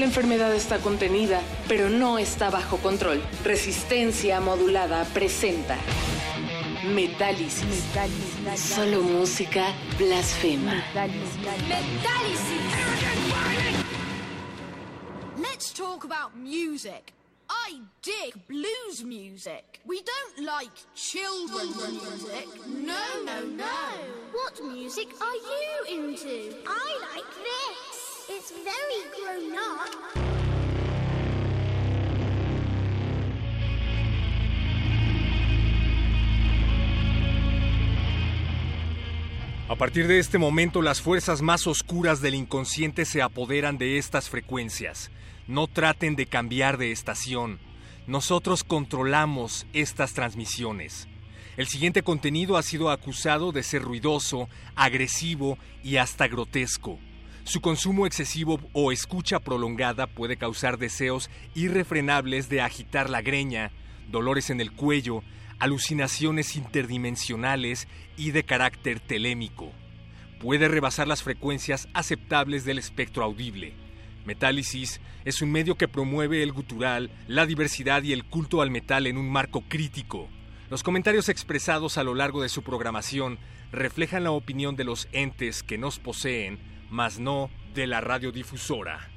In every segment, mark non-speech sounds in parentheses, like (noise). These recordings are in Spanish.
La enfermedad está contenida, pero no está bajo control. Resistencia modulada presenta Metálisis. Solo música blasfema. Let's talk about music. I dig blues music. We don't like children's music. No, no, no. What music are you into? I like this. It's very grown. A partir de este momento, las fuerzas más oscuras del inconsciente se apoderan de estas frecuencias. No traten de cambiar de estación. Nosotros controlamos estas transmisiones. El siguiente contenido ha sido acusado de ser ruidoso, agresivo y hasta grotesco. Su consumo excesivo o escucha prolongada puede causar deseos irrefrenables de agitar la greña, dolores en el cuello, alucinaciones interdimensionales y de carácter telémico. Puede rebasar las frecuencias aceptables del espectro audible. Metálisis es un medio que promueve el gutural, la diversidad y el culto al metal en un marco crítico. Los comentarios expresados a lo largo de su programación reflejan la opinión de los entes que nos poseen, mas no de la radiodifusora.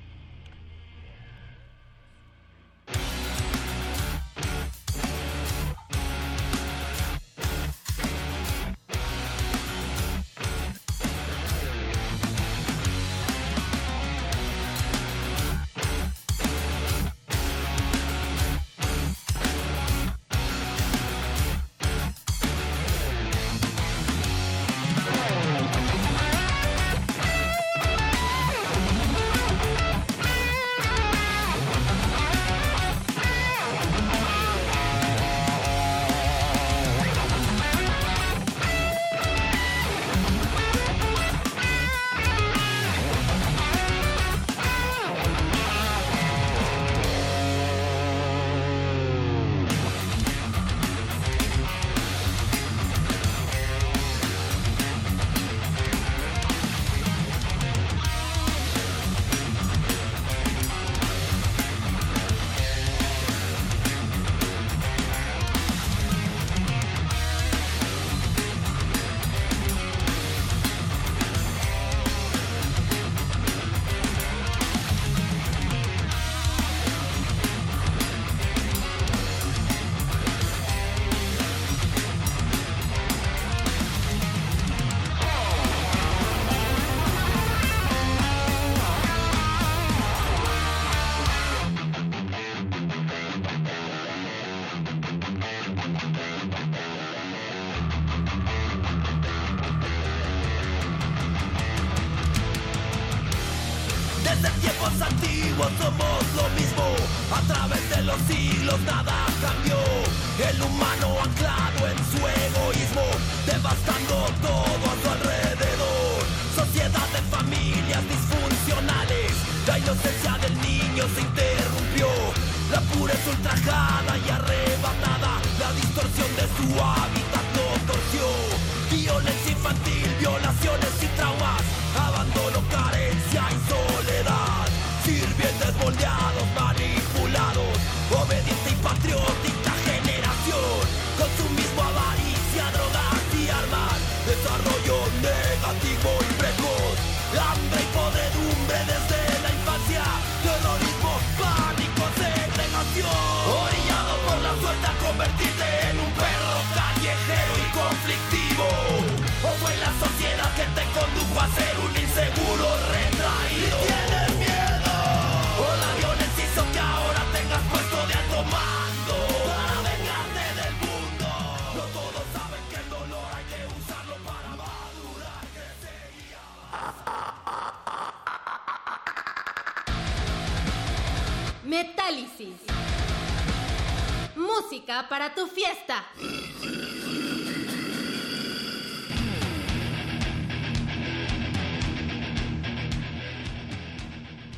Tu fiesta.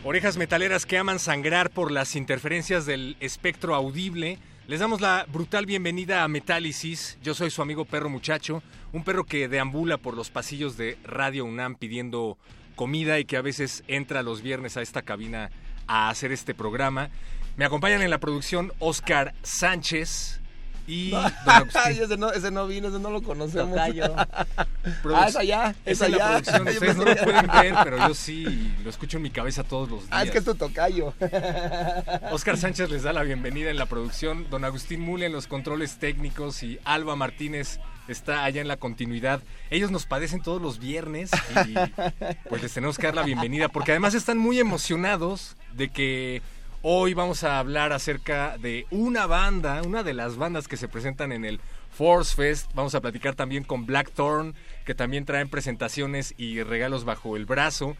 Orejas metaleras que aman sangrar por las interferencias del espectro audible. Les damos la brutal bienvenida a Metálisis. Yo soy su amigo perro muchacho, un perro que deambula por los pasillos de Radio UNAM pidiendo comida y que a veces entra los viernes a esta cabina a hacer este programa. Me acompañan en la producción Oscar Sánchez y (laughs) Don Agustín. (laughs) Ay, ese, no, ese no vino, ese no lo conocemos. (laughs) Ah, es allá, es Esa es la allá. Ustedes no lo pueden ver, pero yo sí lo escucho en mi cabeza todos los días. Ah, es que es tu tocayo. Oscar Sánchez les da la bienvenida en la producción, don Agustín Mule en los controles técnicos y Alba Martínez está allá en la continuidad. Ellos nos padecen todos los viernes y pues les tenemos que dar la bienvenida porque además están muy emocionados de que hoy vamos a hablar acerca de una banda, una de las bandas que se presentan en el Force Fest. Vamos a platicar también con Blackthorn, que también traen presentaciones y regalos bajo el brazo.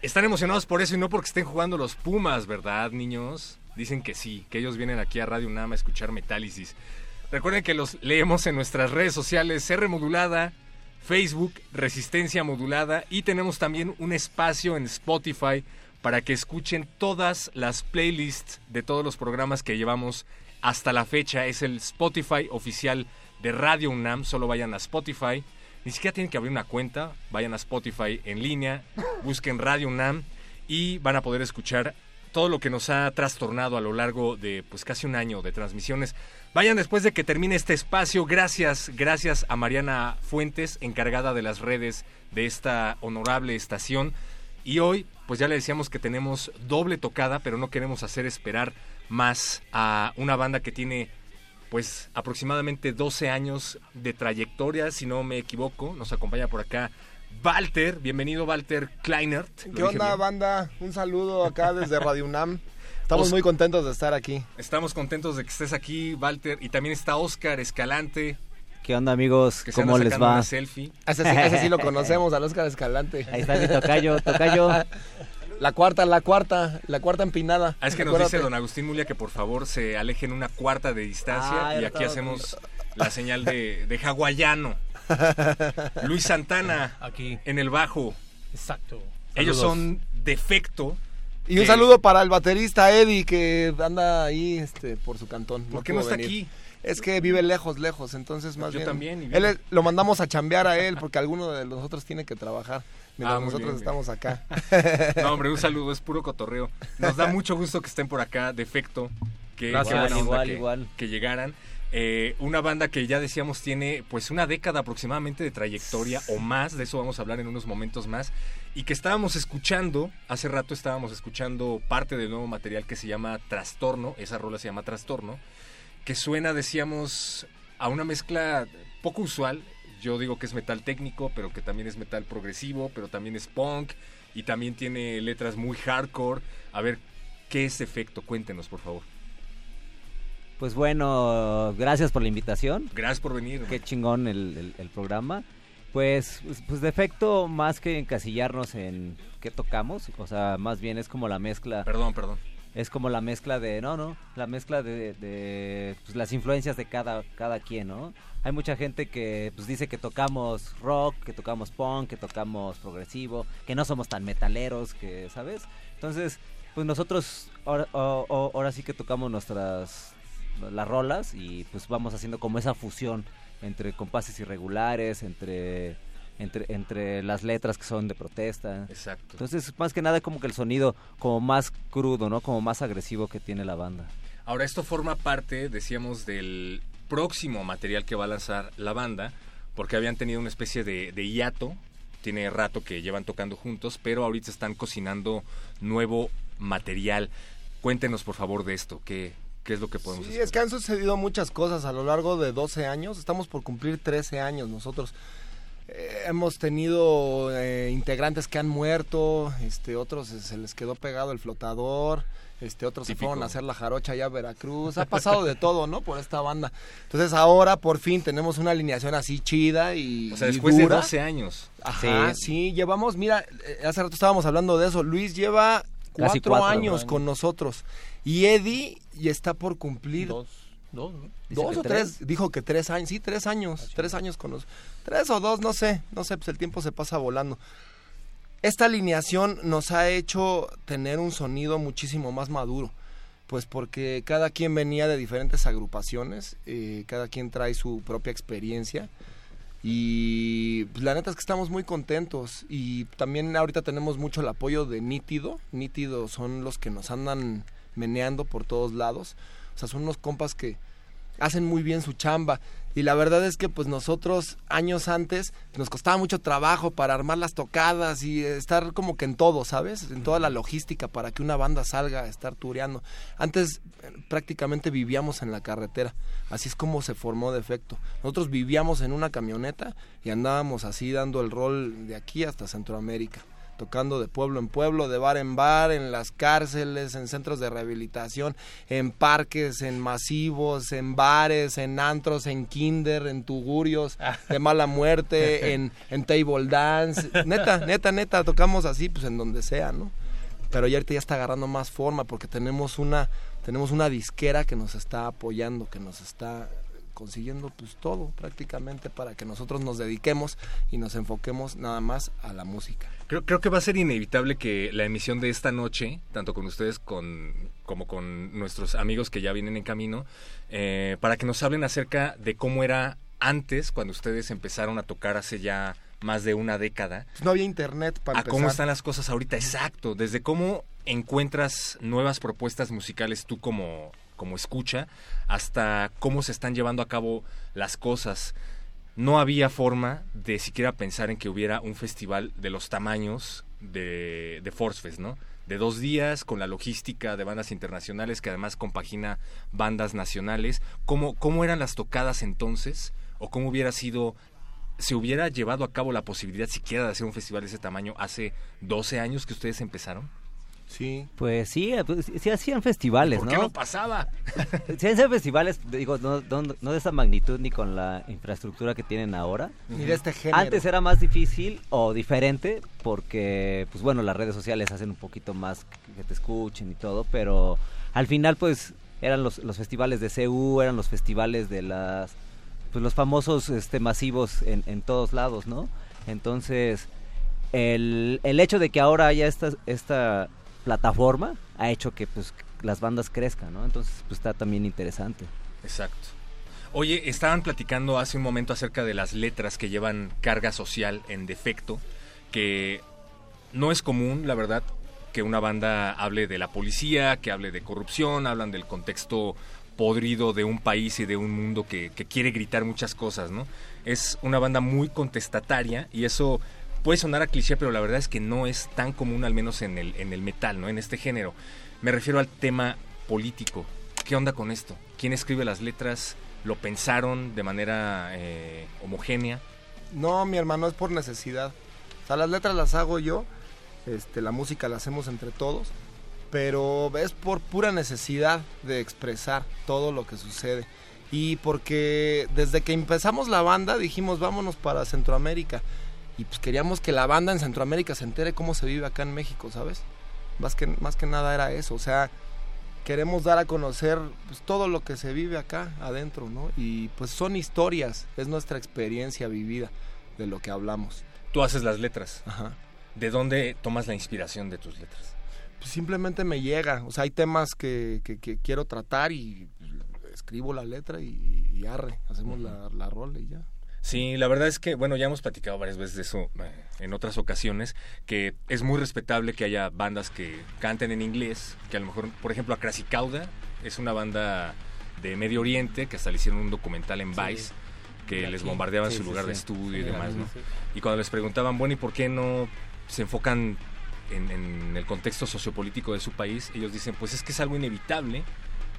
Están emocionados por eso y no porque estén jugando los Pumas, ¿verdad, niños? Dicen que sí, que ellos vienen aquí a Radio UNAM a escuchar Metálisis. Recuerden que los leemos en nuestras redes sociales R Modulada, Facebook, Resistencia Modulada y tenemos también un espacio en Spotify para que escuchen todas las playlists de todos los programas que llevamos hasta la fecha. Es el Spotify oficial de Radio UNAM, solo vayan a Spotify. Ni siquiera tienen que abrir una cuenta, vayan a Spotify en línea, busquen Radio UNAM y van a poder escuchar todo lo que nos ha trastornado a lo largo de pues casi un año de transmisiones. Vayan después de que termine este espacio. Gracias, gracias a Mariana Fuentes, encargada de las redes de esta honorable estación. Y hoy, pues ya le decíamos que tenemos doble tocada, pero no queremos hacer esperar más a una banda que tiene pues aproximadamente 12 años de trayectoria, si no me equivoco. Nos acompaña por acá Walter, bienvenido Walter Kleinert. ¿Lo ¿Qué onda, bien? banda? Un saludo acá desde (laughs) Radio UNAM. Estamos Os- muy contentos de estar aquí. Estamos contentos de que estés aquí, Walter. Y también está Oscar Escalante, ¿Qué onda, amigos? que ¿Cómo les va? una selfie. Ese sí, ese sí lo (laughs) conocemos, al Oscar Escalante. Ahí está mi tocayo, tocayo. La cuarta, la cuarta, la cuarta empinada. Ah, es que nos dice don Agustín Mulia que por favor se alejen una cuarta de distancia Ah, y aquí hacemos la señal de, de hawaiano. (laughs) Luis Santana, Aquí. en el bajo. Exacto. Ellos son Defecto. Y un que- saludo para el baterista Eddie que anda ahí este, por su cantón. ¿Por qué no está venir. aquí? Es que vive lejos, lejos, entonces más Yo bien. también, y Él es- lo mandamos a chambear a él porque alguno de nosotros tiene que trabajar mientras Ah, muy nosotros bien, estamos acá. No, hombre, un saludo, es puro cotorreo. Nos da mucho gusto que estén por acá, Defecto. Que, Gracias. qué buena onda Igual, que, igual. que llegaran. Eh, una banda que ya decíamos tiene pues una década aproximadamente de trayectoria o más, de eso vamos a hablar en unos momentos más, y que estábamos escuchando, hace rato estábamos escuchando parte del nuevo material que se llama Trastorno, esa rola se llama Trastorno, que suena, decíamos, a una mezcla poco usual, yo digo que es metal técnico, pero que también es metal progresivo, pero también es punk, y también tiene letras muy hardcore. A ver, ¿qué es efecto? Cuéntenos, por favor. Pues bueno, gracias por la invitación. Gracias por venir. Qué chingón el, el- el programa. Pues, pues, pues de efecto, más que encasillarnos en qué tocamos, o sea, más bien es como la mezcla. Perdón, perdón. Es como la mezcla de, no, no, la mezcla de, de, pues, las influencias de cada, cada quien, ¿no? Hay mucha gente que pues dice que tocamos rock, que tocamos punk, que tocamos progresivo, que no somos tan metaleros, que, ¿sabes? Entonces, Pues nosotros ahora, o- ahora sí que tocamos nuestras las rolas y pues vamos haciendo como esa fusión entre compases irregulares, entre entre entre las letras que son de protesta. Exacto. Entonces, más que nada como que el sonido como más crudo, ¿no? Como más agresivo que tiene la banda. Ahora, esto forma parte, decíamos, del próximo material que va a lanzar la banda, porque habían tenido una especie de, de hiato, tiene rato que llevan tocando juntos, pero ahorita están cocinando nuevo material. Cuéntenos, por favor, de esto, ¿qué, qué es lo que podemos Sí, escuchar? es que han sucedido muchas cosas a lo largo de 12 años. Estamos por cumplir 13 años nosotros. Eh, hemos tenido eh, integrantes que han muerto, este, otros se, se les quedó pegado el flotador, este, otros se fueron a hacer la jarocha allá a Veracruz. Ha pasado de todo, ¿no? Por esta banda. Entonces ahora por fin tenemos una alineación así chida y O sea, y después de dura. 12 años. Ajá, sí. llevamos, mira, eh, hace rato estábamos hablando de eso. Luis lleva cuatro, cuatro años años. con nosotros. Y Eddie ya está por cumplir Dos, dos, dos o tres. dijo que tres años, sí, tres años, tres años con nosotros. Tres o dos, no sé, no sé, pues el tiempo se pasa volando. Esta alineación nos ha hecho tener un sonido muchísimo más maduro, pues porque cada quien venía de diferentes agrupaciones, eh, cada quien trae su propia experiencia y pues, la neta es que estamos muy contentos y también ahorita tenemos mucho el apoyo de Nítido, Nítido son los que nos andan meneando por todos lados, o sea, son unos compas que hacen muy bien su chamba y la verdad es que pues nosotros años antes nos costaba mucho trabajo para armar las tocadas y estar como que en todo, ¿sabes? En toda la logística para que una banda salga a estar tureando. Antes eh, prácticamente vivíamos en la carretera, así es como se formó Defecto. Nosotros vivíamos en una camioneta y andábamos así dando el rol de aquí hasta Centroamérica tocando de pueblo en pueblo, de bar en bar, en las cárceles, en centros de rehabilitación, en parques, en masivos, en bares, en antros, en kinder, en tugurios, de mala muerte, (laughs) en, en table dance. Neta, neta, neta, tocamos así, pues en donde sea, ¿no? Pero ya ahorita ya está agarrando más forma porque tenemos una, tenemos una disquera que nos está apoyando, que nos está consiguiendo pues todo prácticamente para que nosotros nos dediquemos y nos enfoquemos nada más a la música. Creo, creo que va a ser inevitable que la emisión de esta noche, tanto con ustedes con, como con nuestros amigos que ya vienen en camino, eh, para que nos hablen acerca de cómo era antes, cuando ustedes empezaron a tocar hace ya más de una década, Pues no había internet para a empezar. cómo están las cosas ahorita. Exacto, desde cómo encuentras nuevas propuestas musicales tú como, como escucha, hasta cómo se están llevando a cabo las cosas. No había forma de siquiera pensar en que hubiera un festival de los tamaños de, de Force Fest, ¿no? De dos días, con la logística de bandas internacionales, que además compagina bandas nacionales. ¿Cómo, cómo eran las tocadas entonces? ¿O cómo hubiera sido se hubiera llevado a cabo la posibilidad siquiera de hacer un festival de ese tamaño hace 12 años que ustedes empezaron? Sí. Pues sí, eh, pues, sí hacían festivales, ¿Por ¿no? qué no pasaba? (laughs) Sí hacían festivales, digo, no, no, no de esa magnitud ni con la infraestructura que tienen ahora. Ni de este género. Antes era más difícil o diferente porque, pues bueno, las redes sociales hacen un poquito más que te escuchen y todo, pero al final pues eran los, los festivales de CU, eran los festivales de las, pues los famosos este, masivos en, en todos lados, ¿no? Entonces, el, el hecho de que ahora haya esta, esta plataforma ha hecho que pues las bandas crezcan, ¿no? Entonces, pues está también interesante. Exacto. Oye, estaban platicando hace un momento acerca de las letras que llevan carga social en defecto, que no es común, la verdad, que una banda hable de la policía, que hable de corrupción, hablan del contexto podrido de un país y de un mundo que, que quiere gritar muchas cosas, ¿no? Es una banda muy contestataria y eso puede sonar a cliché, pero la verdad es que no es tan común, al menos en el, en el metal, ¿no? En este género. Me refiero al tema político. ¿Qué onda con esto? ¿Quién escribe las letras? ¿Lo pensaron de manera eh, homogénea? No, mi hermano, es por necesidad. O sea, las letras las hago yo, este, la música la hacemos entre todos, pero es por pura necesidad de expresar todo lo que sucede. Y porque desde que empezamos la banda dijimos vámonos para Centroamérica. Y pues queríamos que la banda en Centroamérica se entere cómo se vive acá en México, ¿sabes? Más que, más que nada era eso, o sea, queremos dar a conocer pues, todo lo que se vive acá adentro, ¿no? Y pues son historias, es nuestra experiencia vivida de lo que hablamos. Tú haces las letras. Ajá. ¿De dónde tomas la inspiración de tus letras? pues, simplemente me llega. O sea, hay temas que, que, que quiero tratar y escribo la letra y, y arre, hacemos la, la rola y ya. Sí, la verdad es que, bueno, ya hemos platicado varias veces de eso eh, en otras ocasiones, que es muy respetable que haya bandas que canten en inglés, que a lo mejor, por ejemplo, a Cauda es una banda de Medio Oriente, que hasta le hicieron un documental en Vice, que les bombardeaban Sí, su sí, lugar de estudio y demás, ¿no? Y cuando les preguntaban, bueno, ¿y por qué no se enfocan en, en el contexto sociopolítico de su país? Ellos dicen, pues es que es algo inevitable,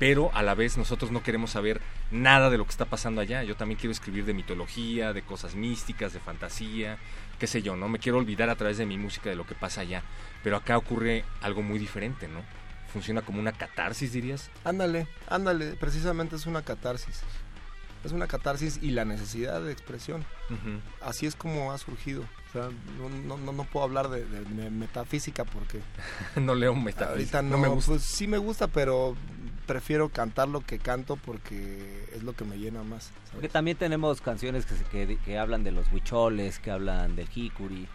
pero a la vez nosotros no queremos saber nada de lo que está pasando allá. Yo también quiero escribir de mitología, de cosas místicas, de fantasía, qué sé yo, ¿no? Me quiero olvidar a través de mi música de lo que pasa allá. Pero acá ocurre algo muy diferente, ¿no? Funciona como una catarsis, dirías. Ándale, ándale, precisamente es una catarsis. Es una catarsis y la necesidad de expresión. Así es como ha surgido. O sea, no, no, no, no puedo hablar de, de me- metafísica porque (laughs) no leo metafísica. ahorita no, no me gusta. Pues sí me gusta, pero prefiero cantar lo que canto porque es lo que me llena más. ¿sabes? Porque también tenemos canciones que, que, que hablan de los huicholes, que hablan del jicuri,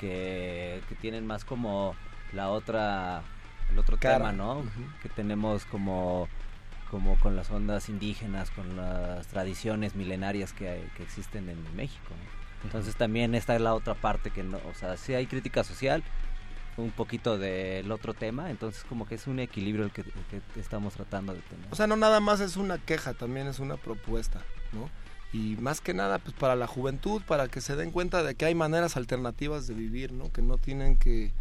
que, que tienen más como la otra, el otro Cara. tema, ¿no? Ujú. Que tenemos como, como con las ondas indígenas, con las tradiciones milenarias que, hay- que existen en México. ¿no? Entonces también esta es la otra parte que no, o sea, sí hay crítica social, un poquito del otro tema, entonces como que es un equilibrio el que, estamos tratando de tener. O sea, no nada más es una queja, también es una propuesta, ¿no? Y más que nada, pues para la juventud, para que se den cuenta de que hay maneras alternativas de vivir, ¿no? Que no tienen que,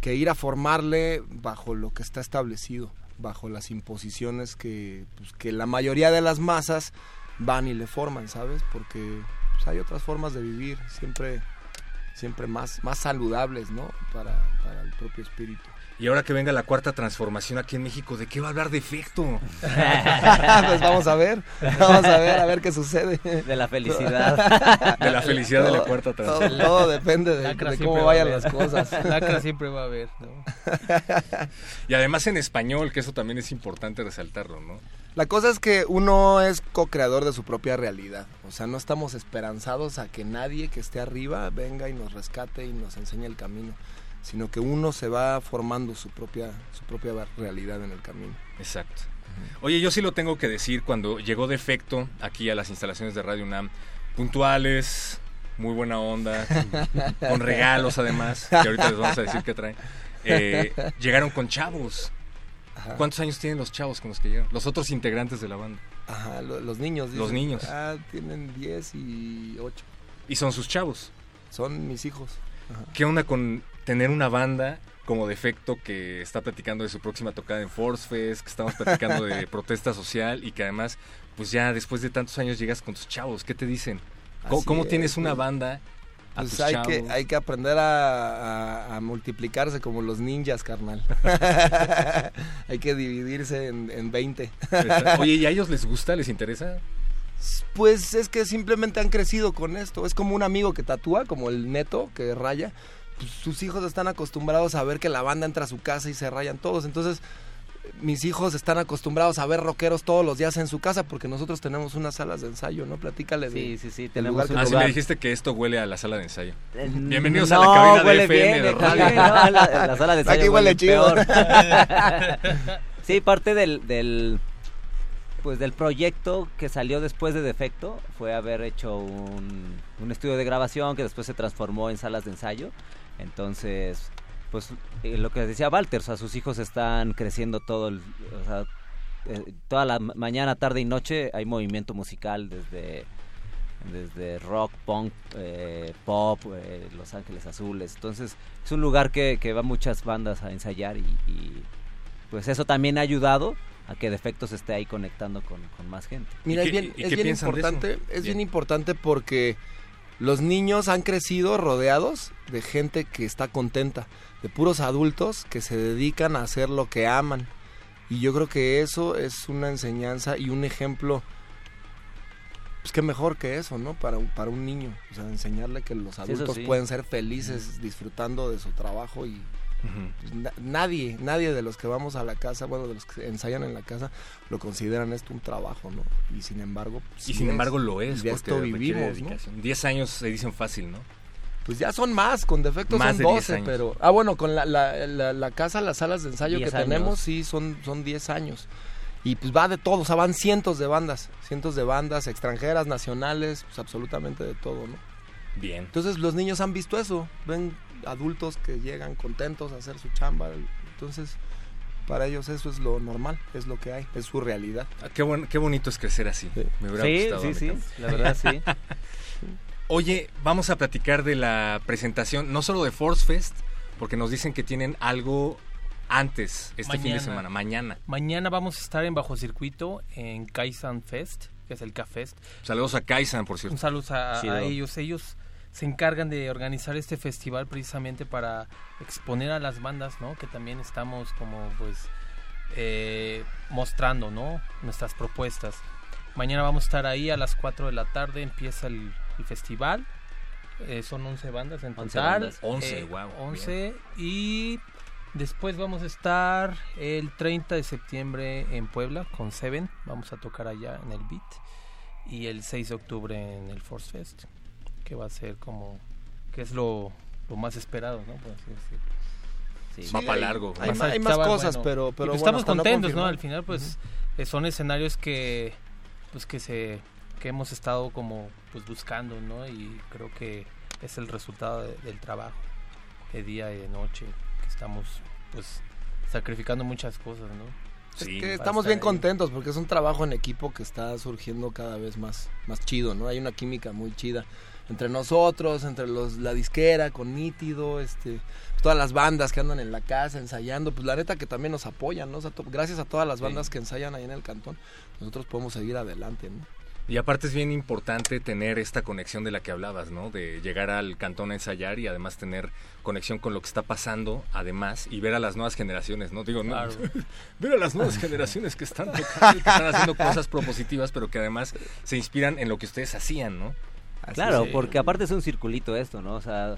que ir a formarle bajo lo que está establecido, bajo las imposiciones que, pues, que la mayoría de las masas van y le forman, ¿sabes? Porque pues, hay otras formas de vivir, siempre, siempre más, más saludables, ¿no? Para, para el propio espíritu. Y ahora que venga la cuarta transformación aquí en México, ¿de qué va a hablar defecto? (laughs) pues vamos a ver, vamos a ver, a ver qué sucede. De la felicidad. (laughs) De la felicidad de la cuarta todo, transformación. todo depende de, de cómo vayan las cosas. (laughs) Lacra siempre va a haber, ¿no? Y además en español, que eso también es importante resaltarlo, ¿no? La cosa es que uno es co-creador de su propia realidad. O sea, no estamos esperanzados a que nadie que esté arriba venga y nos rescate y nos enseñe el camino, sino que uno se va formando su propia, su propia realidad en el camino. Exacto. Oye, yo sí lo tengo que decir, cuando llegó Defecto aquí a las instalaciones de Radio UNAM, puntuales, muy buena onda, (laughs) con regalos además, que ahorita les vamos a decir qué traen, eh, llegaron con chavos. Ajá. ¿Cuántos años tienen los chavos con los que llegaron? Los otros integrantes de la banda. Ajá, lo- los niños. Los dicen. niños. Ah, tienen 10 y 8. Y son sus chavos. Son mis hijos. Ajá. ¿Qué onda con tener una banda como defecto que está platicando de su próxima tocada en Force Fest, que estamos platicando de (laughs) protesta social y que además, pues ya después de tantos años llegas con tus chavos? ¿Qué te dicen? ¿Cómo, Así cómo es, tienes una banda a Pues hay chavos? que, hay que aprender a, a- a multiplicarse como los ninjas, carnal. (laughs) hay que dividirse en, en 20. Oye, ¿y a ellos les gusta? ¿Les interesa? Pues es que simplemente han crecido con esto. Es como un amigo que tatúa, como el neto que raya. Pues sus hijos están acostumbrados a ver que la banda entra a su casa y se rayan todos. Entonces, mis hijos están acostumbrados a ver rockeros todos los días en su casa porque nosotros tenemos unas salas de ensayo, ¿no? Platícale de. Sí, sí, sí, del tenemos lugar un Ah, sí lugar. me dijiste que esto huele a la sala de ensayo. Eh, Bienvenidos no, a la cabina de huele FM bien, de radio. Javier, no, la, la sala de ensayo Aquí huele chido. peor. (laughs) sí, parte del, del pues del proyecto que salió después de Defecto fue haber hecho un, un estudio de grabación que después se transformó en salas de ensayo. Entonces, pues eh, lo que decía Walter, o sea, sus hijos están creciendo todo el, o sea, eh, toda la ma- mañana, tarde y noche hay movimiento musical desde desde rock, punk, eh, pop, eh, Los Ángeles Azules. Entonces es un lugar que, que va muchas bandas a ensayar y, y, pues eso también ha ayudado a que Defectos esté ahí conectando con, con más gente. Mira, ¿Y es bien, y es qué bien piensan de eso? importante, es bien Bien. importante porque los niños han crecido rodeados de gente que está contenta, de puros adultos que se dedican a hacer lo que aman. Y yo creo que eso es una enseñanza y un ejemplo, pues qué mejor que eso, ¿no? Para un, para un niño, o sea, enseñarle que los adultos sí. pueden ser felices disfrutando de su trabajo y pues, na- nadie, nadie de los que vamos a la casa, bueno, de los que ensayan en la casa, lo consideran esto un trabajo, ¿no? Y sin embargo, pues, Y sin es. embargo lo es, porque esto vivimos, ¿no? Diez años se dicen fácil, ¿no? Pues ya son más, con defectos Más son de 10 12, años. pero... Ah, bueno, con la, la, la- la casa, las salas de ensayo que 10 años. tenemos, sí, son, son 10 años. Y pues va de todo, o sea, van cientos de bandas, cientos de bandas extranjeras, nacionales, pues absolutamente de todo, ¿no? Bien. Entonces los niños han visto eso, ven adultos que llegan contentos a hacer su chamba, entonces para ellos eso es lo normal, es lo que hay, es su realidad. Ah, Qué, buen- qué bonito es crecer así. Me hubiera Sí, gustado. sí, sí, la verdad sí. (laughs) Oye, vamos a platicar de la presentación, no solo de Force Fest, porque nos dicen que tienen algo antes, este fin de semana, mañana. Mañana vamos a estar en Bajo Circuito en Kaizen Fest, que es el K-Fest. Saludos a Kaisan, por cierto. Un saludo a ellos. Ellos se encargan de organizar este festival precisamente para exponer a las bandas, ¿no? Que también estamos como pues eh, mostrando, ¿no? Nuestras propuestas. Mañana vamos a estar ahí a las 4 de la tarde, empieza el, el festival. Eh, son 11 bandas en 11 total. bandas. 11, Eh, guau, 11 y después vamos a estar el 30 de septiembre en Puebla con Seven. Vamos a tocar allá en el Beat. Y el 6 de octubre en el Force Fest, que va a ser como, que es lo, lo más esperado, ¿no? Por así decirlo. Sí. Va para largo. Hay, más cosas, pero, Y pero pues bueno, estamos no contentos, ¿no? Al final, pues eh, son escenarios que, pues que se, que hemos estado como, pues buscando, ¿no? Y creo que es el resultado de- del trabajo de día y de noche que estamos, pues, sacrificando muchas cosas, ¿no? Es que estamos bien ahí. contentos porque es un trabajo en equipo que está surgiendo cada vez más, más chido, ¿no? Hay una química muy chida entre nosotros, entre los la disquera con Nítido, este, todas las bandas que andan en la casa ensayando, pues la neta que también nos apoyan, ¿no? O sea, to- gracias a todas las bandas que ensayan ahí en el cantón, nosotros podemos seguir adelante, ¿no? Y aparte es bien importante tener esta conexión de la que hablabas, ¿no? De llegar al cantón a ensayar y además tener conexión con lo que está pasando, además, y ver a las nuevas generaciones, ¿no? Digo, no, (laughs) ver a las nuevas generaciones que están tocando, y que están haciendo cosas propositivas, pero que además se inspiran en lo que ustedes hacían, ¿no? Claro, sí. porque aparte es un circulito esto, ¿no? O sea,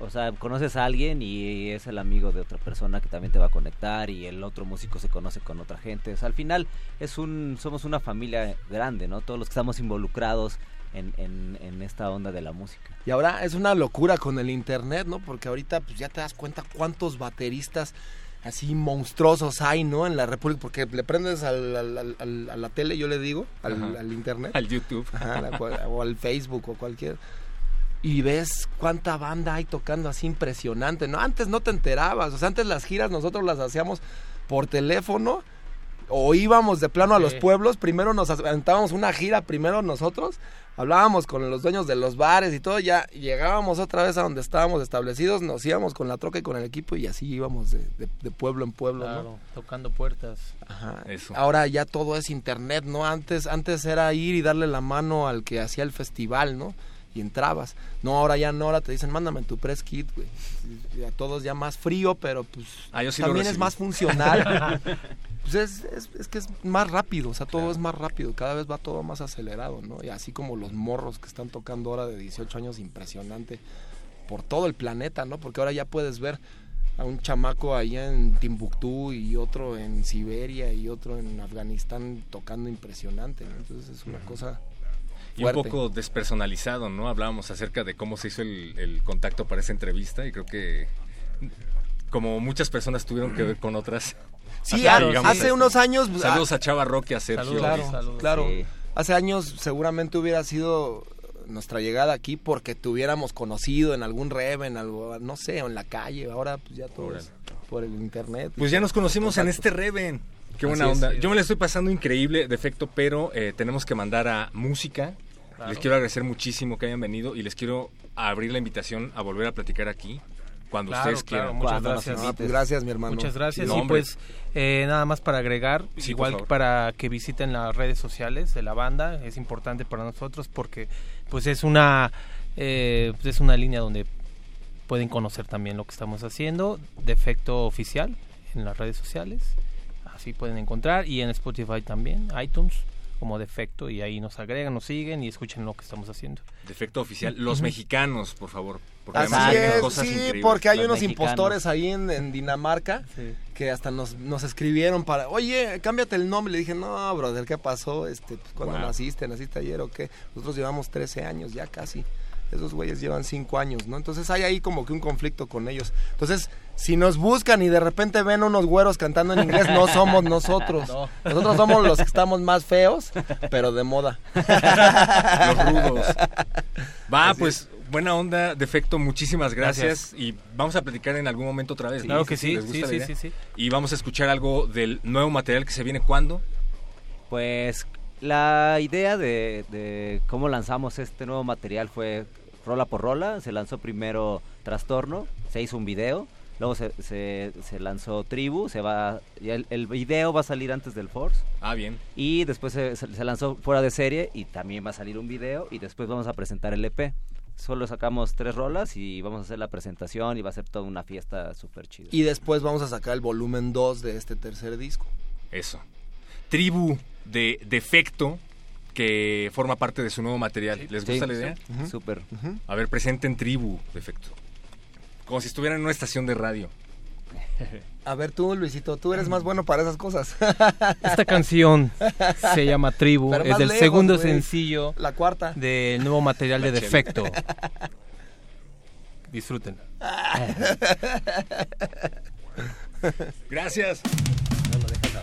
o sea, conoces a alguien y es el amigo de otra persona que también te va a conectar y el otro músico se conoce con otra gente. O sea, al final es un, somos una familia grande, ¿no? Todos los que estamos involucrados en, en, en esta onda de la música. Y ahora es una locura con el internet, ¿no? Porque ahorita pues ya te das cuenta cuántos bateristas así monstruosos hay, ¿no? En la República, porque le prendes al, al- al- al- a la tele, yo le digo, al, internet. Al YouTube. Ajá, la o al Facebook o cualquier. Y ves cuánta banda hay tocando así impresionante, ¿no? Antes no te enterabas, o sea, antes las giras nosotros las hacíamos por teléfono o íbamos de plano a los pueblos, primero nos aventábamos una gira, primero nosotros, hablábamos con los dueños de los bares y todo, ya llegábamos otra vez a donde estábamos establecidos, nos íbamos con la troca y con el equipo y así íbamos de, de- de pueblo en pueblo, tocando puertas. Ajá. Eso. Ahora ya todo es internet, ¿no? Antes, antes era ir y darle la mano al que hacía el festival, ¿no? Y entrabas. No, ahora ya no, ahora te dicen, mándame tu press kit, güey. A todos ya más frío, pero pues Ah, yo sí también es más funcional. (laughs) pues es, es, es que es más rápido, o sea, todo es más rápido, cada vez va todo más acelerado, ¿no? Y así como los morros que están tocando ahora de 18 años, impresionante por todo el planeta, ¿no? Porque ahora ya puedes ver a un chamaco allá en Timbuktu y otro en Siberia y otro en Afganistán tocando impresionante, ¿no? Entonces es una cosa Y un poco despersonalizado, ¿no? Hablábamos acerca de cómo se hizo el, el contacto para esa entrevista y creo que como muchas personas tuvieron que ver con otras. Sí, digamos hace unos años... Saludos a Chava Roque, a Sergio. Claro, claro. Hace años seguramente hubiera sido nuestra llegada aquí porque te hubiéramos conocido en algún rev, en algo, no sé, o en la calle. Ahora pues ya todo es por el internet. Pues ya nos conocimos en este Reven. Qué buena Así es. onda. Yo me la estoy pasando increíble, defecto, pero eh, tenemos que mandar a música. Claro. Les quiero agradecer muchísimo que hayan venido y les quiero abrir la invitación a volver a platicar aquí cuando Claro, ustedes claro, quieran. muchas Cuando nos gracias. invites. Gracias, mi hermano. Muchas gracias. No, y hombre. pues eh, nada más para agregar, Sí, igual para que visiten las redes sociales de la banda, es importante para nosotros porque pues es una eh, pues, es una línea donde pueden conocer también lo que estamos haciendo, defecto oficial en las redes sociales, así pueden encontrar y en Spotify también, iTunes como defecto y ahí nos agregan, nos siguen y escuchen lo que estamos haciendo. Defecto oficial. Los mexicanos, por favor. Porque Así además es, cosas sí, increíbles. porque hay Los unos mexicanos. impostores ahí en, en Dinamarca Sí. que hasta nos, nos escribieron para, oye, cámbiate el nombre. Le dije, no, brother, ¿qué pasó? Este, pues, ¿Cuándo Wow. naciste? ¿Naciste ayer o qué? Nosotros llevamos 13 años ya casi. esos güeyes llevan cinco años, ¿no? Entonces hay ahí como que un conflicto con ellos. Entonces, si nos buscan y de repente ven unos güeros cantando en inglés, no somos nosotros. Nosotros somos los que estamos más feos, pero de moda. Los rudos. Va, pues buena onda, defecto, muchísimas gracias. Y vamos a platicar en algún momento otra vez. Claro que sí, ¿Les gusta sí, sí, sí, sí. Y vamos a escuchar algo del nuevo material que se viene cuándo. Pues la idea de, de cómo lanzamos este nuevo material fue rola por rola. Se lanzó primero Trastorno, se hizo un video, luego se, se, se lanzó Tribu, se va, el, el video va a salir antes del Force. Ah, bien. Y después se, lanzó fuera de serie y también va a salir un video y después vamos a presentar el EP. Solo sacamos tres rolas y vamos a hacer la presentación y va a ser toda una fiesta súper chida. Y después vamos a sacar el volumen 2 de este tercer disco. Eso. Tribu de defecto que forma parte de su nuevo material. ¿Les Sí, gusta la sí. idea? Ujú. Súper. A ver, presenten Tribu defecto. Como si estuvieran en una estación de radio. A ver tú, Luisito, tú eres más bueno para esas cosas. Esta canción se llama Tribu, Pero es del lejos, segundo sencillo La cuarta. del nuevo material de defecto. (laughs) Disfruten. (laughs) Gracias. Certeza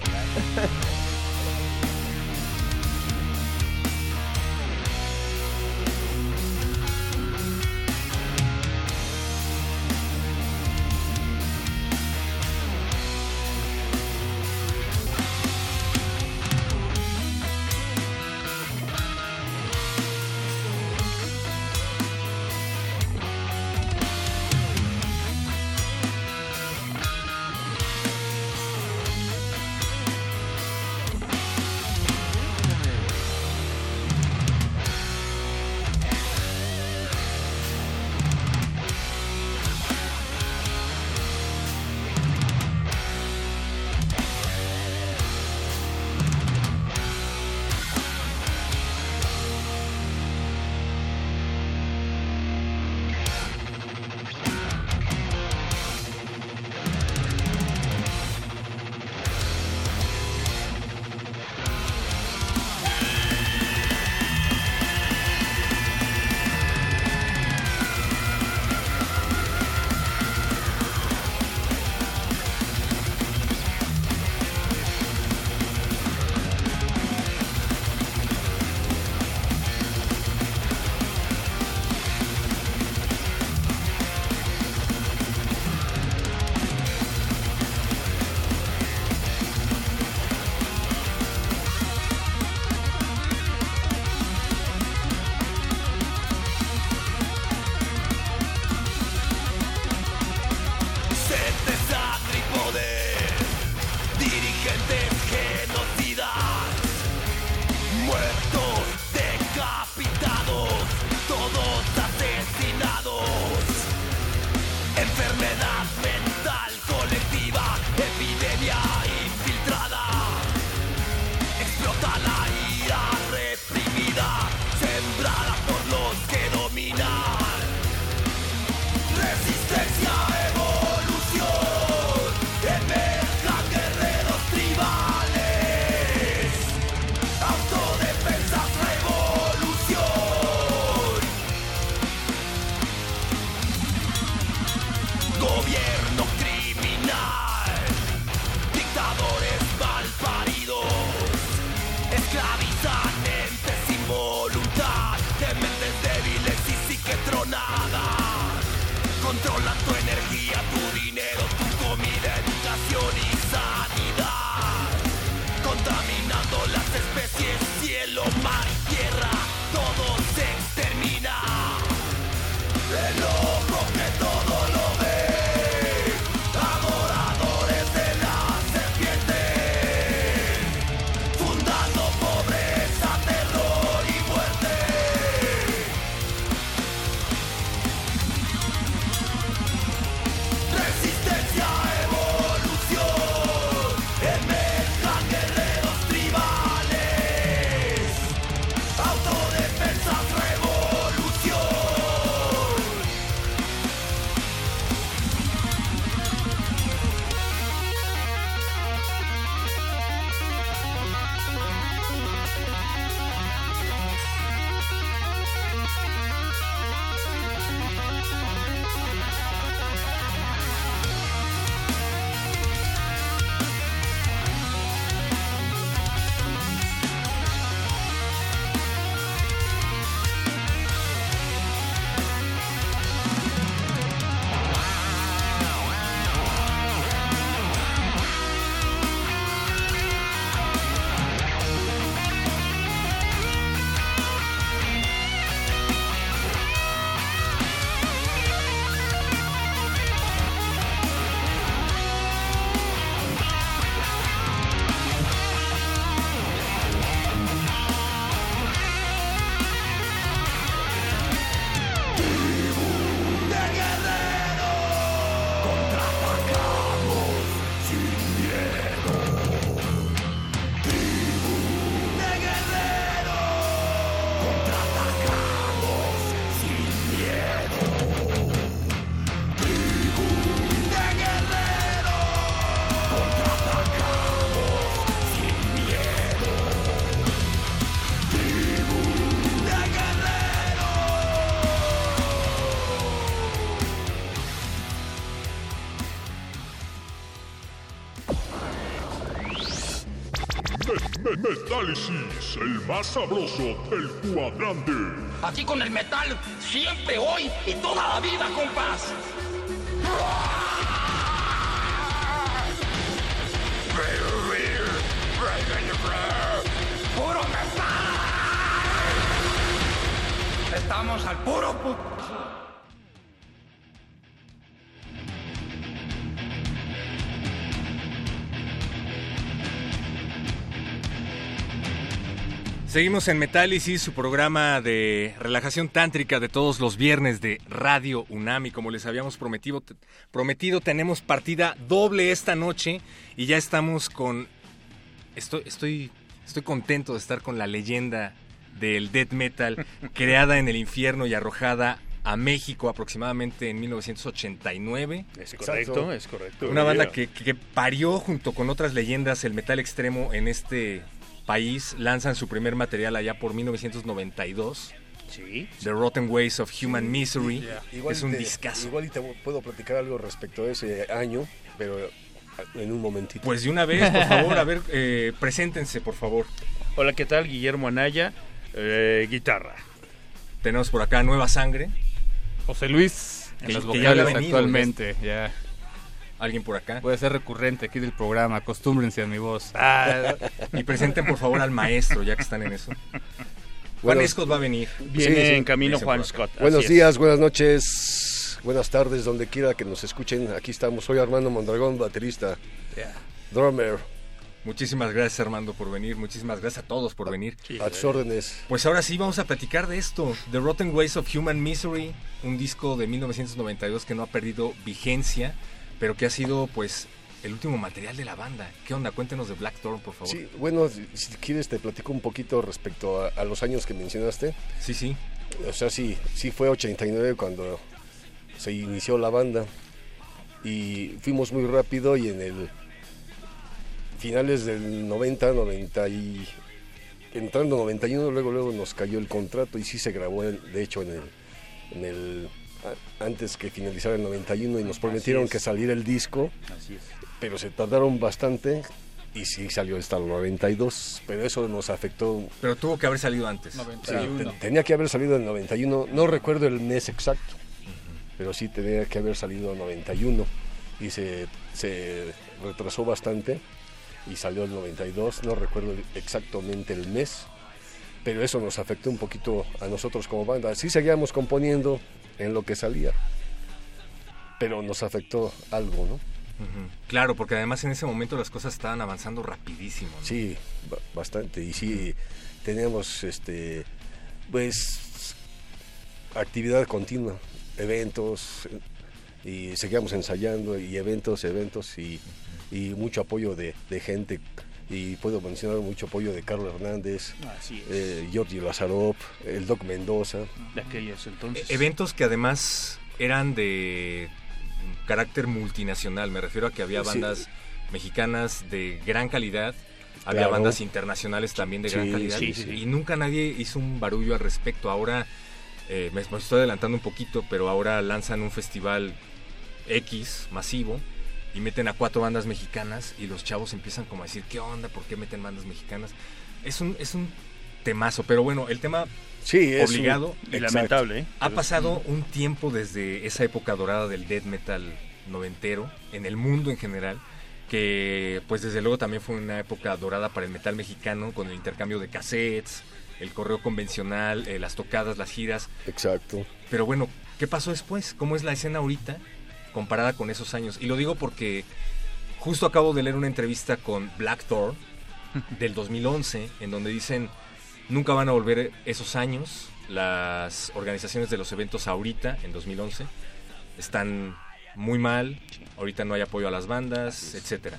Metálisis, el más sabroso del cuadrante. Aquí con el metal, siempre, hoy y toda la vida, compás. ¡Puro metal! Estamos al puro Seguimos en Metálisis, su programa de relajación tántrica de todos los viernes de Radio Unami. Como les habíamos prometido, prometido tenemos partida doble esta noche y ya estamos con... Estoy, estoy, estoy contento de estar con la leyenda del death metal (laughs) creada en el infierno y arrojada a México aproximadamente en 1989. Es correcto, es correcto. Una banda que, que parió junto con otras leyendas el metal extremo en este país. Lanzan su primer material allá por 1992. Sí. The Rotten Ways of Human Misery. Es un te- discazo. Igual y te puedo platicar algo respecto a ese año, pero en un momentito. Pues de una vez, por favor, a ver, eh, preséntense, por favor. Hola, ¿qué tal? Guillermo Anaya, eh, guitarra. Tenemos por acá Nueva Sangre. José Luis, en Que- ya había vocales venido, actualmente, ya. ¿Alguien por acá? Puede ser recurrente aquí del programa, acostúmbrense a mi voz. Ah. Y presenten, por favor, al maestro, ya que están en eso. Juan Buenos- Scott va a venir. Viene en camino Juan. Scott. Buenos así es. días, buenas noches, buenas tardes, donde quiera que nos escuchen. Aquí estamos. Soy Armando Mondragón, baterista, drummer. Muchísimas gracias Armando por venir, muchísimas gracias a todos por venir. A tus órdenes. Pues ahora sí vamos a platicar de esto, The Rotten Ways of Human Misery, un disco de 1992 que no ha perdido vigencia, pero que ha sido pues el último material de la banda. ¿Qué onda? Cuéntenos de Blackthorn, por favor. Sí, bueno, si quieres te platico un poquito respecto a, a los años que mencionaste. Sí, sí. O sea, sí, sí fue 89 cuando se inició la banda y fuimos muy rápido y en el finales del 90, 90 y entrando 91 luego luego nos cayó el contrato y sí se grabó de hecho en el en el a- antes que finalizara el 91 y nos prometieron que saliera el disco Así es. pero se tardaron bastante y sí salió hasta el 92 pero eso nos afectó Pero tuvo que haber salido antes. Sí, te- tenía que haber salido en 91, no recuerdo el mes exacto, pero sí tenía que haber salido en 91 y se, se retrasó bastante y salió el 92, no recuerdo exactamente el mes, pero eso nos afectó un poquito a nosotros como banda. Sí seguíamos componiendo en lo que salía, pero nos afectó algo, ¿no? Claro, porque además en ese momento las cosas estaban avanzando rapidísimo. ¿no? Sí, ba- bastante. Y sí, teníamos, este, pues, actividad continua, eventos, y seguíamos ensayando, y eventos, eventos, y, y mucho apoyo de, de gente. Y puedo mencionar mucho apoyo de Carlos Hernández, Así es. eh, Giorgio Lazarov, el Doc Mendoza. De aquellos entonces. E- Eventos que además eran de carácter multinacional, me refiero a que había Sí. bandas mexicanas de gran calidad, había Claro. bandas internacionales también de gran Sí, calidad sí, sí. y nunca nadie hizo un barullo al respecto. Ahora eh, me, me estoy adelantando un poquito, pero ahora lanzan un festival X masivo y meten a cuatro bandas mexicanas y los chavos empiezan como a decir, ¿qué onda? ¿Por qué meten bandas mexicanas? Es un, es un temazo, pero bueno, el tema Sí, es un- obligado. Y lamentable, ¿eh? Ha pasado un tiempo desde esa época dorada del death metal noventero, en el mundo en general, que pues desde luego también fue una época dorada para el metal mexicano, con el intercambio de cassettes, el correo convencional, eh, las tocadas, las giras. Exacto. Pero bueno, ¿qué pasó después? ¿Cómo es la escena ahorita comparada con esos años? Y lo digo porque justo acabo de leer una entrevista con Blackthorn (laughs) del 2011, en donde dicen, nunca van a volver esos años, las organizaciones de los eventos ahorita, en 2011, están muy mal, ahorita no hay apoyo a las bandas, etcétera.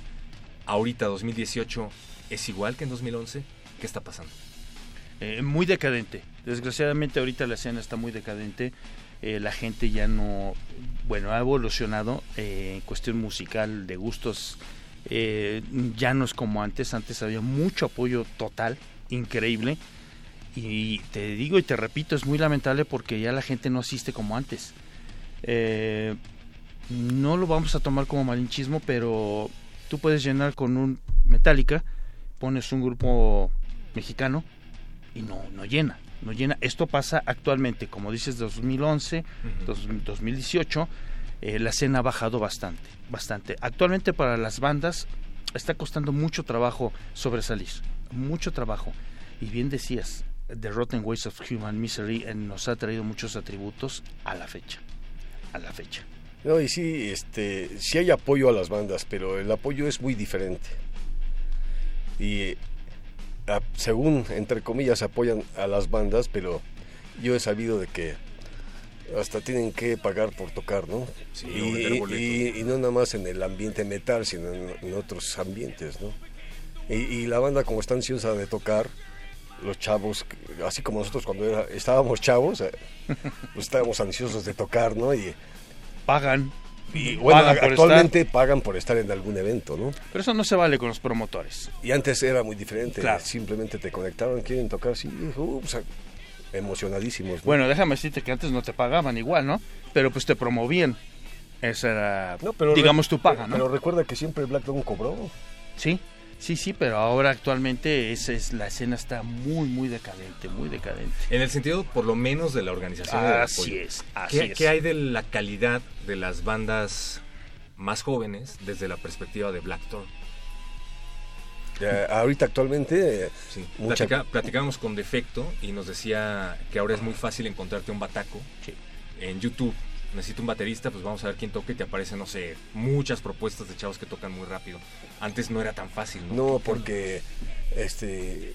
Ahorita, 2018, ¿es igual que en 2011? ¿Qué está pasando? Eh, muy decadente. Desgraciadamente ahorita la escena está muy decadente. Eh, la gente ya no, bueno, ha evolucionado eh, en cuestión musical, de gustos. eh, ya no es como antes. Antes había mucho apoyo total, increíble. Y te digo y te repito, es muy lamentable porque ya la gente no asiste como antes. No lo vamos a tomar como malinchismo, pero tú puedes llenar con un Metallica, pones un grupo mexicano y no, no llena, no llena. Esto pasa actualmente, como dices, 2011, dos- 2018, eh, la escena ha bajado bastante, bastante. Actualmente para las bandas está costando mucho trabajo sobresalir, mucho trabajo. Y bien decías, The Rotten Ways of Human Misery eh, nos ha traído muchos atributos a la fecha, a la fecha. No, y sí, este, sí hay apoyo a las bandas, pero el apoyo es muy diferente. Y a- según, entre comillas, apoyan a las bandas, pero yo he sabido de que hasta tienen que pagar por tocar, ¿no? Sí, y, no nada más en el ambiente metal, sino en, en otros ambientes, ¿no? Y, y la banda como está ansiosa de tocar, los chavos, así como nosotros cuando era- estábamos chavos, eh, pues estábamos ansiosos de tocar, ¿no? Y pagan. Y bueno, Pagan actualmente pagan por estar en algún evento, ¿no? Pero eso no se vale con los promotores. Y antes era muy diferente. Claro. Simplemente te conectaban, quieren tocar, sí, uh, pues, emocionadísimos. ¿no? Bueno, déjame decirte que antes no te pagaban igual, ¿no? Pero pues te promovían. Esa era, pero digamos, tu paga, ¿no? Pero recuerda que siempre Black Dog cobró. Sí, sí, sí, pero ahora actualmente es, es- la escena está muy, muy decadente, muy decadente. En el sentido, por lo menos, de la organización. del Así apoyo. es, así ¿Qué, es. qué hay de la calidad de las bandas más jóvenes desde la perspectiva de Blackthorn? Ya, ahorita actualmente, eh, Sí. mucha- Platica- platicábamos con Defecto y nos decía que ahora es muy fácil encontrarte un bataco en YouTube. Necesito un baterista, pues vamos a ver quién toca y te aparecen, no sé, muchas propuestas de chavos que tocan muy rápido. Antes no era tan fácil, ¿no? No, ¿Qué- porque, este,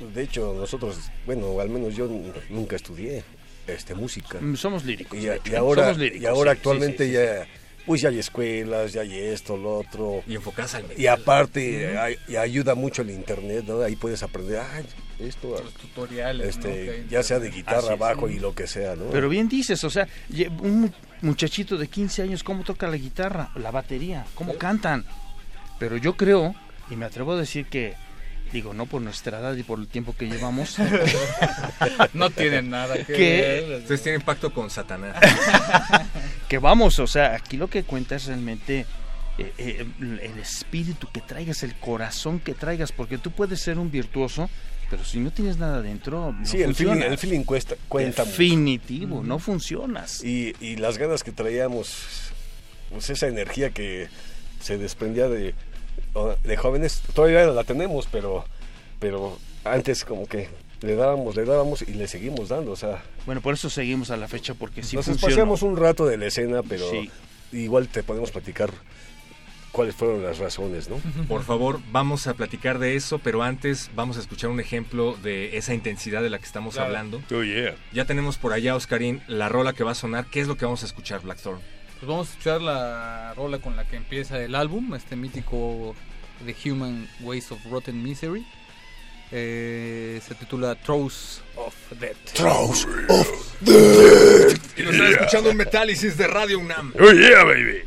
de hecho, nosotros, bueno, al menos yo nunca estudié este, música. Mm, somos líricos, Y, y ahora, somos líricos, y ahora sí, actualmente sí, sí, ya, pues ya hay escuelas, ya hay esto, lo otro. Y enfocadas al Y aparte, Ujú. hay- y ayuda mucho el internet, ¿no? Ahí puedes aprender, ah, esto, tutoriales, este, ya sea de guitarra, bajo y lo que sea, ¿no? Pero bien dices, o sea, un mu- muchachito de 15 años, ¿cómo toca la guitarra, la batería? ¿Cómo cantan? Pero yo creo, y me atrevo a decir que, digo, no por nuestra edad y por el tiempo que llevamos, (laughs) (laughs) No tienen nada que, Que- ver. Ustedes tienen pacto con Satanás. (laughs) que vamos, o sea, aquí lo que cuenta es realmente eh, eh, el espíritu que traigas, el corazón que traigas, porque tú puedes ser un virtuoso, pero si no tienes nada dentro, no Sí, el feeling, el feeling cuesta, cuenta mucho. Definitivo, no funcionas. Y, y las ganas que traíamos, pues esa energía que se desprendía de, de jóvenes, todavía la tenemos, pero, pero antes como que le dábamos, le dábamos y le seguimos dando, o sea... Bueno, por eso seguimos a la fecha, porque sí nos funciona. espaciamos un rato de la escena, pero Sí. igual te podemos platicar cuáles fueron las razones, ¿no? Por favor, vamos a platicar de eso, pero antes vamos a escuchar un ejemplo de esa intensidad de la que estamos Claro. hablando. Oh, yeah. Ya tenemos por allá, Oscarín, la rola que va a sonar. ¿Qué es lo que vamos a escuchar, Blackthorn? Pues vamos a escuchar la rola con la que empieza el álbum, este mítico The Human Ways of Rotten Misery. Eh, se titula Throws of Death. Throws of Y lo están escuchando en Metálisis de Radio UNAM. Oh yeah, baby.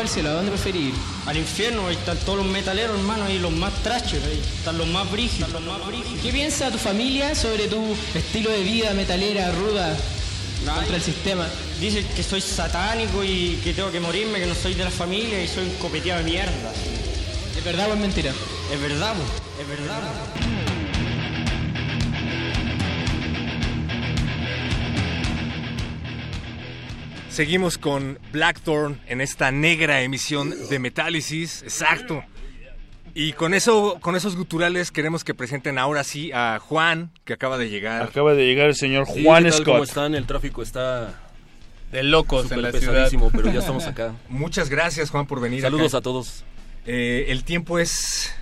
O al cielo? ¿A dónde preferís ir? Al infierno, ahí están todos los metaleros, hermano, ahí los más trashes, ahí están los más brígidos. Los más brígidos. ¿Qué piensa tu familia sobre tu estilo de vida metalera, ruda, contra el sistema? Dicen que soy satánico y que tengo que morirme, que no soy de la familia y soy un copeteado de mierda. ¿Es verdad o es mentira? Es verdad, po, es verdad. po. Seguimos con Blackthorn en esta negra emisión de Metálisis, exacto. Y con eso, con esos guturales queremos que presenten ahora sí a Juan, que acaba de llegar. Acaba de llegar el señor Sí, Juan ¿qué tal? ¿Cómo Scott. están? El tráfico está De locos súper en la ciudad. pesadísimo, pero ya estamos acá. (laughs) Muchas gracias, Juan, por venir. Saludos acá. a todos. Eh, el tiempo es,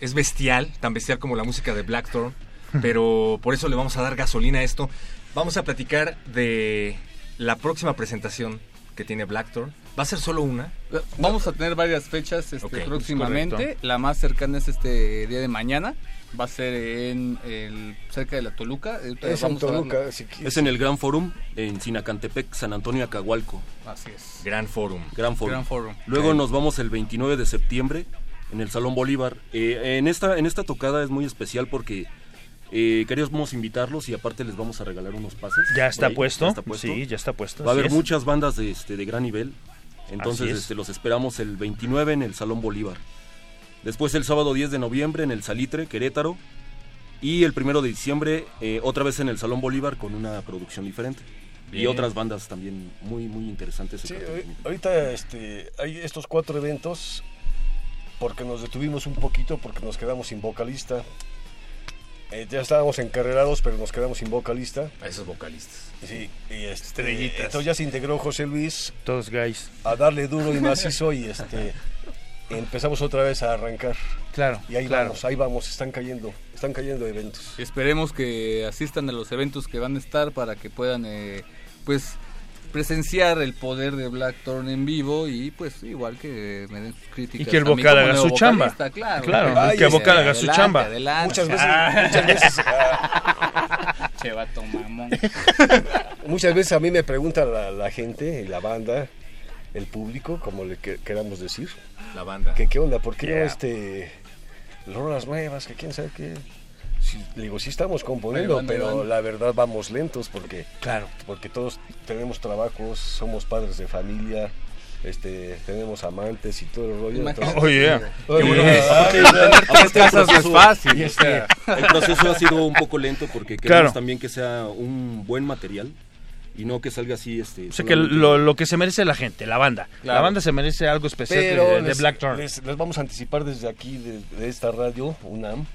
es bestial, tan bestial como la música de Blackthorn, (laughs) pero por eso le vamos a dar gasolina a esto. Vamos a platicar de la próxima presentación que tiene Blackthorn. Va a ser solo una. Vamos a tener varias fechas este, próximamente. correcto. La más cercana es este día de mañana. Va a ser en el, cerca de la Toluca. Ahorita Es en a Toluca, si Es en el Gran Forum en Sinacantepec, San Antonio, Acahualco. Así es. Gran Forum. Gran Forum. Gran Forum. Luego nos vamos el 29 de septiembre en el Salón Bolívar. Eh, en, esta, en esta tocada es muy especial porque eh, queríamos invitarlos y aparte les vamos a regalar unos pases. Ya está ahí, puesto. Sí, ya está puesto, Va a haber es. muchas bandas de, este, de gran nivel. Entonces es. este, los esperamos el 29 en el Salón Bolívar. Después el sábado 10 de noviembre en el Salitre, Querétaro. Y el primero de diciembre eh, otra vez en el Salón Bolívar con una producción diferente. Y otras bandas también muy, muy interesantes. Sí, ahori- ahorita este, hay estos cuatro eventos porque nos detuvimos un poquito porque nos quedamos sin vocalista. Eh, ya estábamos encarrerados, pero nos quedamos sin vocalista. A esos vocalistas. Sí, y este, Estrellitas. entonces ya se integró José Luis. Todos guys. A darle duro y macizo y este empezamos otra vez a arrancar. Claro. Y ahí claro. vamos, ahí vamos, están cayendo, están cayendo eventos. Esperemos que asistan a los eventos que van a estar para que puedan, eh, pues, presenciar el poder de Blackthorn en vivo y, pues, igual que me den sus críticas. Y que el vocal haga su chamba. Claro, Claro, Ay, que el vocal haga su chamba. adelante. Muchas veces, Ah. muchas veces, ah, (laughs) Che, vato mamón. (laughs) muchas veces a mí me pregunta la, la gente, la banda, el público, como le que- queramos decir. La banda. Que qué onda, ¿por qué no Yeah. este rolas nuevas, que quién sabe qué? Sí, le digo, sí estamos componiendo, van, pero van. la verdad vamos lentos porque claro, porque todos tenemos trabajos, somos padres de familia, este, tenemos amantes y todo el rollo. Entonces- Oh, yeah. Oye, Qué bueno. ay, tres casas no es fácil. y este- (laughs) El proceso ha sido un poco lento porque queremos Claro. también que sea un buen material y no que salga así este O sea que lo, lo que se merece la gente, la banda. La Claro. banda se merece algo especial Pero de, de les, Blackthorn. les- les vamos a anticipar desde aquí, de, de esta radio, UNAM,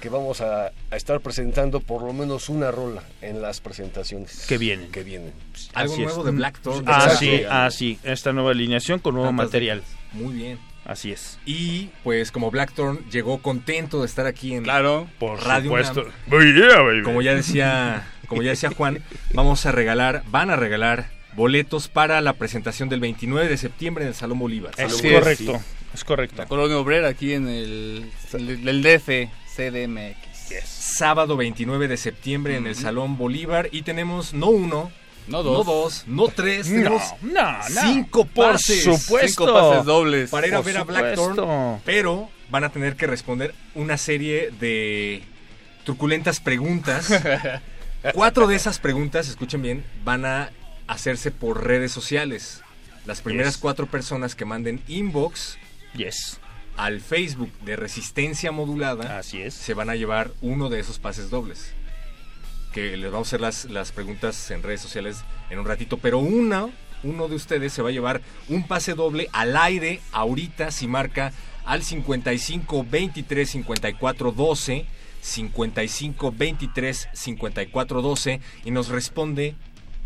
que vamos a, a estar presentando por lo menos una rola en las presentaciones. Que vienen. Que vienen. Algo Así es. nuevo de Blackthorn. Ah, Exacto. sí, ah, sí. Esta nueva alineación con nuevo Tantas material. Muy bien. Así es. Y pues como Blackthorn llegó contento de estar aquí en Claro, por Radio supuesto. Oh, yeah, baby. como ya decía, como ya decía Juan, vamos a regalar, van a regalar boletos para la presentación del 29 de septiembre en el Salón Bolívar. Es Salón correcto, es correcto. La colonia obrera aquí en el, el, el DF, CDMX. Sábado 29 de septiembre en el Salón Bolívar y tenemos no uno, No no dos. no tres, No, tenemos no, no. cinco Por pases. supuesto. Cinco pases dobles. para ir a Por ver a. Blackthorn, pero van a tener que responder una serie de truculentas preguntas. (laughs) Cuatro de esas preguntas, escuchen bien, van a hacerse por redes sociales. Las primeras Yes. cuatro personas que manden inbox Yes. Al Facebook de Resistencia Modulada Así es. se van a llevar uno de esos pases dobles. Que les vamos a hacer las, las preguntas en redes sociales en un ratito, pero una, uno de ustedes se va a llevar un pase doble al aire ahorita si marca al 55 23 54 12 55 23 54 12 y nos responde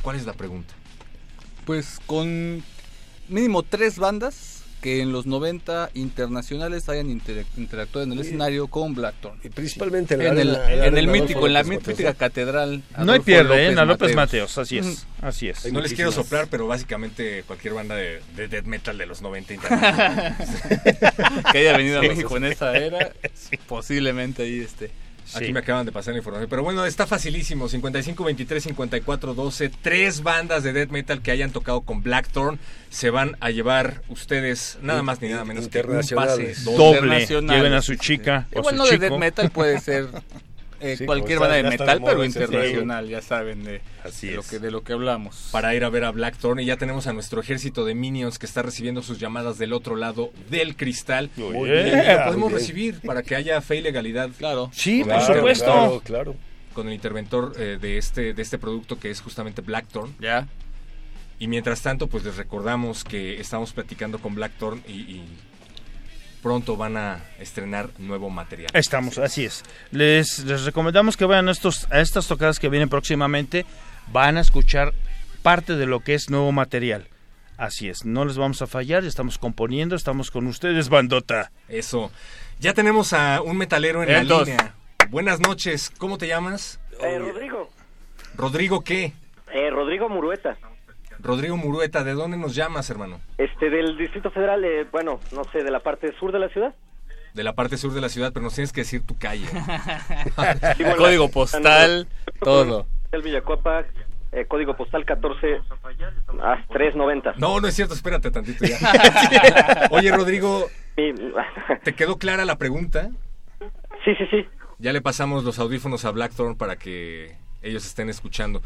¿cuál es la pregunta? Pues con mínimo tres bandas que en los 90 internacionales hayan inter- interactuado en el escenario con Blackthorn. Y principalmente en, el, en el mítico, en la mítica catedral. No hay pierde, ¿eh? En la López Mateos. Mateos, así es. Así es. No les quiero soplar, pero básicamente cualquier banda de, de death metal de los 90 (laughs) internacionales. que haya venido a México en esa era, posiblemente ahí este. Aquí me acaban de pasar la información. Pero bueno, está facilísimo. 55, 23, 54, 12. Tres bandas de death metal que hayan tocado con Blackthorn se van a llevar ustedes nada más ni nada menos que un pase doble. Lleven a su chica o a Igual su no de death metal puede ser (laughs) eh, Sí, cualquier banda de metal, pero internacional, ya saben de, Así de lo que de lo que hablamos. Para ir a ver a Blackthorn. Y ya tenemos a nuestro ejército de minions que está recibiendo sus llamadas del otro lado del cristal. Muy Y bien. lo podemos Muy bien. recibir para que haya fe y legalidad. Claro. Sí, Claro, por supuesto. Claro, claro. Con el interventor eh, de, este, de este producto que es justamente Blackthorn. Ya. Y mientras tanto, pues les recordamos que estamos platicando con Blackthorn y, y pronto van a estrenar nuevo material. Estamos, así es. Les, les recomendamos que vayan a, estos, a estas tocadas que vienen próximamente. Van a escuchar parte de lo que es nuevo material. Así es, no les vamos a fallar, estamos componiendo, estamos con ustedes, bandota. Eso. Ya tenemos a un metalero en la línea. Buenas noches, ¿cómo te llamas? Eh, Rodrigo. Rodrigo qué? Eh, Rodrigo Murueta. Rodrigo Murueta, ¿de dónde nos llamas, hermano? Este, del Distrito Federal, eh, bueno, no sé, de la parte sur de la ciudad. De la parte sur de la ciudad, pero nos tienes que decir tu calle. (laughs) Sí, bueno, Código postal, todo. El Villacuapa, eh, código postal 14 ah, 390. No, no es cierto, espérate tantito ya. (laughs) (laughs) Oye, Rodrigo, ¿te quedó clara la pregunta? sí, sí, sí. Ya le pasamos los audífonos a Blackthorn para que ellos estén escuchando.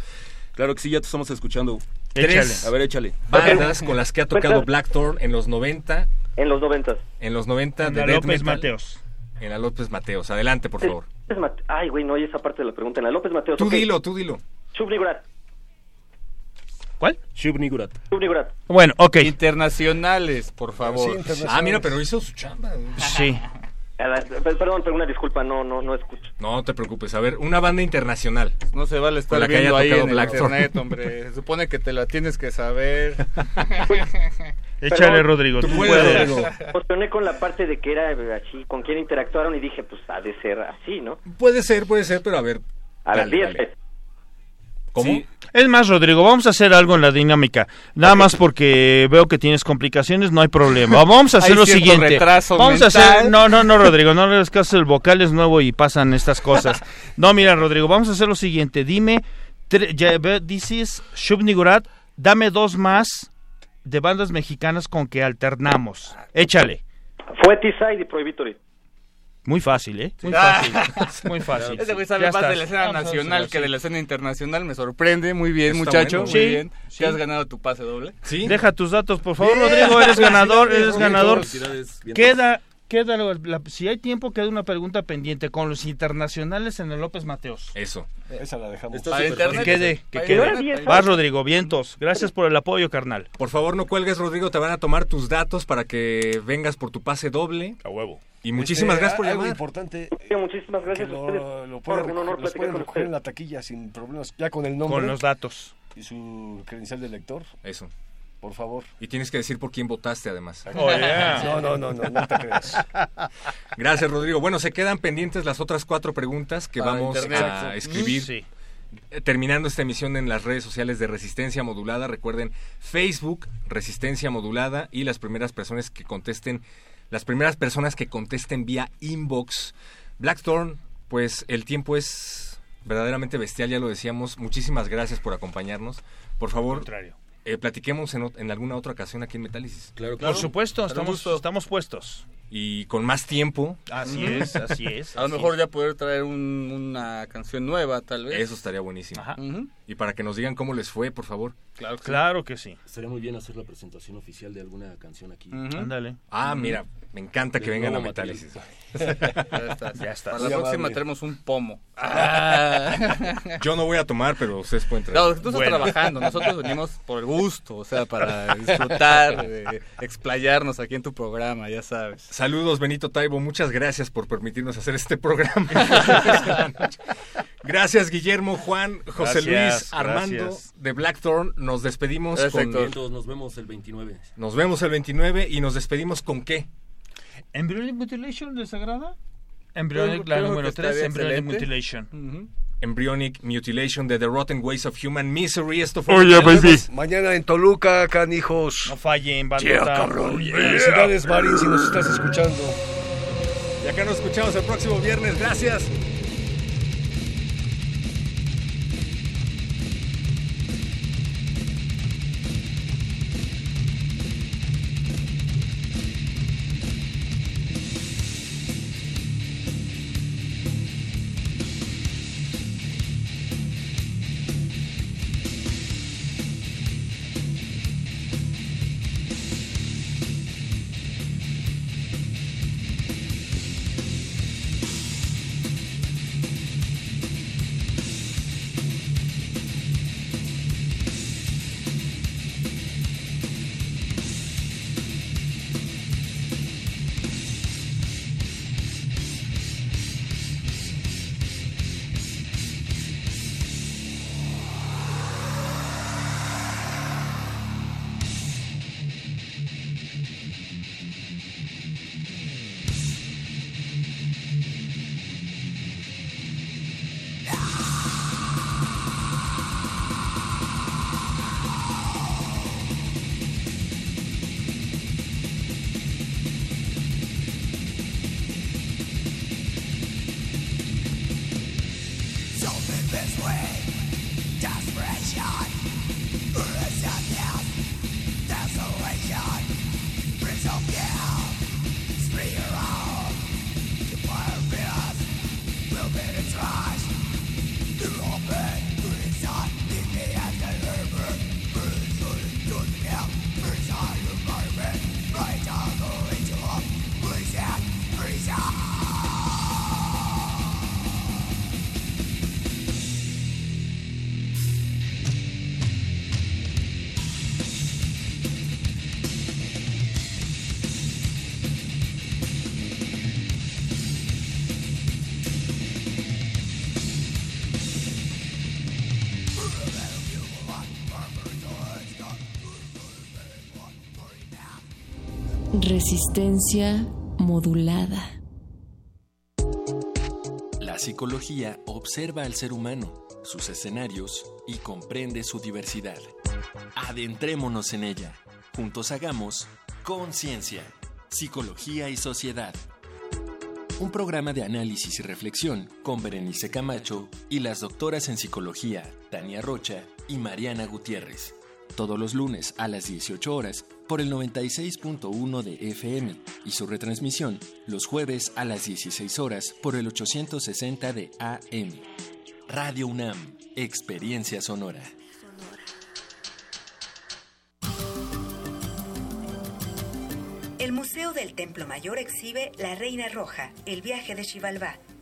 Claro que sí, ya te estamos escuchando. Tres A ver, échale. bandas con las que ha tocado. Blackthorn en los 90, En los 90. en los 90 En de la death López metal. Mateos. En la López Mateos. Adelante, por favor. Ay, güey, no oye esa parte de la pregunta. En la López Mateos. Tú dilo, tú dilo. Shubnigurat. ¿Cuál? Shub Nigurat. Shubnigurat. Bueno, ok. Internacionales, por favor. Ah, mira, pero hizo su chamba. Sí. Perdón, pero una disculpa, no, no, no escucho. No te preocupes. A ver, una banda internacional. No se vale estar la que viendo haya ahí en el internet, hombre. Se supone que te la tienes que saber. (laughs) Échale, Perdón. Rodrigo. Tú tú puedes, puedes. Rodrigo. Emocioné con la parte de que era así, con quién interactuaron y dije, pues ha de ser así, ¿no? Puede ser, puede ser, pero a ver. A ver. ¿Cómo? Sí, Es más, Rodrigo, vamos a hacer algo en la dinámica. Nada más porque veo que tienes complicaciones, no hay problema. Vamos a (laughs) hacer Hay lo siguiente. retraso Vamos a hacer. No, no, no, Rodrigo, no le hagas caso. El vocal es nuevo y pasan estas cosas. (laughs) No, mira, Rodrigo, vamos a hacer lo siguiente. Dime, tre- ya ve- dices Shubnigurat, dame dos más de bandas mexicanas con que alternamos. Échale. Fue T-Side y Prohibitory. Muy fácil, ¿eh? Muy Ah. fácil. (laughs) Muy fácil. Ese güey sabe Ya más estás. de la escena nacional que de la escena internacional. Me sorprende. Muy bien, Está muchacho. bueno. Muy Sí, bien. sí. ¿Ya has ganado tu pase doble? ¿Sí? Deja tus datos, por favor. Rodrigo. Eres (laughs) ganador, eres ganador. Queda, queda la- la- si hay tiempo, queda una pregunta pendiente con los internacionales en el López Mateos. Eso. Esa la dejamos. Está Para Que internet. quede, que quede. diez, Vas, Rodrigo, vientos. Gracias por el apoyo, carnal. Por favor, no cuelgues, Rodrigo. Te van a tomar tus datos para que vengas por tu pase doble. A huevo. Y muchísimas Este, gracias por algo llamar. importante. Sí, muchísimas gracias a ustedes. lo, pueden, un honor los platicar pueden con recoger en la taquilla sin problemas, ya con el nombre Con los datos. y su credencial de lector, Eso. por favor. Y tienes que decir por quién votaste, además. (laughs) Oh, yeah. No, no, no, no, no te creas. (laughs) Gracias, Rodrigo. Bueno, se quedan pendientes las otras cuatro preguntas que Para vamos internet. a escribir. Sí. Eh, Terminando esta emisión en las redes sociales de Resistencia Modulada, recuerden Facebook, Resistencia Modulada y las primeras personas que contesten, las primeras personas que contesten vía inbox. Blackthorn, pues el tiempo es verdaderamente bestial, ya lo decíamos. Muchísimas gracias por acompañarnos. Por favor, Contrario. eh, platiquemos en, en alguna otra ocasión aquí en Metálisis. Claro, Por supuesto, estamos, estamos puestos. Y con más tiempo, Así es, así es. A lo mejor es. ya poder traer un- una canción nueva, tal vez. eso estaría buenísimo. Ajá. Y para que nos digan cómo les fue, por favor. Claro que sí. Claro que sí. Estaría muy bien hacer la presentación oficial de alguna canción aquí. Ándale. Ah, mira, me encanta que vengan a. Metálisis. Ya estás. Ya estás. Para la próxima traemos un pomo. Yo no voy a tomar, pero ustedes pueden traer. No, tú estás Bueno. trabajando, nosotros venimos por el gusto, o sea, para disfrutar, de explayarnos aquí en tu programa, ya sabes. Saludos, Benito Taibo. Muchas gracias por permitirnos hacer este programa. gracias, Guillermo, Juan, José Gracias, Luis, Armando gracias. de Blackthorn. Nos despedimos Perfecto. con. Nos vemos el 29. Nos vemos el 29 y nos despedimos con qué? ¿Embryonic Mutilation les agrada? Embryonic, Creo- la creo número que 3, estaría Embryonic excelente. Mutilation. Ujú. Embryonic Mutilation de The Rotten Ways of Human Misery. Esto fue. Oye, baby. Mañana en Toluca, canijos. No fallen, bandota. Felicidades, Marín, si nos estás escuchando. Y acá nos escuchamos el próximo viernes. Gracias. Resistencia modulada. La psicología observa al ser humano, sus escenarios y comprende su diversidad. Adentrémonos en ella. Juntos hagamos conciencia, psicología y sociedad. Un programa de análisis y reflexión con Berenice Camacho y las doctoras en psicología Tania Rocha y Mariana Gutiérrez. Todos los lunes a las 18 horas por el 96.1 de FM y su retransmisión los jueves a las 16 horas por el 860 de AM. Radio UNAM, Experiencia Sonora. El Museo del Templo Mayor exhibe La Reina Roja, el viaje de Xibalbá,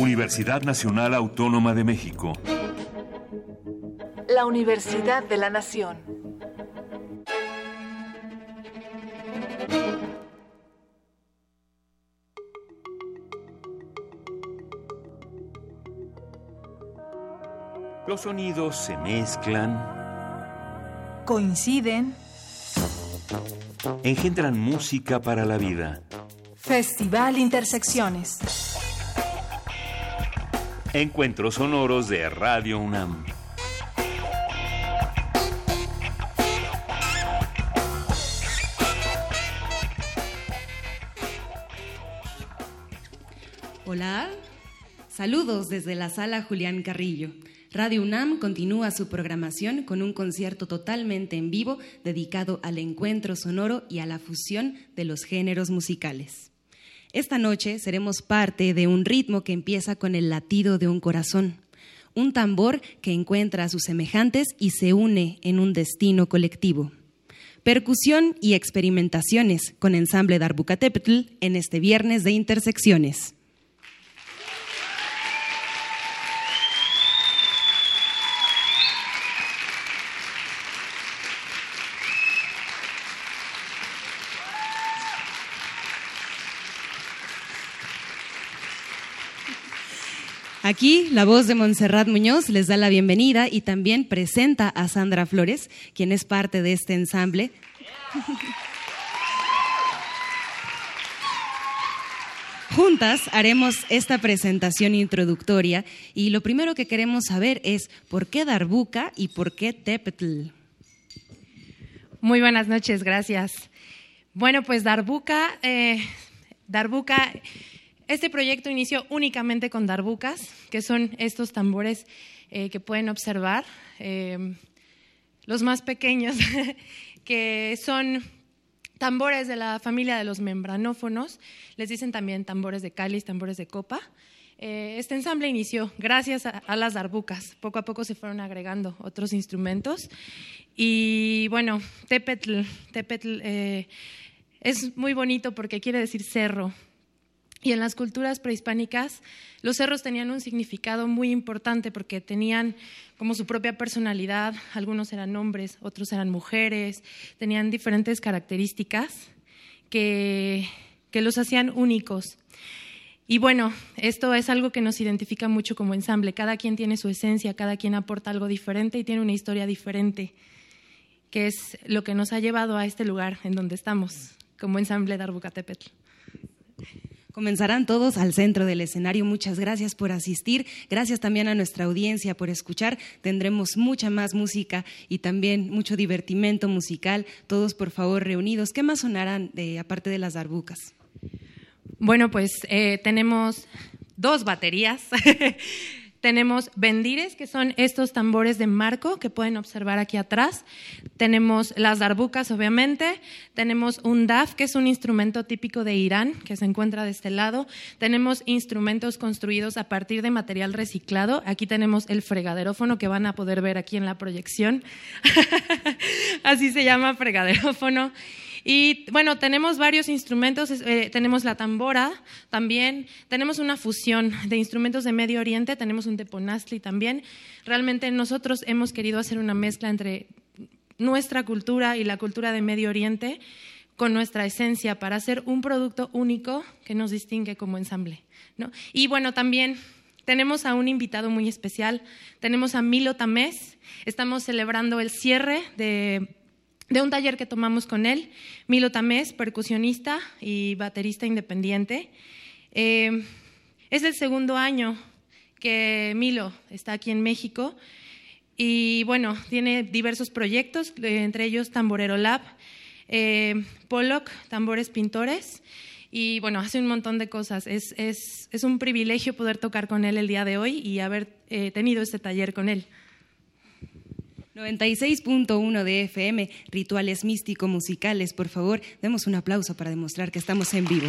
Universidad Nacional Autónoma de México. La Universidad de la Nación. Los sonidos se mezclan, Coinciden. engendran música para la vida. Festival Intersecciones. Encuentros sonoros de Radio UNAM. Hola, saludos desde la sala Julián Carrillo. Radio UNAM continúa su programación con un concierto totalmente en vivo dedicado al encuentro sonoro y a la fusión de los géneros musicales. Esta noche seremos parte de un ritmo que empieza con el latido de un corazón, un tambor que encuentra a sus semejantes y se une en un destino colectivo. Percusión y experimentaciones con ensamble Darbucatepetl en este viernes de intersecciones. Aquí la voz de Montserrat Muñoz les da la bienvenida y también presenta a Sandra Flores, quien es parte de este ensamble. Juntas haremos esta presentación introductoria y lo primero que queremos saber es por qué Darbuca y por qué Tepetl. Muy buenas noches, gracias. Bueno, pues Darbuca, eh, Darbuca, este proyecto inició únicamente con darbucas, que son estos tambores eh, que pueden observar, eh, los más pequeños, (laughs) que son tambores de la familia de los membranófonos, les dicen también tambores de cáliz, tambores de copa. Eh, este ensamble inició gracias a, a, las darbucas. Poco a poco se fueron agregando otros instrumentos. Y bueno, Tepetl, Tepetl eh, es muy bonito porque quiere decir cerro. Y en las culturas prehispánicas, los cerros tenían un significado muy importante porque tenían como su propia personalidad. Algunos eran hombres, otros eran mujeres, tenían diferentes características que, que los hacían únicos. Y bueno, esto es algo que nos identifica mucho como ensamble. Cada quien tiene su esencia, cada quien aporta algo diferente y tiene una historia diferente, que es lo que nos ha llevado a este lugar en donde estamos, como ensamble Darbucatepetl. Comenzarán todos al centro del escenario. Muchas gracias por asistir. Gracias también a nuestra audiencia por escuchar. Tendremos mucha más música y también mucho divertimento musical. Todos, por favor, reunidos. ¿Qué más sonarán de, aparte de las darbucas? Bueno, pues eh, tenemos dos baterías. (laughs) Tenemos bendires, que son estos tambores de marco que pueden observar aquí atrás. Tenemos las darbucas, obviamente. Tenemos un daf, que es un instrumento típico de Irán, que se encuentra de este lado. Tenemos instrumentos construidos a partir de material reciclado. Aquí tenemos el fregaderófono, que van a poder ver aquí en la proyección. (laughs) Así se llama fregaderófono. Y bueno, tenemos varios instrumentos, eh, tenemos la tambora también, tenemos una fusión de instrumentos de Medio Oriente, tenemos un teponazli también. Realmente nosotros hemos querido hacer una mezcla entre nuestra cultura y la cultura de Medio Oriente con nuestra esencia para hacer un producto único que nos distingue como ensamble. ¿no? Y bueno, también tenemos a un invitado muy especial, tenemos a Milo Tamés, estamos celebrando el cierre de de un taller que tomamos con él, Milo Tamés, percusionista y baterista independiente. Eh, es el segundo año que Milo está aquí en México y bueno, tiene diversos proyectos, eh, entre ellos Tamborero Lab, eh, Pollock, Tambores Pintores y bueno, hace un montón de cosas. Es, es, es, un privilegio poder tocar con él el día de hoy y haber tenido este taller con él. 96.1 de FM, rituales místico-musicales. Por favor, demos un aplauso para demostrar que estamos en vivo.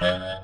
Uh-huh.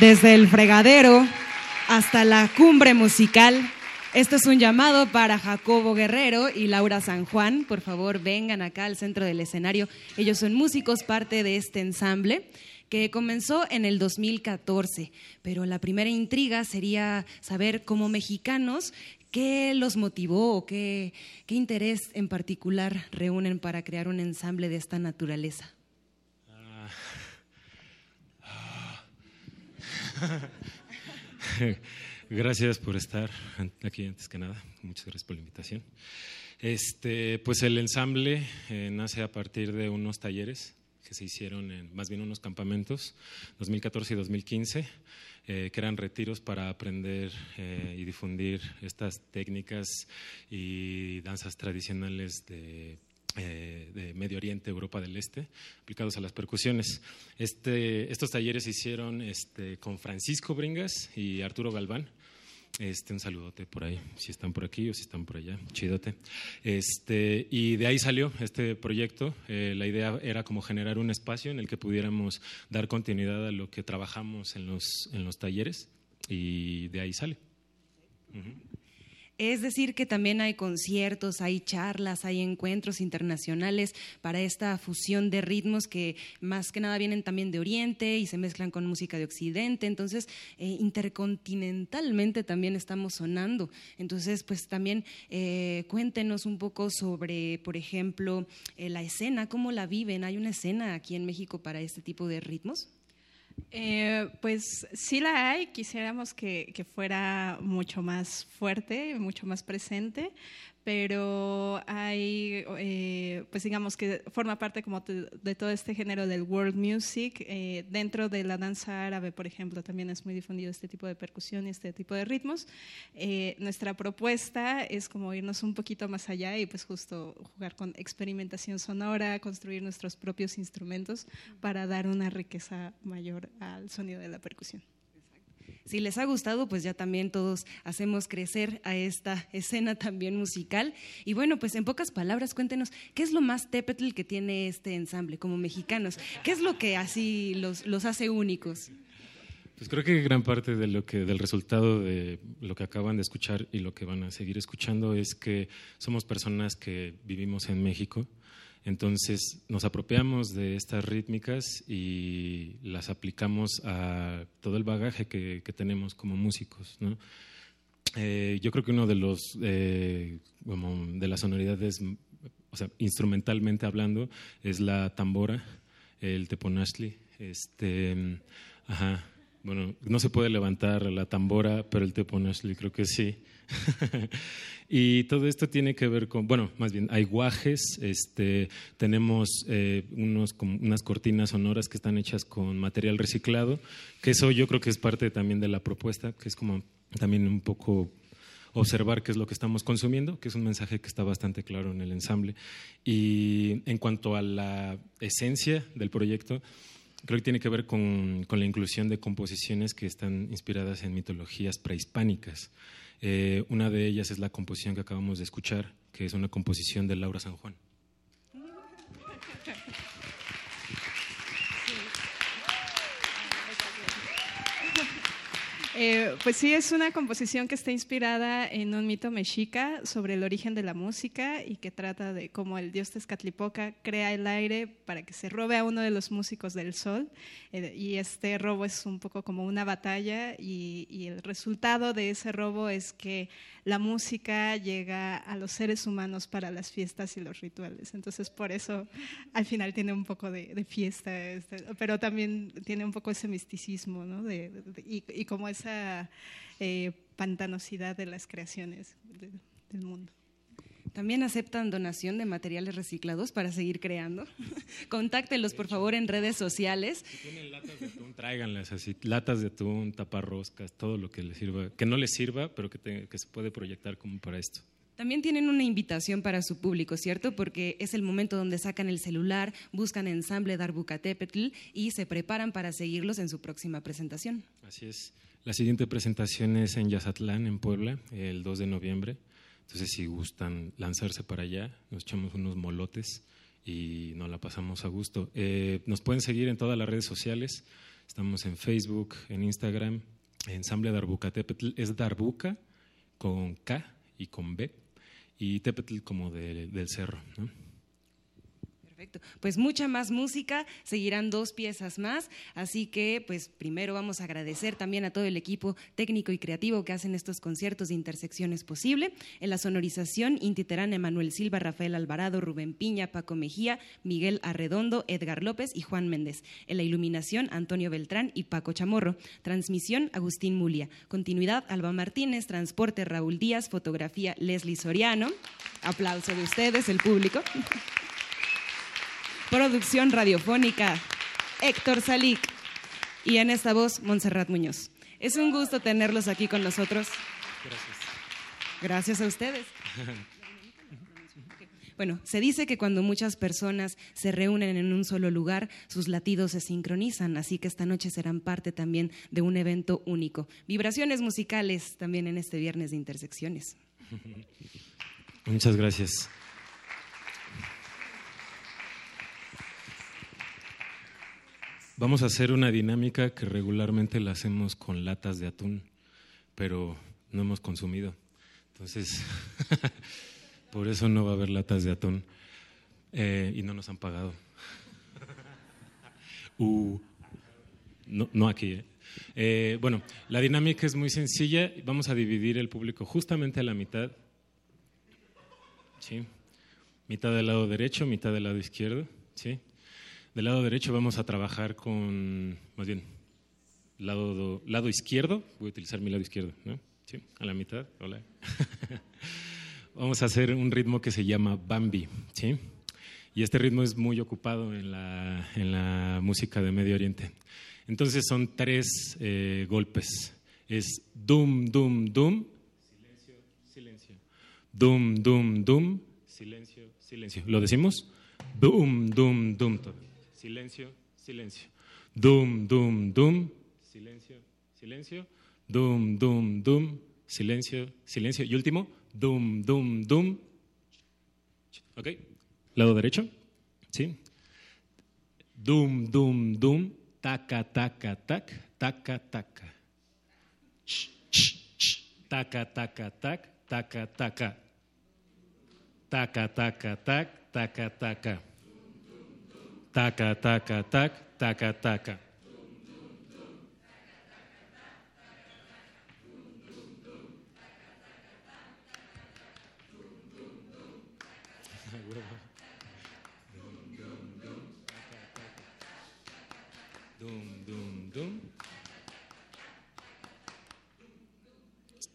Desde el fregadero hasta la cumbre musical. Esto es un llamado para Jacobo Guerrero y Laura San Juan. Por favor, vengan acá al centro del escenario. Ellos son músicos, parte de este ensamble que comenzó en el 2014, pero la primera intriga sería saber como mexicanos qué los motivó o qué, qué interés en particular reúnen para crear un ensamble de esta naturaleza. (laughs) Gracias por estar aquí antes que nada. Muchas gracias por la invitación. Este, pues el ensamble eh, nace a partir de unos talleres que se hicieron en, más bien unos campamentos, 2014 y 2015, eh, que eran retiros para aprender eh, y difundir estas técnicas y danzas tradicionales de eh, de Medio Oriente, Europa del Este, aplicados a las percusiones. Este, estos talleres se hicieron este, con Francisco Bringas y Arturo Galván. Este, un saludote por ahí, si están por aquí o si están por allá, chidote. Este, y de ahí salió este proyecto. Eh, la idea era como generar un espacio en el que pudiéramos dar continuidad a lo que trabajamos en los, en los talleres y de ahí sale. Es decir, que también hay conciertos, hay charlas, hay encuentros internacionales para esta fusión de ritmos que más que nada vienen también de Oriente y se mezclan con música de Occidente. Entonces, eh, intercontinentalmente también estamos sonando. Entonces, pues también eh, cuéntenos un poco sobre, por ejemplo, eh, la escena, cómo la viven. ¿Hay una escena aquí en México para este tipo de ritmos? Eh, pues sí la hay, quisiéramos que, que, fuera mucho más fuerte, mucho más presente, pero hay, eh, pues digamos que forma parte como de, todo este género del world music. Eh, dentro de la danza árabe, por ejemplo, también es muy difundido este tipo de percusión y este tipo de ritmos. Eh, nuestra propuesta es como irnos un poquito más allá y pues justo jugar con experimentación sonora, construir nuestros propios instrumentos para dar una riqueza mayor al sonido de la percusión. Si les ha gustado, pues ya también todos hacemos crecer a esta escena también musical. Y bueno, pues en pocas palabras, cuéntenos, ¿qué es lo más tepetl que tiene este ensamble como mexicanos? ¿Qué es lo que así los, los hace únicos? Pues creo que gran parte de lo que, del resultado de lo que acaban de escuchar y lo que van a seguir escuchando es que somos personas que vivimos en México, entonces nos apropiamos de estas rítmicas y las aplicamos a todo el bagaje que, tenemos como músicos. Eh, yo creo que uno de los eh, de las sonoridades, o sea, instrumentalmente hablando, es la tambora, el teponashli. Este, ajá, bueno, no se puede levantar la tambora, pero el teponashli creo que sí. (laughs) y todo esto tiene que ver con, bueno, más bien, hay guajes, este, tenemos eh, unos, unas cortinas sonoras que están hechas con material reciclado, que eso yo creo que es parte también de la propuesta, que es como también un poco observar qué es lo que estamos consumiendo, que es un mensaje que está bastante claro en el ensamble. Y en cuanto a la esencia del proyecto, creo que tiene que ver con, con la inclusión de composiciones que están inspiradas en mitologías prehispánicas. Eh, una de ellas es la composición que acabamos de escuchar, que es una composición de Laura San Juan. (laughs) Eh, pues sí, es una composición que está inspirada en un mito mexica sobre el origen de la música y que trata de cómo el dios Tezcatlipoca crea el aire para que se robe a uno de los músicos del sol. Eh, y este robo es un poco como una batalla y, y el resultado de ese robo es que la música llega a los seres humanos para las fiestas y los rituales. Entonces, por eso al final tiene un poco de, fiesta, este, pero también tiene un poco ese misticismo, ¿no? y, como esa eh, pantanosidad de las creaciones del mundo. También aceptan donación de materiales reciclados para seguir creando. (laughs) Contáctelos, por favor, en redes sociales. Si tienen latas de atún, tráiganlas así. Latas de atún, taparroscas, todo lo que les sirva, que no les sirva, pero que, que se puede proyectar como para esto. También tienen una invitación para su público, ¿cierto? Porque es el momento donde sacan el celular, buscan ensamble Darbucatepetl y se preparan para seguirlos en su próxima presentación. Así es. La siguiente presentación es en Yazatlán, en Puebla, el 2 de noviembre. Entonces, si gustan lanzarse para allá, nos echamos unos molotes y nos la pasamos a gusto. Eh, nos pueden seguir en todas las redes sociales. Estamos en Facebook, en Instagram, Ensamble Darbuca Tepetl. Es Darbuca con K y con B y Tepetl como de- del cerro. ¿no? Perfecto. Pues mucha más música, seguirán dos piezas más, así que pues primero vamos a agradecer también a todo el equipo técnico y creativo que hacen estos conciertos de intersecciones posible. En la sonorización, Inti Terán, Emanuel Silva, Rafael Alvarado, Rubén Piña, Paco Mejía, Miguel Arredondo, Edgar López y Juan Méndez. En la iluminación, Antonio Beltrán y Paco Chamorro. Transmisión, Agustín Mulia. Continuidad, Alba Martínez. Transporte, Raúl Díaz. Fotografía, Leslie Soriano. Aplauso de ustedes, el público. (laughs) Producción radiofónica, Héctor Salic. Y en esta voz, Montserrat Muñoz. Es un gusto tenerlos aquí con nosotros. Gracias a ustedes. (laughs) Bueno, se dice que cuando muchas personas se reúnen en un solo lugar, sus latidos se sincronizan, así que esta noche serán parte también de un evento único. Vibraciones musicales también en este viernes de intersecciones. Muchas gracias. Vamos a hacer una dinámica que regularmente la hacemos con latas de atún, pero no hemos consumido. Entonces, (laughs) por eso no va a haber latas de atún. Eh, y no nos han pagado. (laughs) Uh, no, no aquí. ¿eh? Eh, bueno, la dinámica es muy sencilla. Vamos a dividir el público justamente a la mitad. ¿sí? Mitad del lado derecho, mitad del lado izquierdo. ¿sí? Del lado derecho vamos a trabajar con, más bien, lado, do- lado izquierdo. Voy a utilizar mi lado izquierdo, ¿no? ¿Sí? A la mitad. Hola. (laughs) vamos a hacer un ritmo que se llama Bambi. ¿sí? Y este ritmo es muy ocupado en la, en la música de Medio Oriente. Entonces son tres eh, golpes. Es dum, dum, dum. Silencio, silencio. Dum, dum, dum. Silencio, silencio. ¿Lo decimos? Dum, dum, dum. Silencio, silencio. Dum, dum, dum. Silencio, silencio. Dum, dum, dum. Silencio, silencio. Y último, dum, dum, dum. ¿Ok? Lado derecho. ¿Sí? Dum, dum, dum. Taca, taca, tac. Taca, taca. Taca, taca, tac. Taca, taca. Taca, taca, tac. Taca, taca. Taca, taca, tac. Taca, taca.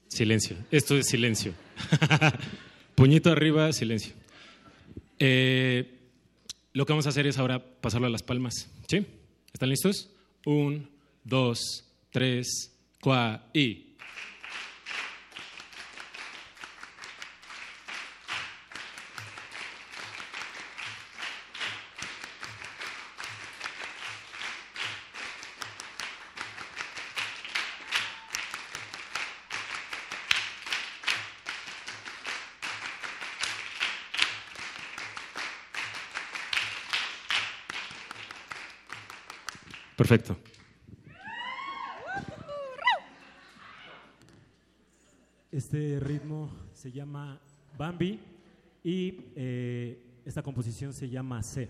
Silencio. Esto es silencio. (laughs) Puñito arriba, silencio. Eh, lo que vamos a hacer es ahora pasarlo a las palmas. ¿Sí? ¿Están listos? Un, dos, tres, cua y. Perfecto. Este ritmo se llama Bambi y eh, esta composición se llama C.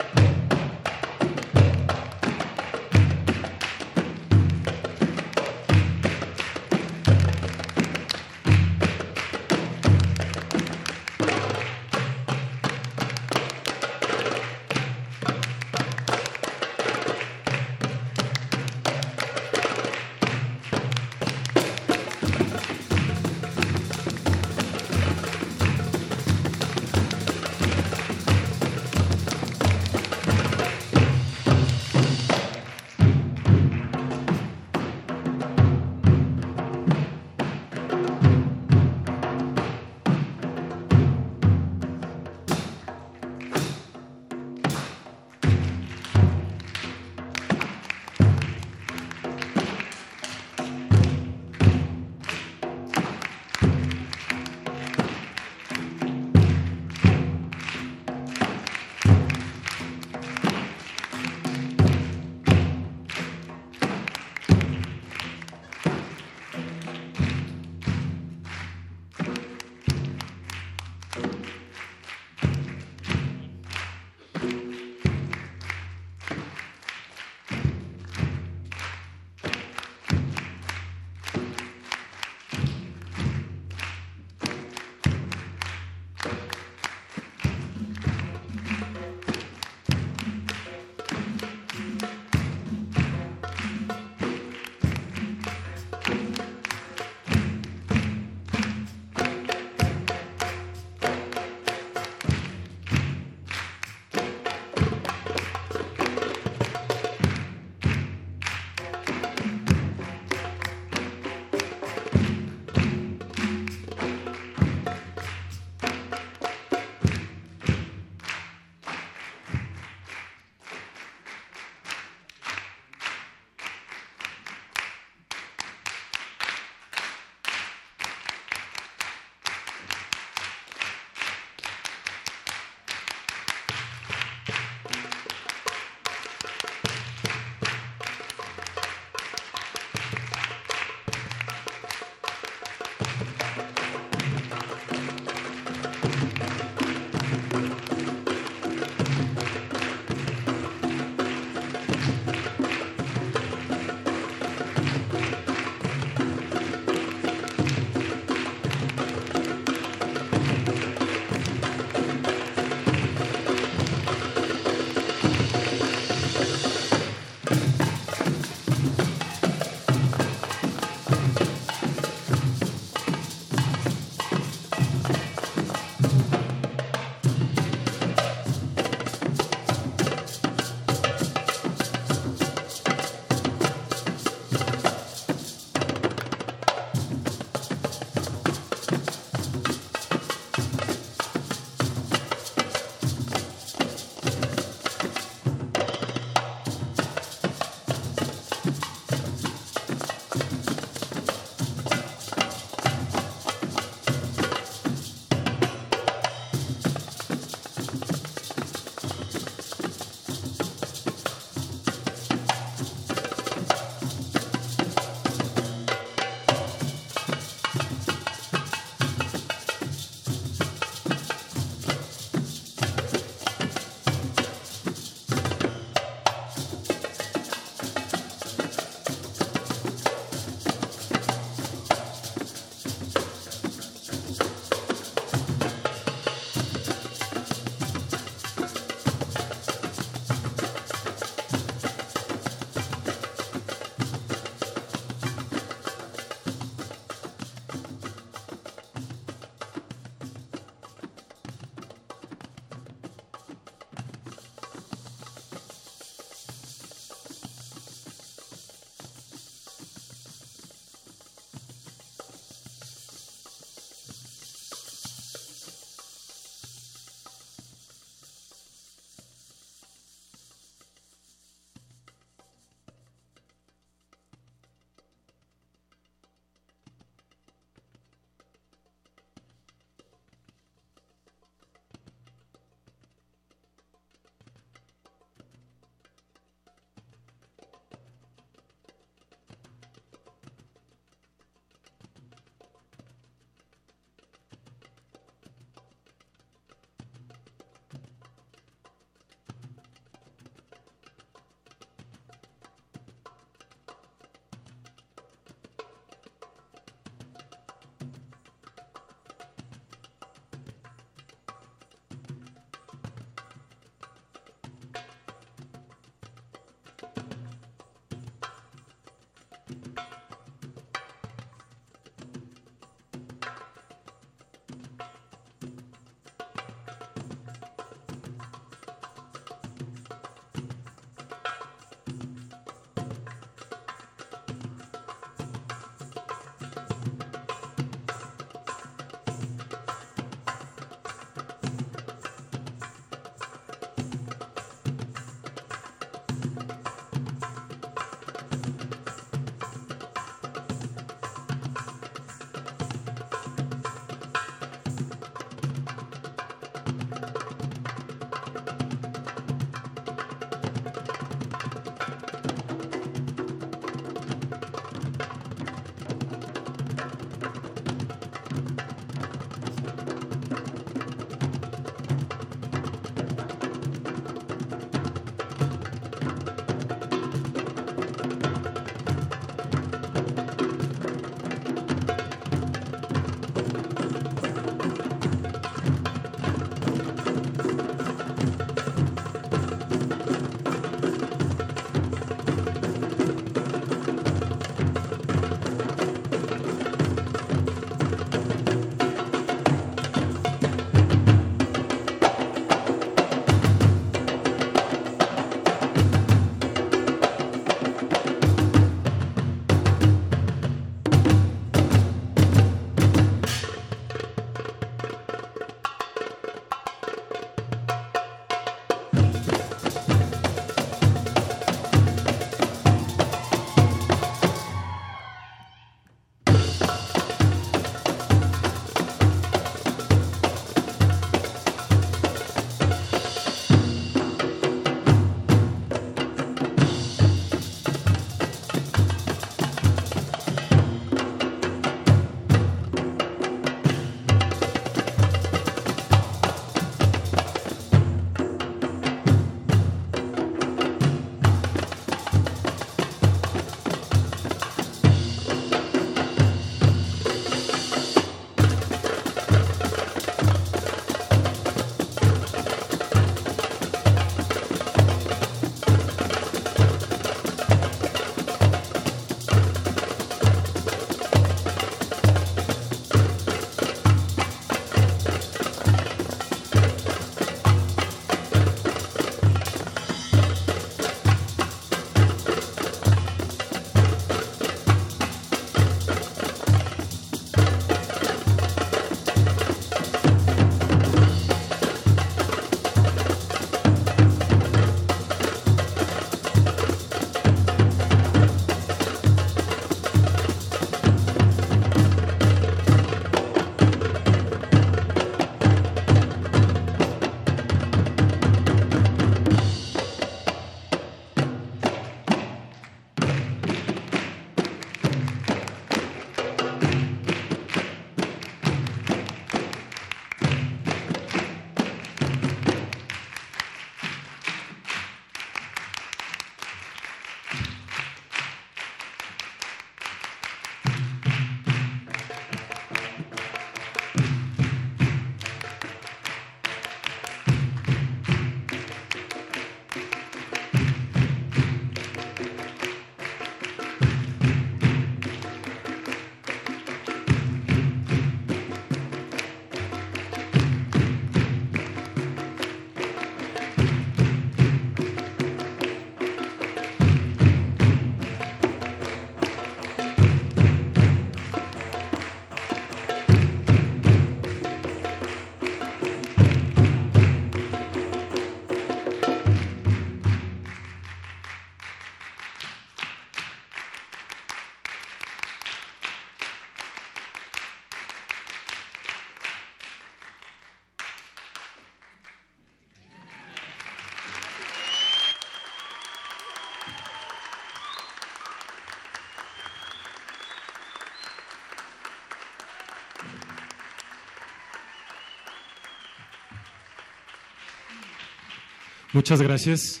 Muchas gracias.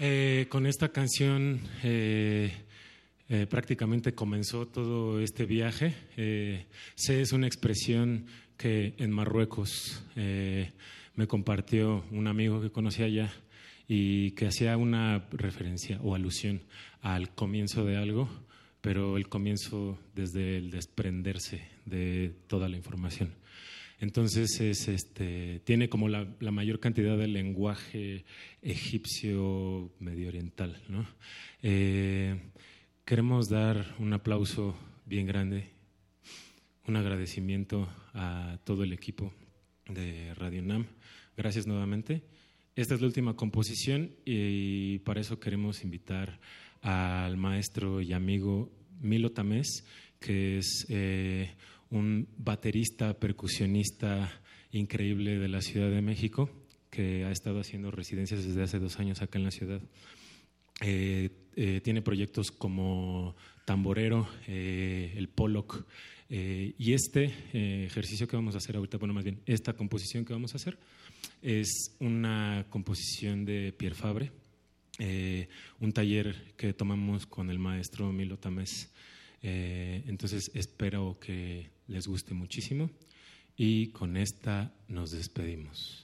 Eh, con esta canción eh, eh, prácticamente comenzó todo este viaje. Eh, sé es una expresión que en Marruecos eh, me compartió un amigo que conocía allá y que hacía una referencia o alusión al comienzo de algo, pero el comienzo desde el desprenderse de toda la información. Entonces es, este, tiene como la, mayor cantidad de lenguaje egipcio medio oriental. ¿no? Eh, queremos dar un aplauso bien grande, un agradecimiento a todo el equipo de Radio NAM. Gracias nuevamente. Esta es la última composición y para eso queremos invitar al maestro y amigo Milo Tamés, que es eh, un baterista, percusionista increíble de la Ciudad de México, que ha estado haciendo residencias desde hace dos años acá en la ciudad. Eh, eh, tiene proyectos como Tamborero, eh, el Pollock, y este ejercicio que vamos a hacer ahorita, bueno, más bien, esta composición que vamos a hacer es una composición de Pierre Fabre, un taller que tomamos con el maestro Milo Tamés. Eh, entonces espero que les guste muchísimo y con esta nos despedimos.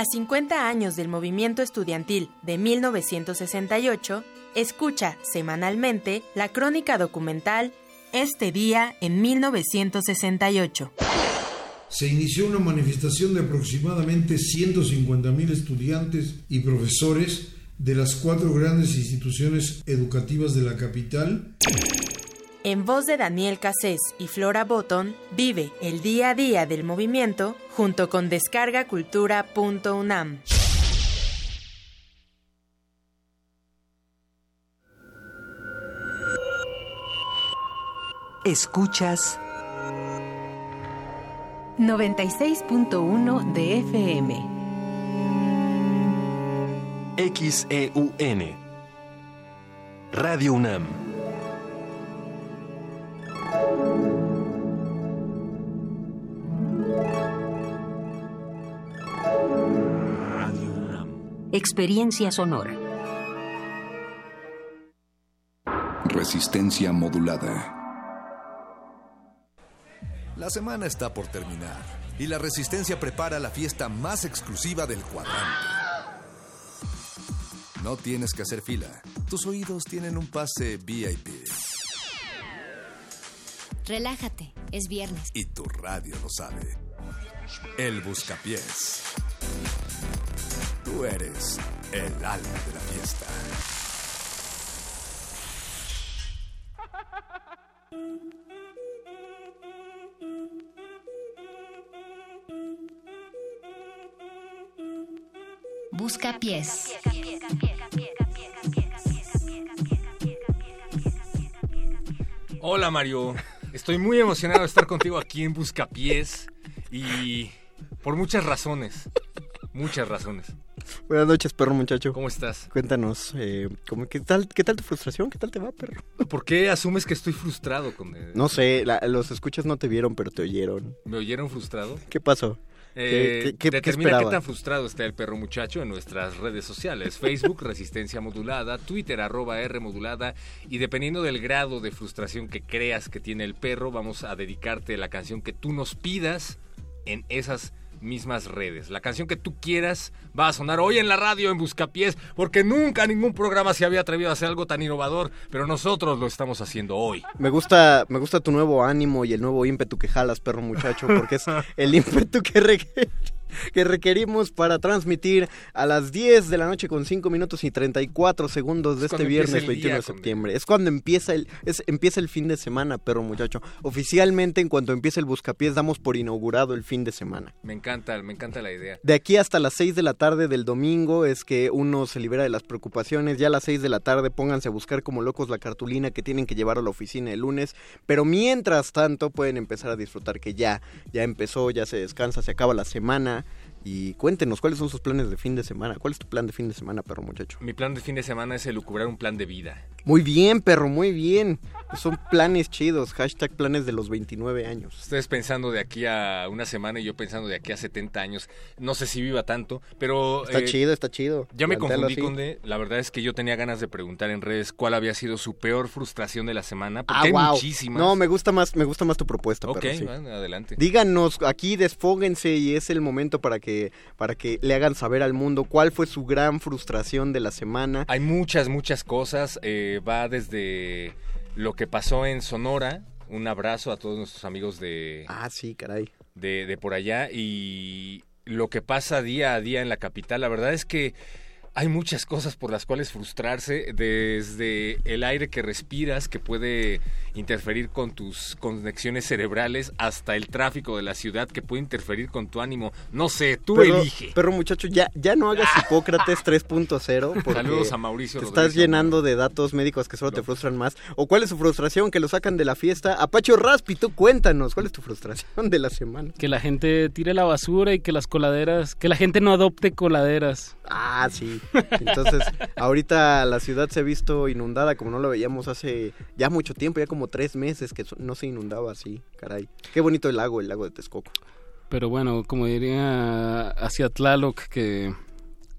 A 50 años del movimiento estudiantil de 1968, escucha semanalmente la crónica documental Este día en 1968. Se inició una manifestación de aproximadamente 150.000 estudiantes y profesores de las cuatro grandes instituciones educativas de la capital En voz de Daniel Cassés y Flora Botton, vive el día a día del movimiento junto con descargacultura.unam. Escuchas 96.1 de FM. XEUN. Radio UNAM. Experiencia sonora. Resistencia modulada. La semana está por terminar y la Resistencia prepara la fiesta más exclusiva del cuadrante. No tienes que hacer fila. Tus oídos tienen un pase VIP Relájate, es viernes. y tu radio lo sabe. El Buscapiés. Tú eres el alma de la fiesta. Busca pies. Hola Mario, estoy muy emocionado de estar contigo aquí en Buscapiés y por muchas razones, muchas razones. Buenas noches, perro muchacho. ¿Cómo estás? Cuéntanos, eh, ¿cómo- qué, tal, ¿qué tal tu frustración? ¿Qué tal te va, perro? ¿Por qué asumes que estoy frustrado con eh, No sé, la- los escuchas no te vieron, pero te oyeron. ¿Me oyeron frustrado? ¿Qué pasó? Eh, ¿Qué, qué- qué determina qué tan frustrado está el perro muchacho en nuestras redes sociales. Facebook, (laughs) Resistencia Modulada, Twitter, arroba R Modulada. Y dependiendo del grado de frustración que creas que tiene el perro, vamos a dedicarte la canción que tú nos pidas en esas mismas redes. La canción que tú quieras va a sonar hoy en la radio en Buscapiés, porque nunca ningún programa se había atrevido a hacer algo tan innovador, pero nosotros lo estamos haciendo hoy. Me gusta, me gusta tu nuevo ánimo y el nuevo ímpetu que jalas, perro muchacho, porque es el (laughs) ímpetu que requiere. (laughs) que requerimos para transmitir a las 10 de la noche con 5 minutos y 34 segundos de Es este viernes empieza el 21 de septiembre. Es cuando empieza el, es, empieza el fin de semana, perro muchacho. Oficialmente, en cuanto empiece el buscapiés, damos por inaugurado el fin de semana. Me encanta, me encanta la idea. De aquí hasta las 6 de la tarde del domingo es que uno se libera de las preocupaciones. Ya a las 6 de la tarde pónganse a buscar como locos la cartulina que tienen que llevar a la oficina el lunes. Pero mientras tanto pueden empezar a disfrutar que ya, ya empezó, ya se descansa, se acaba la semana. Y cuéntenos, ¿cuáles son sus planes de fin de semana? ¿Cuál es tu plan de fin de semana, perro muchacho? Mi plan de fin de semana es elucubrar un plan de vida. Muy bien, perro, muy bien. Son planes chidos. Hashtag planes de los 29 años. Ustedes pensando de aquí a una semana y yo pensando de aquí a 70 años. No sé si viva tanto, pero... Está eh, chido, está chido. Ya me Plantéalo confundí, así. Conde. La verdad es que yo tenía ganas de preguntar en redes cuál había sido su peor frustración de la semana. Porque Ah, hay wow. muchísimas. No, me gusta más, me gusta más tu propuesta, Ok, perro, sí. adelante. Díganos, aquí desfóguense y es el momento para que, para que le hagan saber al mundo cuál fue su gran frustración de la semana. Hay muchas, muchas cosas. eh, va desde lo que pasó en Sonora. Un abrazo a todos nuestros amigos de... Ah, sí, caray. De, de por allá. Y lo que pasa día a día en la capital. La verdad es que hay muchas cosas por las cuales frustrarse. Desde el aire que respiras, que puede interferir con tus conexiones cerebrales, hasta el tráfico de la ciudad, que puede interferir con tu ánimo. No sé, tú Perro- elige. Perro muchacho, ya, ya no hagas (laughs) Hipócrates 3.0. porque Saludos a Mauricio Te Rodríguez estás llenando de datos médicos que solo te frustran más. ¿O cuál es su frustración? Que lo sacan de la fiesta. Apacho Raspi, tú cuéntanos, ¿cuál es tu frustración de la semana? Que la gente tire la basura y que las coladeras, que la gente no adopte coladeras. Ah, sí. Entonces, ahorita la ciudad se ha visto inundada como no lo veíamos hace ya mucho tiempo, ya como tres meses que no se inundaba así, caray. Qué bonito el lago, el lago de Texcoco. Pero bueno, como diría hacia Tlaloc, que,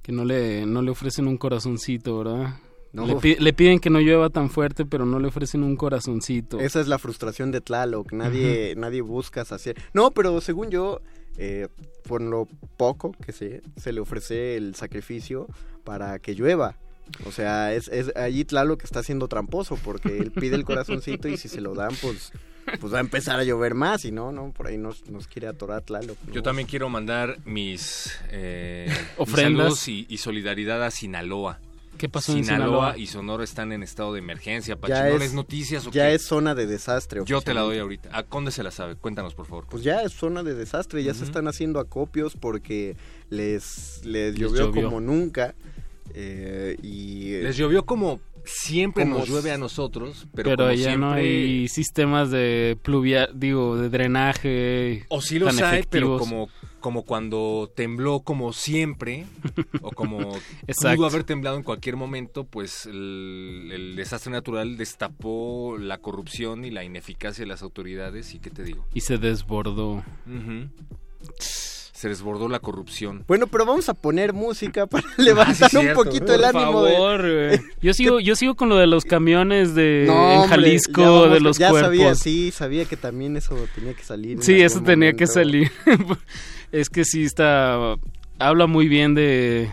que no, le, no le ofrecen un corazoncito, ¿verdad? No. Le, pi- le piden que no llueva tan fuerte, pero no le ofrecen un corazoncito. Esa es la frustración de Tlaloc, nadie, nadie busca hacer. No, pero según yo, eh, por lo poco que sé, se le ofrece el sacrificio para que llueva. O sea, es, es allí Tlaloc está siendo tramposo porque él pide el corazoncito y si se lo dan, pues, pues va a empezar a llover más y no, no, por ahí nos, nos quiere atorar Tlaloc. ¿no? Yo también quiero mandar mis, eh, Ofrendas. y, y solidaridad a Sinaloa. ¿Qué pasó en Sinaloa? y Sonora están en estado de emergencia. Ya Pachinones es- noticias o ya qué? es zona de desastre. Yo te la doy ahorita. ¿A dónde se la sabe? Cuéntanos, por favor. Pues ya es zona de desastre, ya se están haciendo acopios porque les, les Les llovió, llovió. como nunca. Eh, y Les llovió como siempre Como nos llueve a nosotros, pero, Pero, como ya no hay sistemas de pluvia, digo, de drenaje. O sí los tan hay, pero como, como cuando tembló como siempre, o como (laughs) pudo haber temblado en cualquier momento, pues el, el desastre natural destapó la corrupción y la ineficacia de las autoridades. ¿Y qué te digo? Y se desbordó. Ujú. Se desbordó la corrupción. Bueno, pero vamos a poner música para levantar (laughs) Ah, sí, un poquito el ánimo de- favor, güey. (laughs) Yo sigo, yo sigo con lo de los camiones de No, en hombre, Jalisco ya vamos- de los ya cuerpos. sabía, sí, sabía que también eso tenía que salir. Sí, eso tenía que salir. (laughs) es que sí está habla muy bien de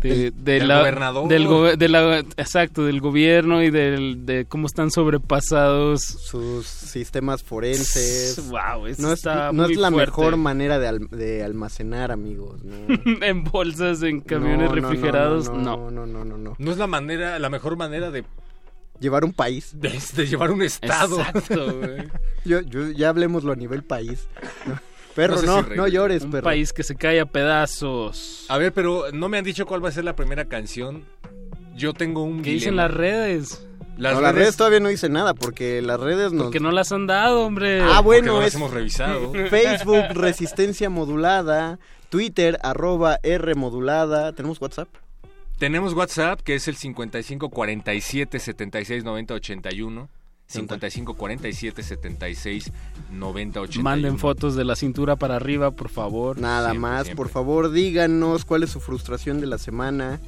de, Del- de del la, gobernador. del go- de la- exacto del gobierno y del, de cómo están sobrepasados sus sistemas forenses. Wow, eso no es, está no muy es la fuerte. mejor manera de, al- de almacenar, amigos. No. (laughs) en bolsas, en camiones No, no, no, refrigerados, no, no. no, no, no, no. No es la manera, la mejor manera de, Llevar un país. de, de llevar un estado. Exacto. (laughs) Yo, yo, ya hablemoslo a nivel país. No. Perro, No sé no, si no, llores, Un perro. país que se cae a pedazos. A ver, pero no me han dicho cuál va a ser la primera canción. Yo tengo un ¿Qué dicen las redes? Las no, las redes- todavía no dice nada porque las redes nos... Porque no las han dado, hombre. Ah, bueno, no las hemos revisado. (laughs) Facebook, Resistencia Modulada, Twitter, arroba R Modulada. ¿Tenemos WhatsApp? Tenemos WhatsApp que es el 55 47 76 90 81. 55 47 76 90 81. Manden fotos de la cintura para arriba, por favor. Nada Siempre, más, siempre. por favor, díganos cuál es su frustración de la semana.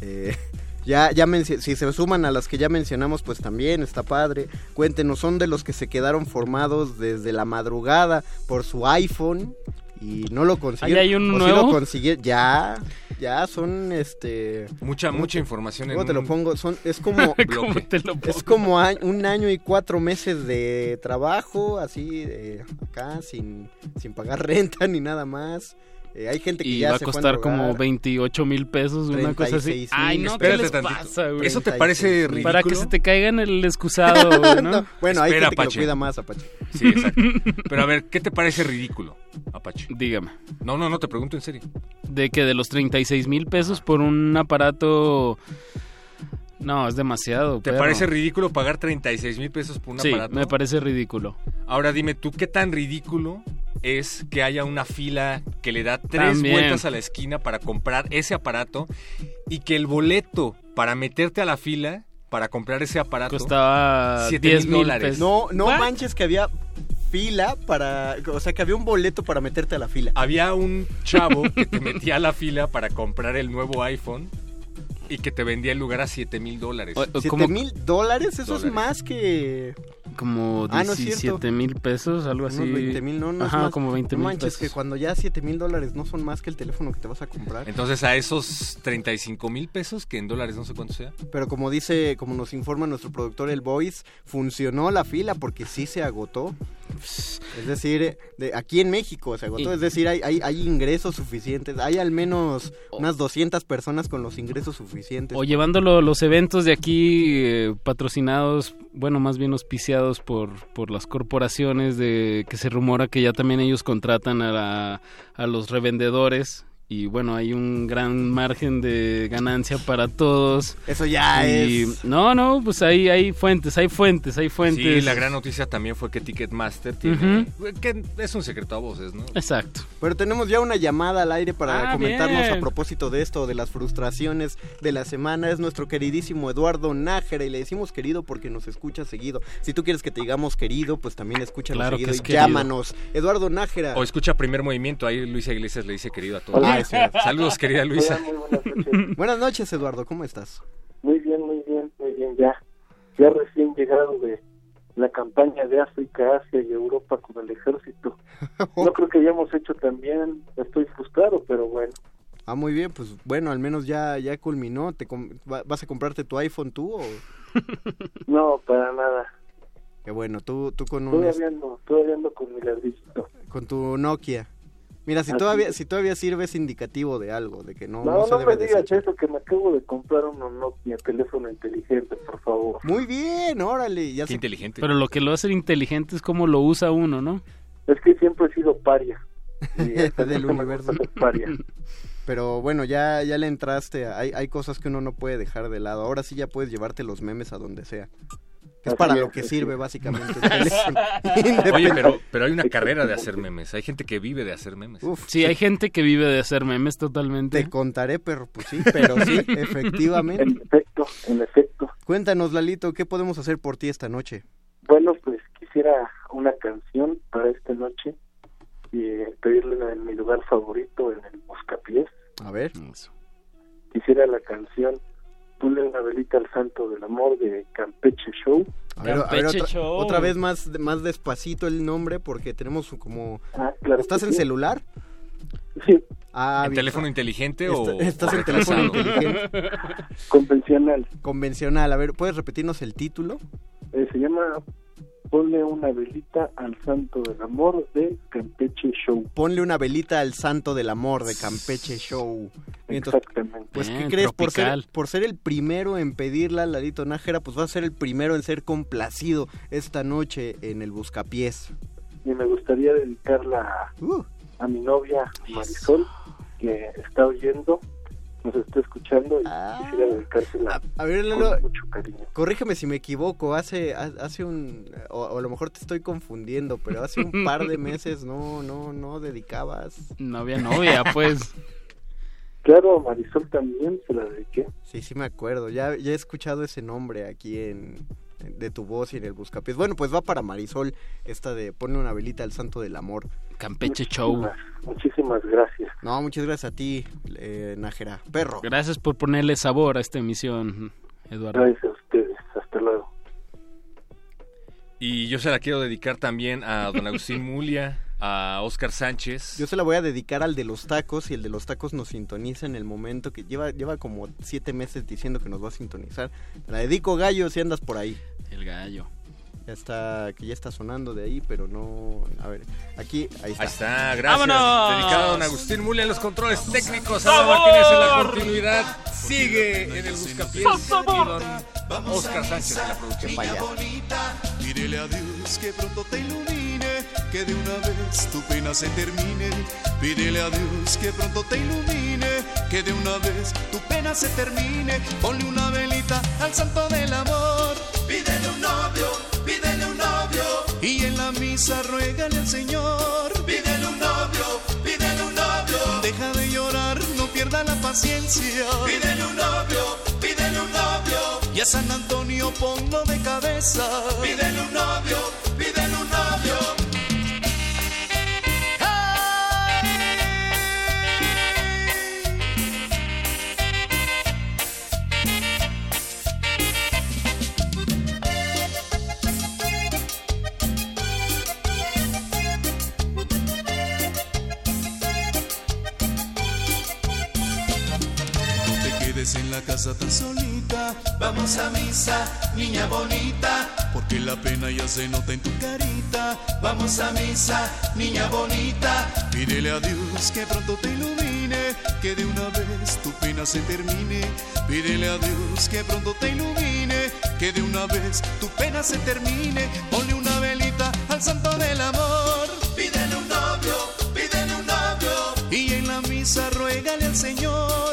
Eh, (laughs) ya, ya si se suman a las que ya mencionamos, pues también está padre. Cuéntenos, son de los que se quedaron formados desde la madrugada por su iPhone y no lo consiguieron. ¿Ahí hay uno o sí nuevo? lo consiguieron, ya, ya son este. Mucha, mucha información en ¿Cómo te lo un pongo? Son, es como. (laughs) ¿Cómo bloque. te lo pongo? Es como a- un año y cuatro meses de trabajo, así, de acá, sin, sin pagar renta ni nada más. Eh, hay gente que Y ya va a costar como drogar. 28 mil pesos, una cosa así. 36,000. Ay, no, ¿qué Espérate les tantito. pasa, güey? ¿Eso te parece ridículo? Para que se te caiga en el excusado, (laughs) güey, ¿no? No, bueno, hay Espera, gente que lo Apache. cuida más, Apache. Sí, exacto. Pero a ver, ¿qué te parece ridículo, Apache? Dígame. No, no, no, te pregunto en serio. De que de los 36 mil pesos por un aparato... No, es demasiado. ¿Te parece ridículo pagar 36 mil pesos por un Sí, aparato? me parece ridículo. Ahora dime tú, ¿qué tan ridículo es que haya una fila que le da tres También. vueltas a la esquina para comprar ese aparato y que el boleto para meterte a la fila para comprar ese aparato Costaba siete 10 mil dólares? pesos. No, no manches que había fila para... O sea, que había un boleto para meterte a la fila. Había un chavo que te metía a la fila para comprar el nuevo iPhone y que te vendía el lugar a 7 mil dólares. ¿Siete mil dólares? Eso Dólares. es más que... Como Ah, no es cierto. 17 mil pesos, algo así. Unos 20 mil, no, no es Ajá, más. como 20 No mil manches, pesos. que cuando ya 7 mil dólares no son más que el teléfono que te vas a comprar. Entonces a esos 35 mil pesos, que en dólares no sé cuánto sea, Pero como dice, como nos informa nuestro productor El Voice, funcionó la fila porque sí se agotó. Es decir, de, aquí en México se agotó. Y- Es decir, hay, hay, hay ingresos suficientes. Hay al menos unas 200 personas con los ingresos suficientes. O llevándolo los eventos de aquí eh, patrocinados, bueno, más bien auspiciados por, por las corporaciones de que se rumora que ya también ellos contratan a, la- a los revendedores y bueno, hay un gran margen de ganancia para todos. Eso ya Y- es... No, no, pues ahí hay fuentes, hay fuentes, hay fuentes. Sí, la gran noticia también fue que Ticketmaster tiene... Que es un secreto a voces, ¿no? Exacto. Pero tenemos ya una llamada al aire para Ah, comentarnos bien. a propósito de esto, de las frustraciones de la semana. Es nuestro queridísimo Eduardo Nájera y le decimos querido porque nos escucha seguido. Si tú quieres que te digamos querido, pues también escúchanos Claro que seguido es y querido. llámanos. Eduardo Nájera. O escucha primer movimiento, ahí Luisa Iglesias le dice querido a todos. Ah, es cierto. Saludos, (laughs) querida Luisa. (laughs) Buenas noches, Eduardo, ¿cómo estás? Muy bien, muy bien, muy bien, ya. Ya recién llegado de la campaña de África, Asia y Europa con el ejército. (laughs) No creo que hayamos hecho también, estoy frustrado, pero bueno. Ah, muy bien, pues bueno, al menos ya, ya culminó. ¿Te ¿Vas a comprarte tu iPhone tú o...? No, para nada. Qué bueno, tú, tú con un... Todavía ando, todavía ando con mi ladrillito. Con tu Nokia. Mira, si Así todavía, si todavía sirve es indicativo de algo, de que no, No, no no, se debe me digas eso, que me acabo de comprar un Nokia teléfono inteligente, por favor. Muy bien, órale. Ya Qué se- inteligente. Pero lo que lo hace inteligente es cómo lo usa uno, ¿no? Es que siempre he sido paria. (laughs) Del universo. paria. Pero bueno, ya, ya le entraste. Hay, hay cosas que uno no puede dejar de lado. Ahora sí ya puedes llevarte los memes a donde sea. Que es para lo que sirve básicamente. (laughs) Oye, pero, pero hay una carrera de hacer memes. Hay gente que vive de hacer memes. Uf, Sí, hay gente que vive de hacer memes totalmente. Te contaré, pero pues sí, pero sí, (laughs) efectivamente. En efecto, en efecto. Cuéntanos, Lalito, ¿qué podemos hacer por ti esta noche? Bueno, pues quisiera una canción para esta noche y eh, pedirle en mi lugar favorito en el Buscapiés. A ver. Quisiera la canción Ponle una velita al santo del amor de Campeche Show. A ver, a ver, Campeche otra, Show. otra vez más, más despacito el nombre porque tenemos como... Ah, claro ¿Estás en sí. celular? Sí, Ah, ¿En teléfono inteligente o Está- estás en teléfono inteligente. convencional. Convencional. A ver, ¿puedes repetirnos el título? Eh, se llama Ponle una velita al santo del amor de Campeche Show. Ponle una velita al santo del amor de Campeche Show. Entonces, Exactamente. pues, ¿qué Bien, crees? Por ser, por ser el primero en pedirla, Lalito Nájera, pues va a ser el primero en ser complacido esta noche en el Buscapiés. Y me gustaría dedicarla a, Uh, a mi novia Marisol, que está oyendo, nos está escuchando y quisiera dedicársela Ah. a ver, con Lalo, mucho cariño. corrígeme si me equivoco. Hace, ha- hace un... O, o a lo mejor te estoy confundiendo, pero hace un par de (laughs) meses no, no, no dedicabas... No había novia, pues. (laughs) Claro, a Marisol también se la dediqué. Sí, sí me acuerdo. Ya, ya he escuchado ese nombre aquí en- de tu voz y en el Buscapiés. Bueno, pues va para Marisol esta de Ponle una velita al santo del amor. Campeche Show. Muchísimas, muchísimas gracias. No, muchas gracias a ti, eh, Nájera. Perro. Gracias por ponerle sabor a esta emisión, Eduardo. Gracias a ustedes. Hasta luego. Y yo se la quiero dedicar también a don Agustín Mulia, a Oscar Sánchez. Yo se la voy a dedicar al de los tacos y el de los tacos nos sintoniza en el momento que lleva, lleva como siete meses diciendo que nos va a sintonizar. Te la dedico, gallo, si andas por ahí. El gallo. Ya está, que ya está sonando de ahí, pero no. A ver, aquí, ahí está. Ahí está, gracias. ¡Vámonos! Dedicado a don Agustín Muli en los controles técnicos. Ana Martínez en la continuidad. Sigue en el Buscapiés. Y don Oscar Sánchez en la producción. Vaya. Pídele a Dios que pronto te ilumine, que de una vez tu pena se termine. Pídele a Dios que pronto te ilumine, que de una vez tu pena se termine. Ponle una velita al santo del amor. Pídele un novio, pídele un novio. Y en la misa ruégale al Señor. Pídele un novio, pídele un novio. Deja de llorar, no pierda la paciencia. Pídele un novio, pídele un novio. Y a San Antonio ponlo de cabeza. Pídele un novio, pídele un novio. Tan solita. Vamos a misa, niña bonita. Porque la pena ya se nota en tu carita. Vamos a misa, niña bonita. Pídele a Dios que pronto te ilumine. Que de una vez tu pena se termine. Pídele a Dios que pronto te ilumine. Que de una vez tu pena se termine. Ponle una velita al santo del amor. Pídele un novio, pídele un novio. Y en la misa ruégale al Señor.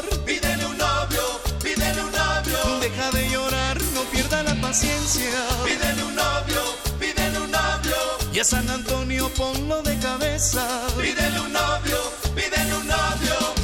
Paciencia. Pídele un novio, pídele un novio. Y a San Antonio ponlo de cabeza. Pídele un novio, pídele un novio.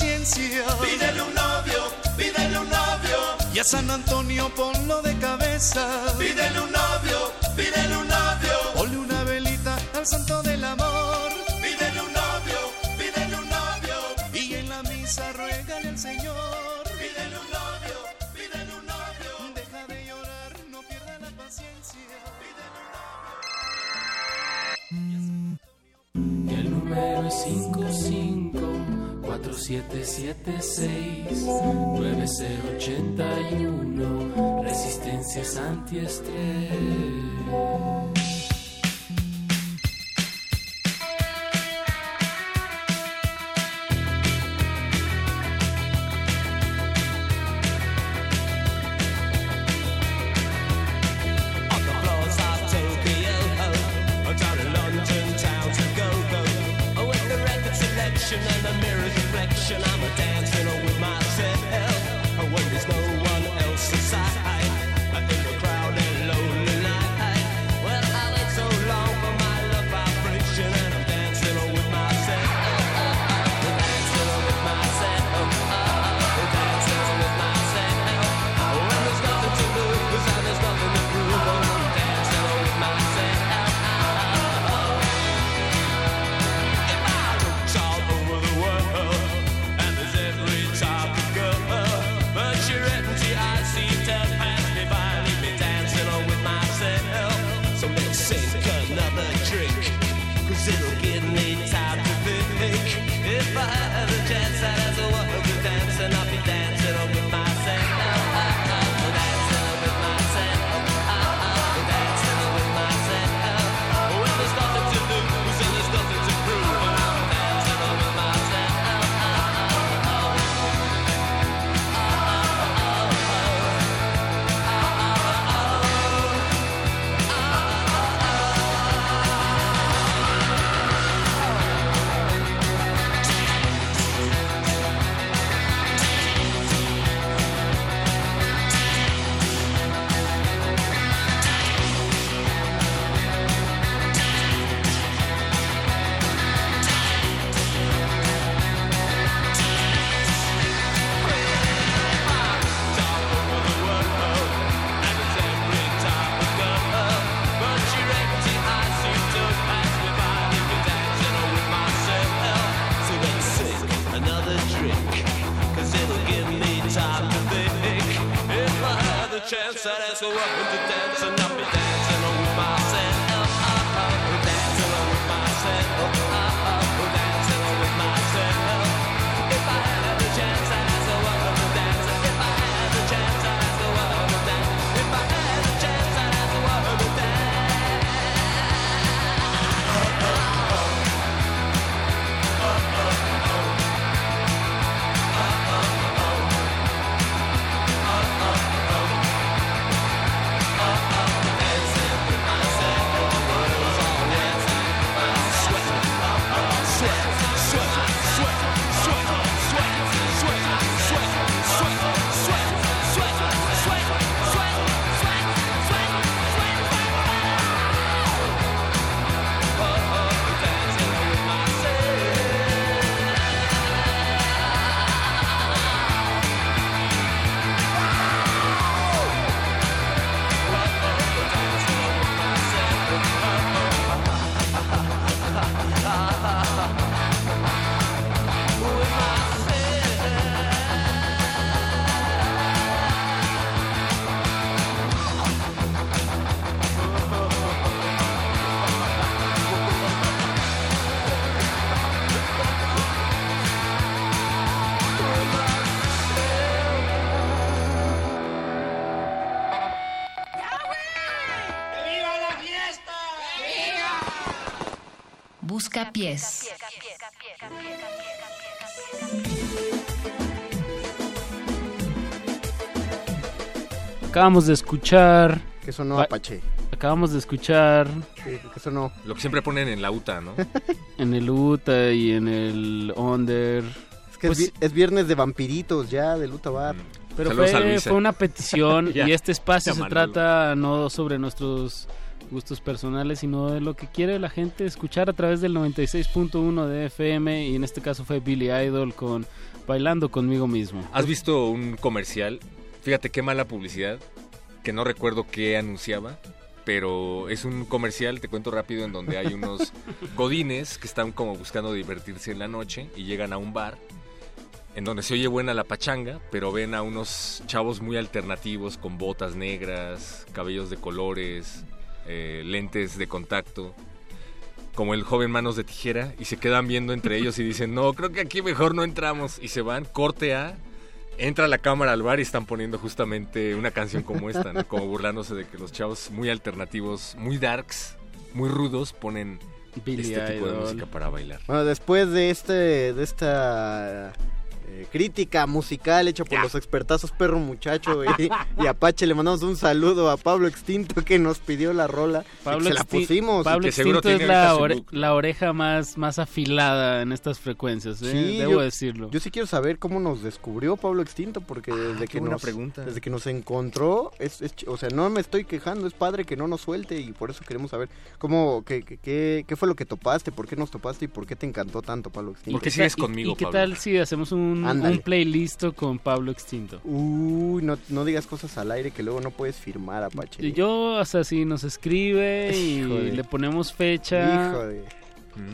Paciencia. Pídele un novio, pídele un novio. Y a San Antonio ponlo de cabeza. Pídele un novio, pídele un novio. 4776 9081 Resistencias antiestrés. Busca pies. Acabamos de escuchar. Que sonó Ba- Apache. Acabamos de escuchar. Que sonó. Lo que siempre ponen en la UTA, ¿no? (laughs) En el UTA y en el Under. Es que es vi- es, viernes de vampiritos ya, de Luta Bar. Pero Saludos a fue, fue una petición (laughs) y este espacio se trata no sobre nuestros gustos personales, sino de lo que quiere la gente escuchar a través del 96.1 de FM y en este caso fue Billy Idol con Bailando conmigo mismo. ¿Has visto un comercial? Fíjate qué mala publicidad, que no recuerdo qué anunciaba, pero es un comercial, te cuento rápido, en donde hay unos (laughs) godines que están como buscando divertirse en la noche y llegan a un bar en donde se oye buena la pachanga, pero ven a unos chavos muy alternativos con botas negras, cabellos de colores, eh, lentes de contacto, como el joven Manos de Tijera, y se quedan viendo entre ellos y dicen, no, creo que aquí mejor no entramos, y se van, corte A, entra la cámara al bar y están poniendo justamente una canción como esta, ¿no? como burlándose de que los chavos muy alternativos, muy darks, muy rudos, ponen Billy este tipo de música para bailar. Bueno, después de este de esta eh, crítica musical hecha por los expertazos Perro Muchacho y, y Apache, le mandamos un saludo a Pablo Extinto que nos pidió la rola. y Pablo, se la pusimos. Pablo que seguro Extinto es la, ore- la oreja más, más afilada en estas frecuencias, ¿eh? Sí, debo yo- decirlo. Yo sí quiero saber cómo nos descubrió Pablo Extinto, porque desde, qué que nos, pregunta. desde que nos encontró, es, es o sea, no me estoy quejando, es padre que no nos suelte y por eso queremos saber cómo, qué, qué, qué, qué fue lo que topaste, por qué nos topaste y por qué te encantó tanto Pablo Extinto. ¿Por qué sigues conmigo, ¿Y qué Pablo? tal si hacemos un, Un playlist con Pablo Extinto? Uy, no, no digas cosas al aire que luego no puedes firmar, Apache. Y Yo, o sea, si nos escribe y Híjole. le ponemos fecha, Híjole.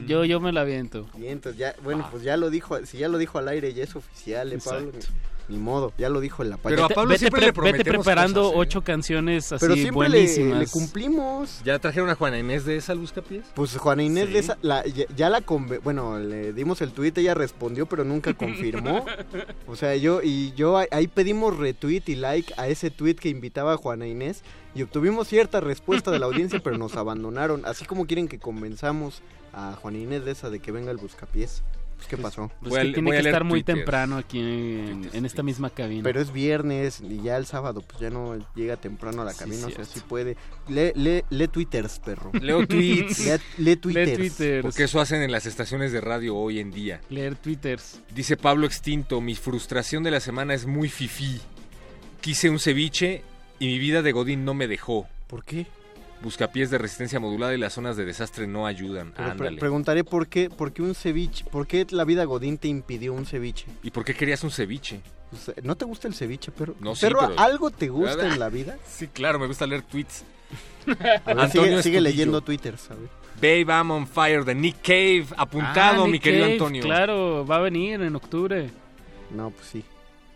yo, yo me la aviento. Bien, entonces ya, bueno, pues ya lo dijo, si ya lo dijo al aire ya es oficial, eh, Pablo. Exacto. Ni modo, ya lo dijo el Apache. Pero a Pablo vete, siempre pre- le vete prometemos preparando cosas, ¿eh? ocho canciones así Pero siempre le, buenísimas. le cumplimos. ¿Ya trajeron a Juana Inés de esa Buscapiés? Pues Juana Inés Sí. de esa, la- ya, ya la conve- bueno, le dimos el tweet, ella respondió, pero nunca confirmó. (laughs) O sea, yo y yo ahí- pedimos retweet y like a ese tweet que invitaba a Juana Inés y obtuvimos cierta respuesta de la audiencia, pero nos (laughs) abandonaron. Así como quieren que convenzamos a Juana Inés de esa de que venga el buscapiés. Pues, ¿qué pasó? Pues que tiene que estar muy temprano aquí en, en esta misma cabina. Pero es viernes y ya el sábado pues ya no llega temprano a la Sí, cabina, o sea, sí puede. Lee, lee, lee twitters, perro. (laughs) Leo tweets. Lee, lee twitters. Porque eso hacen en las estaciones de radio hoy en día. Leer twitters. Dice Pablo Extinto, mi frustración de la semana es muy fifí. Quise un ceviche y mi vida de Godín no me dejó. ¿Por qué? Buscapiés de resistencia modulada y las zonas de desastre no ayudan. Pero pre- preguntaré por qué, por qué un ceviche, por qué la vida Godín te impidió un ceviche. ¿Y por qué querías un ceviche? Pues, ¿No te gusta el ceviche, perro? No, sí, ¿Perro, pero- algo te gusta (laughs) en la vida? Sí, claro, me gusta leer tweets. (laughs) A ver, sigue, sigue leyendo twitters, a ver. Babe, I'm on fire de Nick Cave. Apuntado, Ah, mi Nick querido Cave, Antonio. Claro, va a venir en octubre. No, pues sí.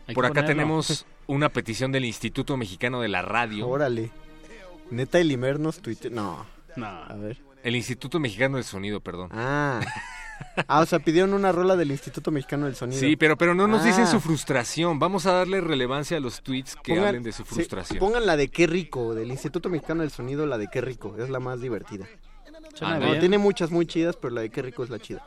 Hay Por acá ponerlo. tenemos (laughs) una petición del Instituto Mexicano de la Radio. Órale. Neta, el Imer nos tuiteó. No. No. A ver. El Instituto Mexicano del Sonido, perdón. Ah. Ah, o sea, pidieron una rola del Instituto Mexicano del Sonido. Sí, pero, pero no nos dicen Ah. su frustración. Vamos a darle relevancia a los tweets que Pongan- hablen de su sí, frustración. pongan la de Qué Rico, del Instituto Mexicano del Sonido, la de Qué Rico. Es la más divertida. No, bien. tiene muchas muy chidas, pero la de Qué Rico es la chida.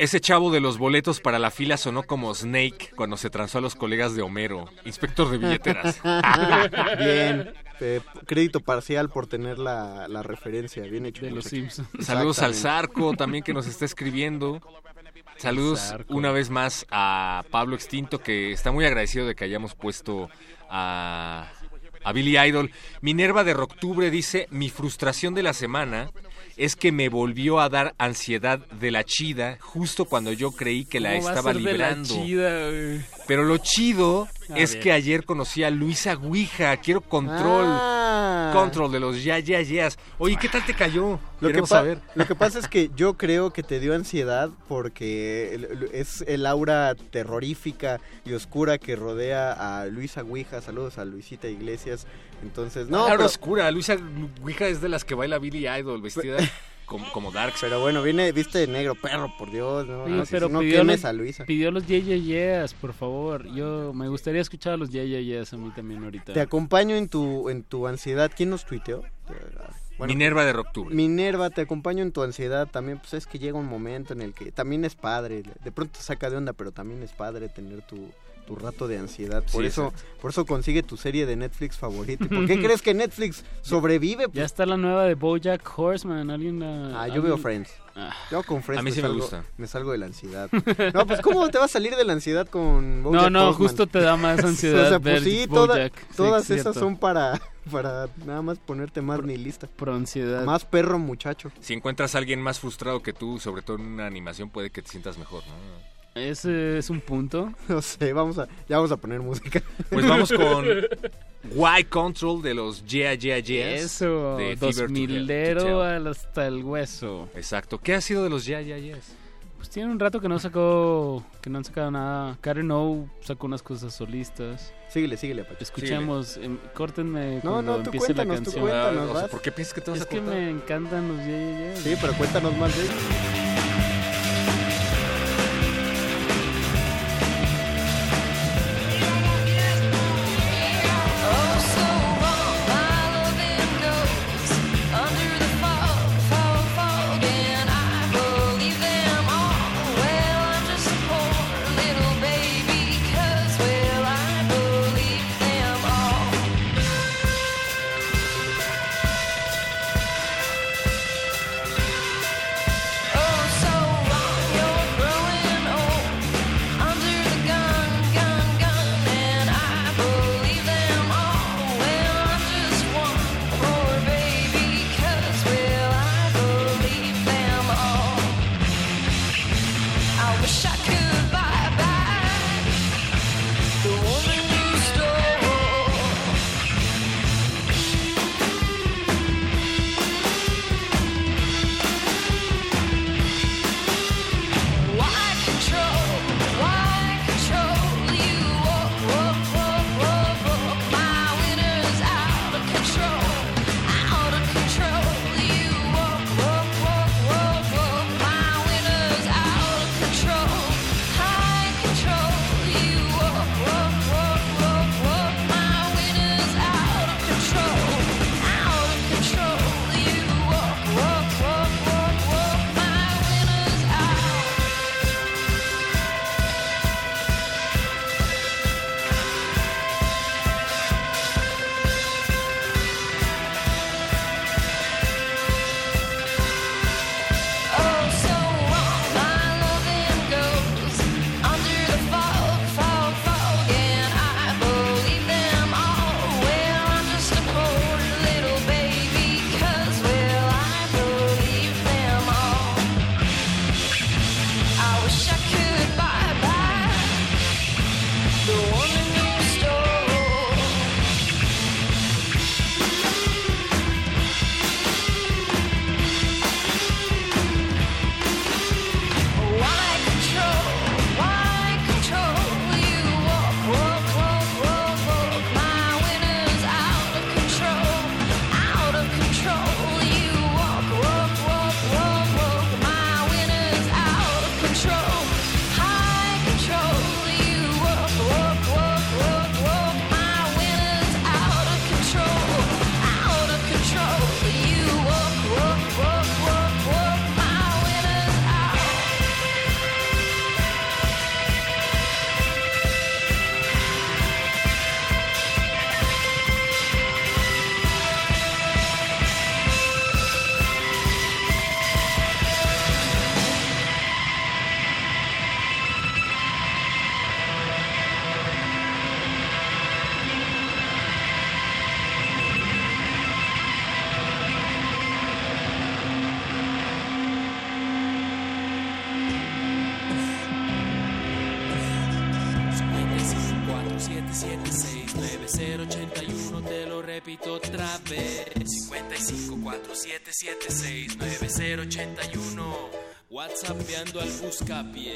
Ese chavo de los boletos para la fila sonó como Snake cuando se transó a los colegas de Homero, inspector de billeteras. (laughs) Bien. eh, crédito parcial por tener la, la referencia. Bien hecho. De los. Simpsons. (laughs) Saludos al. Zarco también que nos está escribiendo. Saludos Zarco. una vez más a Pablo Extinto que está muy agradecido de que hayamos puesto a, a Billy Idol. Minerva de Roctubre dice, mi frustración de la semana es que me volvió a dar ansiedad de la chida justo cuando yo creí que la ¿Cómo va a estaba la librando. chida? Pero lo chido Ah, es bien. que ayer conocí a Luisa Ouija. Quiero control. Ah. Control de los ya, ya, yeas. Oye, ¿qué tal te cayó? Lo que, Queremos saber. lo que pasa es que yo creo que te dio ansiedad porque es el aura terrorífica y oscura que rodea a Luisa Ouija. Saludos a Luisita Iglesias. Entonces, no, pero, oscura. Luisa Ouija es de las que baila Billy Idol, vestida (laughs) como, como Darks. pero bueno, viene, viste de negro, perro, por Dios. No, Sí, no, pero no pidió los, a Luisa. pidió los Yeah Yeah Yeahs, por favor. Yo me gustaría escuchar a los Yeah Yeah Yeahs a mí también ahorita. Te acompaño en tu, en tu ansiedad. ¿Quién nos tuiteó? Bueno, Minerva de Roctubre. Minerva, te acompaño en tu ansiedad también, pues es que llega un momento en el que también es padre, de pronto te saca de onda, pero también es padre tener tu, tu rato de ansiedad. Por Sí, eso, exacto. por eso consigue tu serie de Netflix favorita. ¿Y ¿Por qué (laughs) crees que Netflix sobrevive? Ya Pues, está la nueva de BoJack Horseman. ¿Alguien la- ah, yo alguien- veo Friends. Ah. Yo con Friends A mí sí me salgo, gusta. me salgo de la ansiedad. (laughs) No, pues ¿cómo te va a salir de la ansiedad con No, BoJack no, Horseman? justo te da más (laughs) ansiedad o sea, ver pues sí, toda- BoJack. Sí, todas esas son para, para nada más ponerte más ni lista. Por ansiedad. Más perro muchacho. Si encuentras a alguien más frustrado que tú, sobre todo en una animación, puede que te sientas mejor, ¿no? Ese es un punto. (laughs) No sé, vamos a, ya vamos a poner música. Pues vamos con (laughs) Y Control de los Yeah Yeah Yeahs. Eso, de to milero hasta el hueso. Exacto. ¿Qué ha sido de los Yeah Yeah Yeahs? Pues tiene un rato que no sacó, que no han sacado nada. Karen O sacó unas cosas solistas. Síguele, síguele, Pacho. Escuchemos, em, córtenme No, cuando no, tú empiece la cuéntanos, tú canción. cuéntanos, Ah, o sea. ¿Por qué piensas que te vas Es a que cortar? me encantan los Yeah Yeah Yeahs. Sí, pero cuéntanos más de ellos. Al buscapié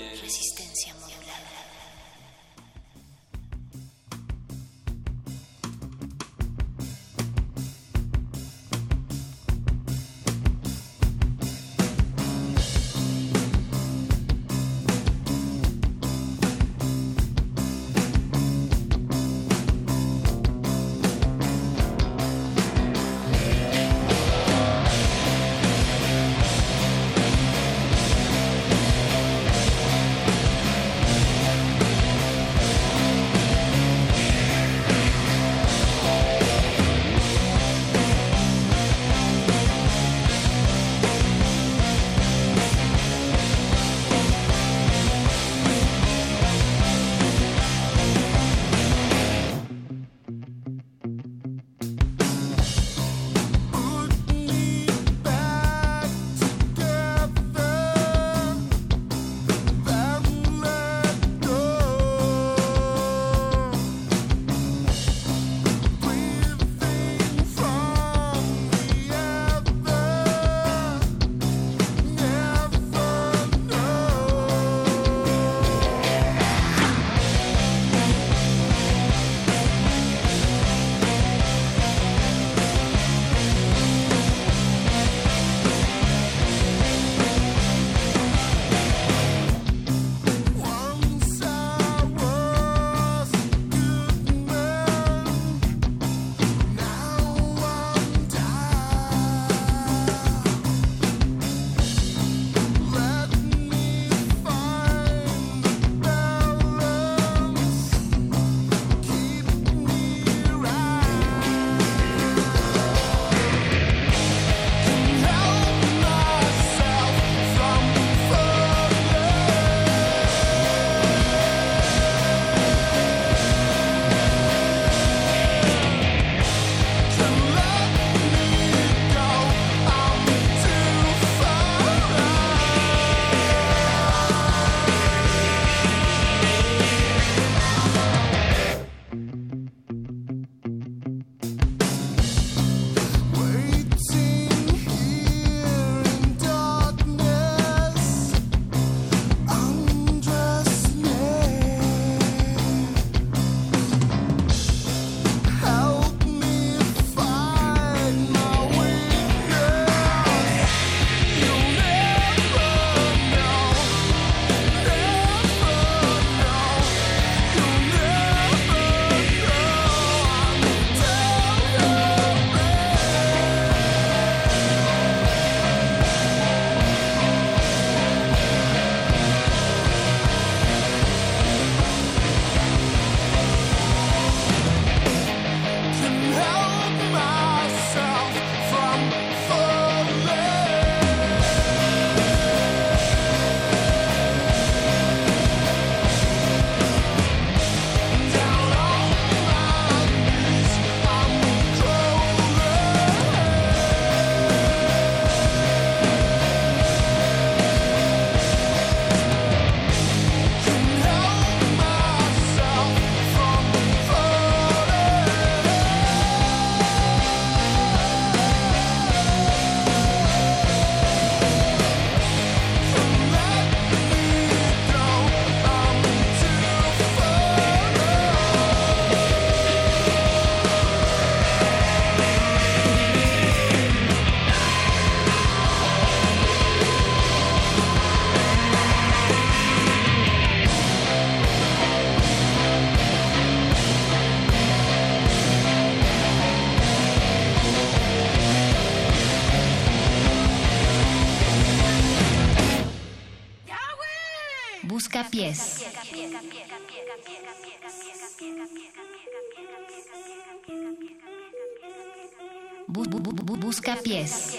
pies.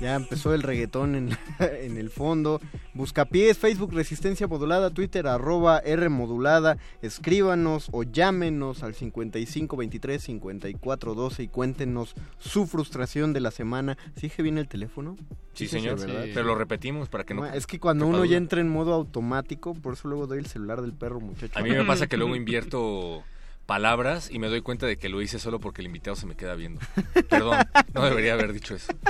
Ya empezó el reggaetón en, en el fondo. Buscapiés, Facebook Resistencia Modulada, Twitter arroba R Modulada. Escríbanos o llámenos al 55 23 54 12 y cuéntenos su frustración de la semana. ¿Sí dije bien el teléfono? Sí, señor, ¿verdad? pero lo repetimos para que no... Es que cuando uno ya entra en modo automático, por eso luego doy el celular del perro, muchacho. A mí me pasa (laughs) que luego invierto palabras y me doy cuenta de que lo hice solo porque el invitado se me queda viendo. Perdón, no debería haber dicho eso. (laughs)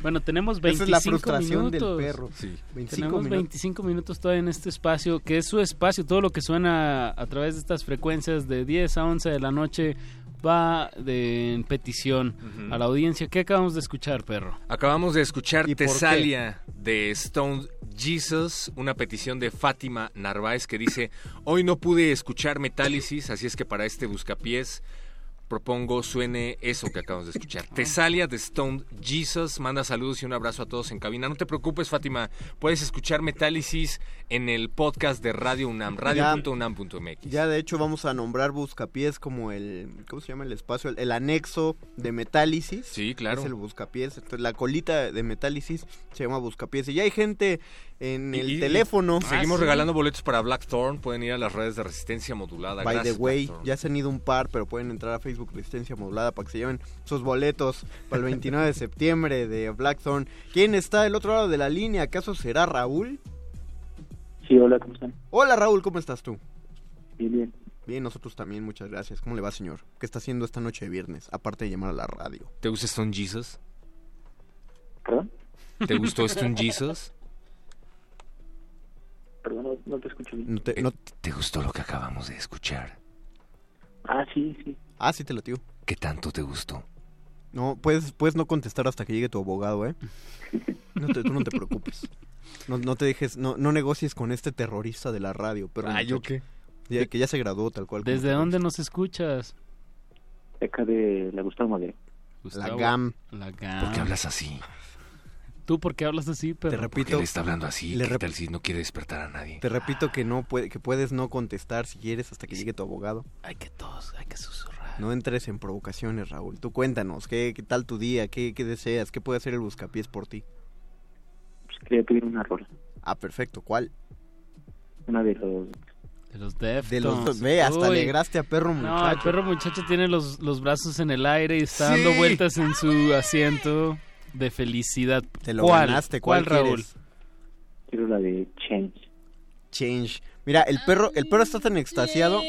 Bueno, tenemos Esa 25 es la frustración del minutos. perro. Sí. 25 tenemos minutos. 25 minutos todavía en este espacio, que es su espacio. Todo lo que suena a través de estas frecuencias de 10 a 11 de la noche va de, en petición a la audiencia. ¿Qué acabamos de escuchar, perro? Acabamos de escuchar. Tesalia de Stone Jesus, una petición de Fátima Narváez que dice, hoy no pude escuchar Metálisis, así es que para este buscapiés propongo suene eso que acabamos de escuchar. (laughs) Tesalia de Stone Jesus, manda saludos y un abrazo a todos en cabina. No te preocupes, Fátima, puedes escuchar Metálisis en el podcast de Radio UNAM, radio.unam.mx. Ya de hecho vamos a nombrar Buscapiés como el, ¿cómo se llama el espacio? El, el anexo de Metálisis. Sí, claro. Es el Buscapiés. Entonces la colita de Metálisis se llama Buscapiés. Y ya hay gente en el Y- teléfono. Seguimos Ah, sí. regalando boletos para Blackthorn, pueden ir a las redes de Resistencia Modulada. By the way, Blackthorn. ya se han ido un par, pero pueden entrar a Facebook Resistencia Modulada para que se lleven sus boletos para el 29 de septiembre de Blackthorn. ¿Quién está del otro lado de la línea? ¿Acaso será Raúl? Sí, hola, ¿cómo están? Hola Raúl, ¿cómo estás tú? Bien, bien. Bien, nosotros también, muchas gracias. ¿Cómo le va, señor? ¿Qué está haciendo esta noche de viernes? Aparte de llamar a la radio. ¿Te gusta Stone Jesus? ¿Perdón? ¿Te gustó (laughs) Stone Jesus? Perdón, no, no te escucho bien. No te, no- ¿Te gustó lo que acabamos de escuchar? Ah, sí, sí. Ah, sí te lo tío. ¿Qué tanto te gustó? No, puedes, puedes no contestar hasta que llegue tu abogado, ¿eh? (laughs) No te, tú no te preocupes. No, no te dejes, no, no negocies con este terrorista de la radio, pero Ah, ¿yo muchacho. Ya, que ya se graduó tal cual. ¿Desde dónde nos escuchas? Acá de la Gustavo Madero. La GAM. La GAM. ¿Por qué hablas así? ¿Tú por qué hablas así, perro? Te ¿Por repito. qué él está hablando así? le ¿Qué tal si no quiere despertar a nadie? Te repito que no puede, que puedes no contestar si quieres hasta que llegue tu abogado. Hay que tos, hay que susurrar. No entres en provocaciones, Raúl. Tú cuéntanos, ¿qué, qué tal tu día? ¿Qué, ¿Qué deseas? ¿Qué puede hacer el buscapiés por ti? Quería pedir una rola. Ah, perfecto. ¿Cuál? Una de los... De los Deftones. De los Ve, hasta Uy. alegraste a perro No, muchacho. el perro muchacho tiene los, los brazos en el aire y está Sí. dando vueltas en su asiento de felicidad. Te lo ¿Cuál? ganaste. ¿Cuál, ¿Cuál, Raúl? Quiero la de Change. Change. Mira, el perro, el perro está tan extasiado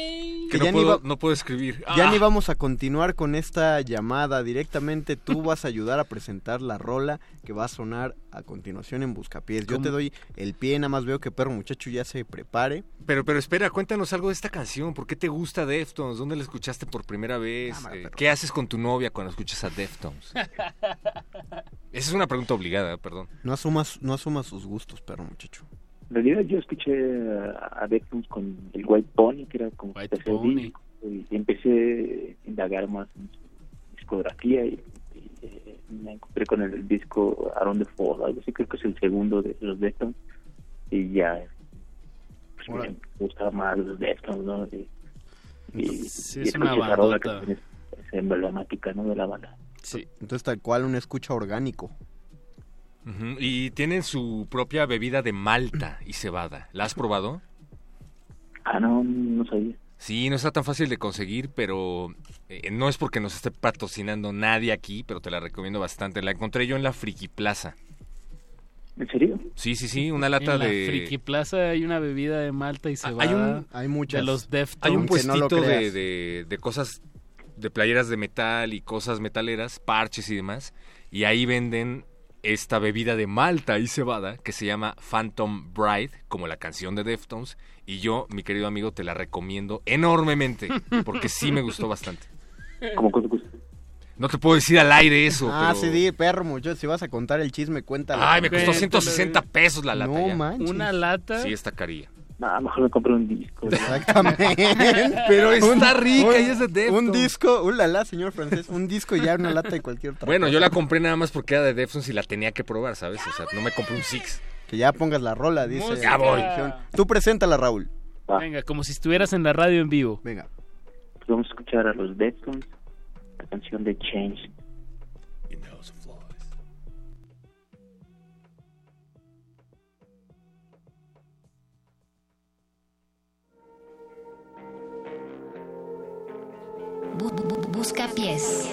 Que no ya, ni, puedo, va- no puedo escribir. ya Ah. ni vamos a continuar con esta llamada. Directamente tú vas a ayudar a presentar la rola que va a sonar a continuación en Buscapiés. Yo ¿Cómo? te doy el pie, nada más veo que perro muchacho ya se prepare. Pero, pero espera, cuéntanos algo de esta canción. ¿Por qué te gusta Deftones? ¿Dónde la escuchaste por primera vez? Eh, ¿Qué haces con tu novia cuando escuchas a Deftones? (laughs) Esa es una pregunta obligada, perdón. No asumas, no asumas sus gustos, perro muchacho. En realidad yo escuché a, Deftones con el White Pony, que era como tercer Pony. disco, y empecé a indagar más en su discografía y, y, eh, me encontré con el disco Around the Fall, algo así, creo que es el segundo de los Deftones, y ya pues, me gustaba más los Deftones, ¿no? Y, y, Sí, y es una que bandota. también es, es emblemática, ¿no? De la banda. Sí. Entonces tal cual un escucha orgánico. Y tienen su propia bebida de malta y cebada. ¿La has probado? Ah, no, no sabía. Sí, no está tan fácil de conseguir, pero eh, no es porque nos esté patrocinando nadie aquí, pero te la recomiendo bastante. La encontré yo en la Friki Plaza. ¿En serio? Sí, sí, sí, una lata en la de... Friki Plaza hay una bebida de malta y cebada. hay un- hay muchas. De los Deftones. Hay un no puestito de, de cosas, de playeras de metal y cosas metaleras, parches y demás, y ahí venden esta bebida de malta y cebada que se llama Phantom Bride, como la canción de Deftones, y yo, mi querido amigo, te la recomiendo enormemente, (laughs) porque sí me gustó bastante. ¿Cómo cuánto cuesta? No te puedo decir al aire eso, Ah, pero... sí, di, perro muchacho, si vas a contar el chisme, cuéntalo. Ay, me costó Cuéntalo, 160 pesos la lata No ya. manches. Una lata. Sí, está carilla. No, mejor me compré un disco. Exactamente. (laughs) Pero está rica y es de Deftones. Un disco, un la señor francés, un disco y ya una lata de cualquier otra Bueno, cosa. yo la compré nada más porque era de Deftones y la tenía que probar, ¿sabes? O sea, no me compré un Six. Que ya pongas la rola, dice. Ya voy. Tú preséntala, Raúl. Venga, como si estuvieras en la radio en vivo. Venga. Pues vamos a escuchar a los Deftones, la canción de Change. Busca pies.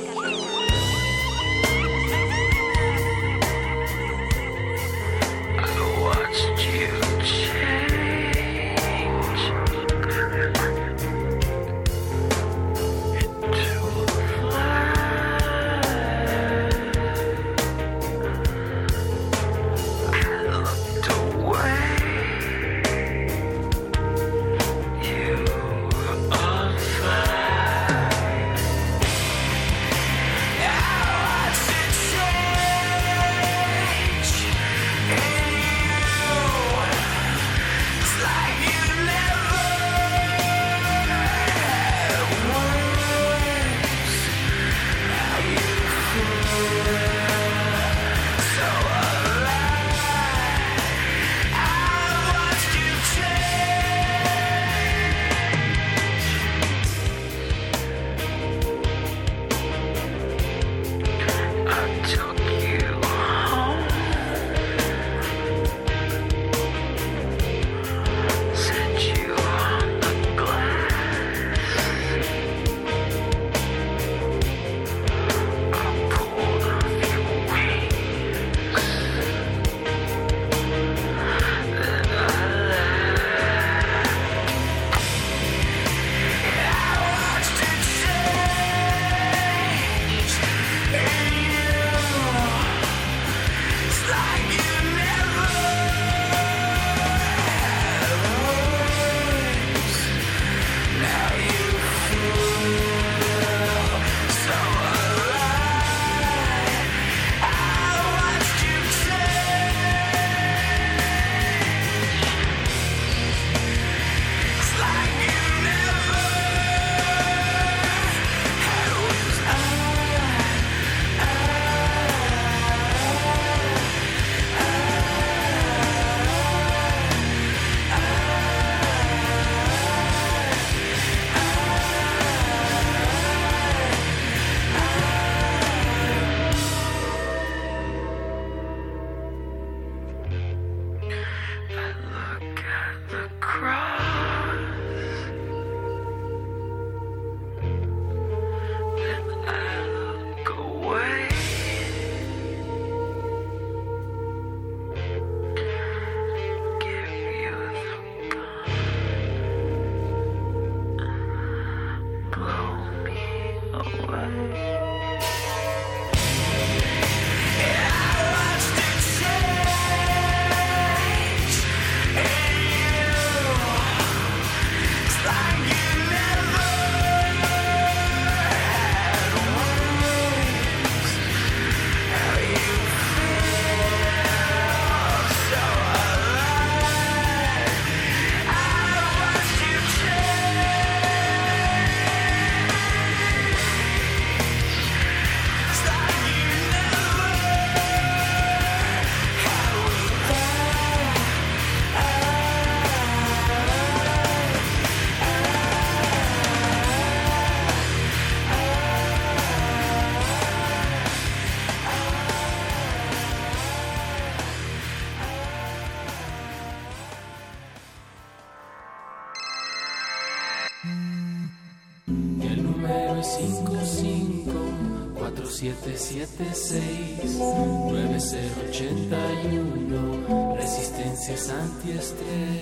554776-9081. Resistencias antiestrés.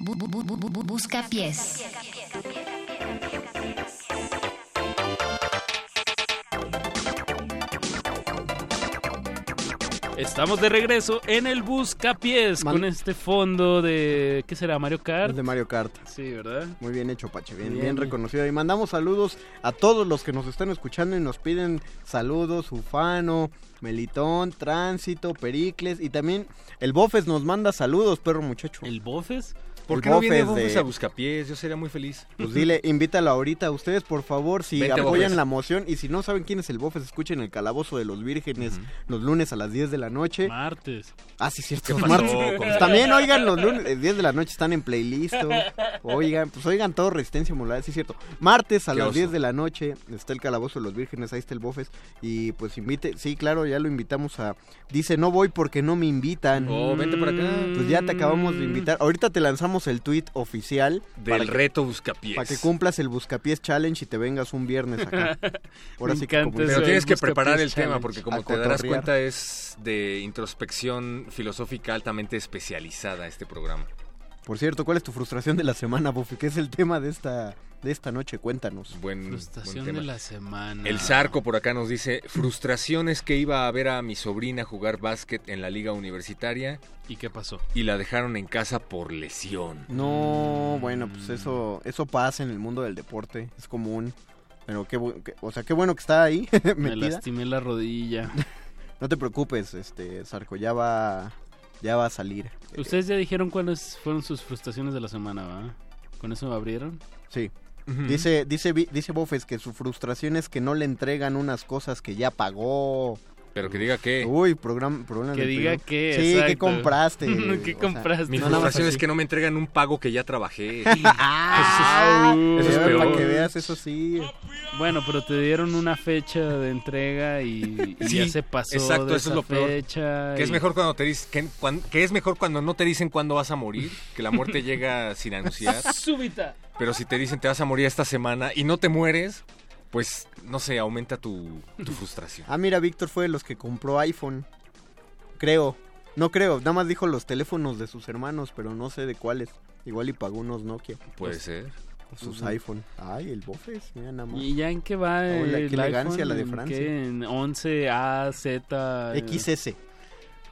Bu- bu- Estamos de regreso en el Buscapiés Man- con este fondo de ¿qué será? Mario Kart. Es de Mario Kart. Sí, ¿verdad? Muy bien hecho, Pache. Bien, bien, Bien. reconocido. Y mandamos saludos a todos los que nos están escuchando y nos piden saludos. Ufano, Melitón, Tránsito, Pericles. Y también el Bofes nos manda saludos, perro muchacho. ¿El Bofes? ¿Por El qué no viene Bofes de- a Buscapiés? Yo sería muy feliz. Pues dile, invítalo ahorita a ustedes, por favor, si Vente, apoyan Bofes. la moción. Y si no saben quién es el Bofes, escuchen el Calabozo de los Vírgenes los lunes a las 10 de la noche. Martes. Ah, sí, cierto. ¿Qué los pasó, martes. Pues también oigan los lunes, eh, 10 de la noche están en playlist. Oigan, pues oigan todo Resistencia Moral, sí, cierto. Martes a Qué las oso. 10 de la noche está el Calabozo de los Vírgenes, ahí está el Bofes. Y pues invite, sí, claro, ya lo invitamos a. Dice, no voy porque no me invitan. Oh, vente por acá. Pues ya te acabamos de invitar. Ahorita te lanzamos el tweet oficial Del para que- reto Buscapiés. Para que cumplas el Buscapiés Challenge y te vengas un viernes acá. (laughs) Ahora Me sí que Pero tienes que preparar el tema porque como te darás cuenta es de introspección filosófica altamente especializada este programa. Por cierto, ¿cuál es tu frustración de la semana, Buffy? ¿Qué es el tema de esta, de esta noche? Cuéntanos. Buen, Frustración buen de la semana. El Zarco por acá nos dice, frustraciones que iba a ver a mi sobrina jugar básquet en la liga universitaria ¿Y qué pasó? y la dejaron en casa por lesión. No, bueno, pues eso, eso pasa en el mundo del deporte, es común. Pero qué, o sea, qué bueno que está ahí (laughs) Me lastimé la rodilla. (laughs) No te preocupes, este, Sarco, ya va, ya va a salir. Ustedes ya dijeron cuáles fueron sus frustraciones de la semana, ¿va? ¿Con eso me abrieron? Sí. Ujú. Dice, dice, Vi- dice Bofes que su frustración es que no le entregan unas cosas que ya pagó. Pero que diga que... Uy, programa, problema Que diga qué, Sí, ¿qué exacto. compraste? (laughs) ¿Qué O sea, compraste? Mi frustración es que no me entregan un pago que ya trabajé. (laughs) Ah, Eso es peor. Para que veas, eso sí. Bueno, pero te dieron una fecha de entrega y, y Sí, ya se pasó exacto, de eso es esa lo peor. fecha. Que es mejor cuando te dicen que, que es mejor cuando no te dicen cuándo vas a morir, que la muerte (laughs) llega sin anunciar. Súbita. Pero si te dicen te vas a morir esta semana y no te mueres, pues no sé, aumenta tu, tu (laughs) frustración. Ah, mira, Víctor fue de los que compró iPhone. Creo. No creo, nada más dijo los teléfonos de sus hermanos, pero no sé de cuáles. Igual y pagó unos Nokia. Puede ser. O sus iPhone. Ay, el Bofes, mira nada más. ¿Y ya en qué va Oh, la- el qué elegancia iPhone? la de ¿En Francia. qué? ¿En 11, A, Z? XS.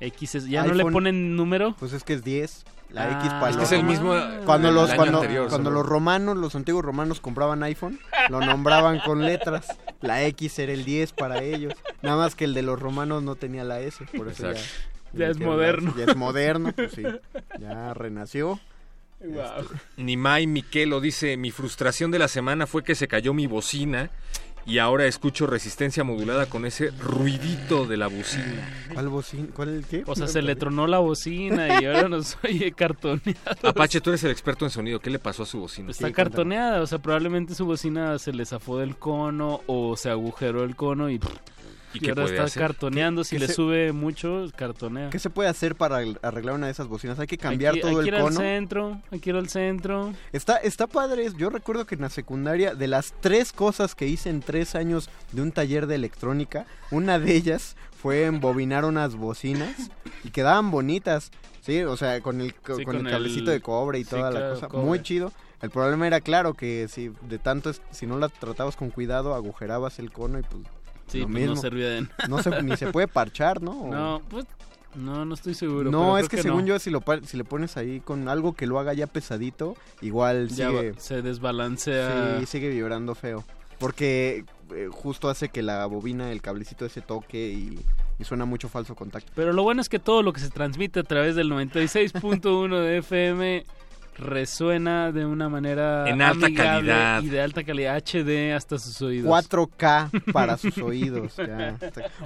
XS. ¿Ya no le ponen número? Pues es que es 10. La Ah, X para es los que es el mismo Cuando los año cuando, anterior, cuando los romanos, los antiguos romanos compraban iPhone, lo nombraban con letras. La X era el 10 para ellos. Nada más que el de los romanos no tenía la S, por eso ya. Exacto. Ya es moderno. Ya es moderno, pues sí. Ya renació. Wow. Nimai Miquelo dice, mi frustración de la semana fue que se cayó mi bocina y ahora escucho resistencia modulada con ese ruidito de la bocina. ¿Cuál bocina? ¿Cuál el qué? O sea, se le tronó la bocina y ahora nos (laughs) oye cartoneado. Apache, tú eres el experto en sonido, ¿qué le pasó a su bocina? Está Sí, cartoneada, o sea, probablemente su bocina se le zafó del cono o se agujeró el cono y, ¿Y y qué ahora puede está hacer? cartoneando. Si qué le se- sube mucho, cartonea. ¿Qué se puede hacer para arreglar una de esas bocinas? Hay que cambiar Hay que- todo hay que el ir al cono. centro, hay que ir al centro. Está, está padre. Yo recuerdo que en la secundaria, de las tres cosas que hice en tres años de un taller de electrónica, una de ellas fue embobinar unas bocinas y quedaban bonitas. Sí, o sea, con el, co- Sí, con con el cablecito el- de cobre y sí, toda la cosa. cobre. Muy chido. El problema era, claro, que si de tanto, si no la tratabas con cuidado, agujerabas el cono y pues Sí, lo pues mismo. no servía de. No se, ni se puede parchar, ¿no? (laughs) No, pues no, no estoy seguro. No, es que, según no. yo, si, lo, pa- si le pones ahí con algo que lo haga ya pesadito, igual Ya sigue, se desbalancea. sí, sigue vibrando feo. Porque eh, justo hace que la bobina, el cablecito ese toque y, y suena mucho falso contacto. Pero lo bueno es que todo lo que se transmite a través del 96.1 de FM resuena de una manera En alta calidad. y de alta calidad HD hasta sus oídos. 4K para sus oídos. ya.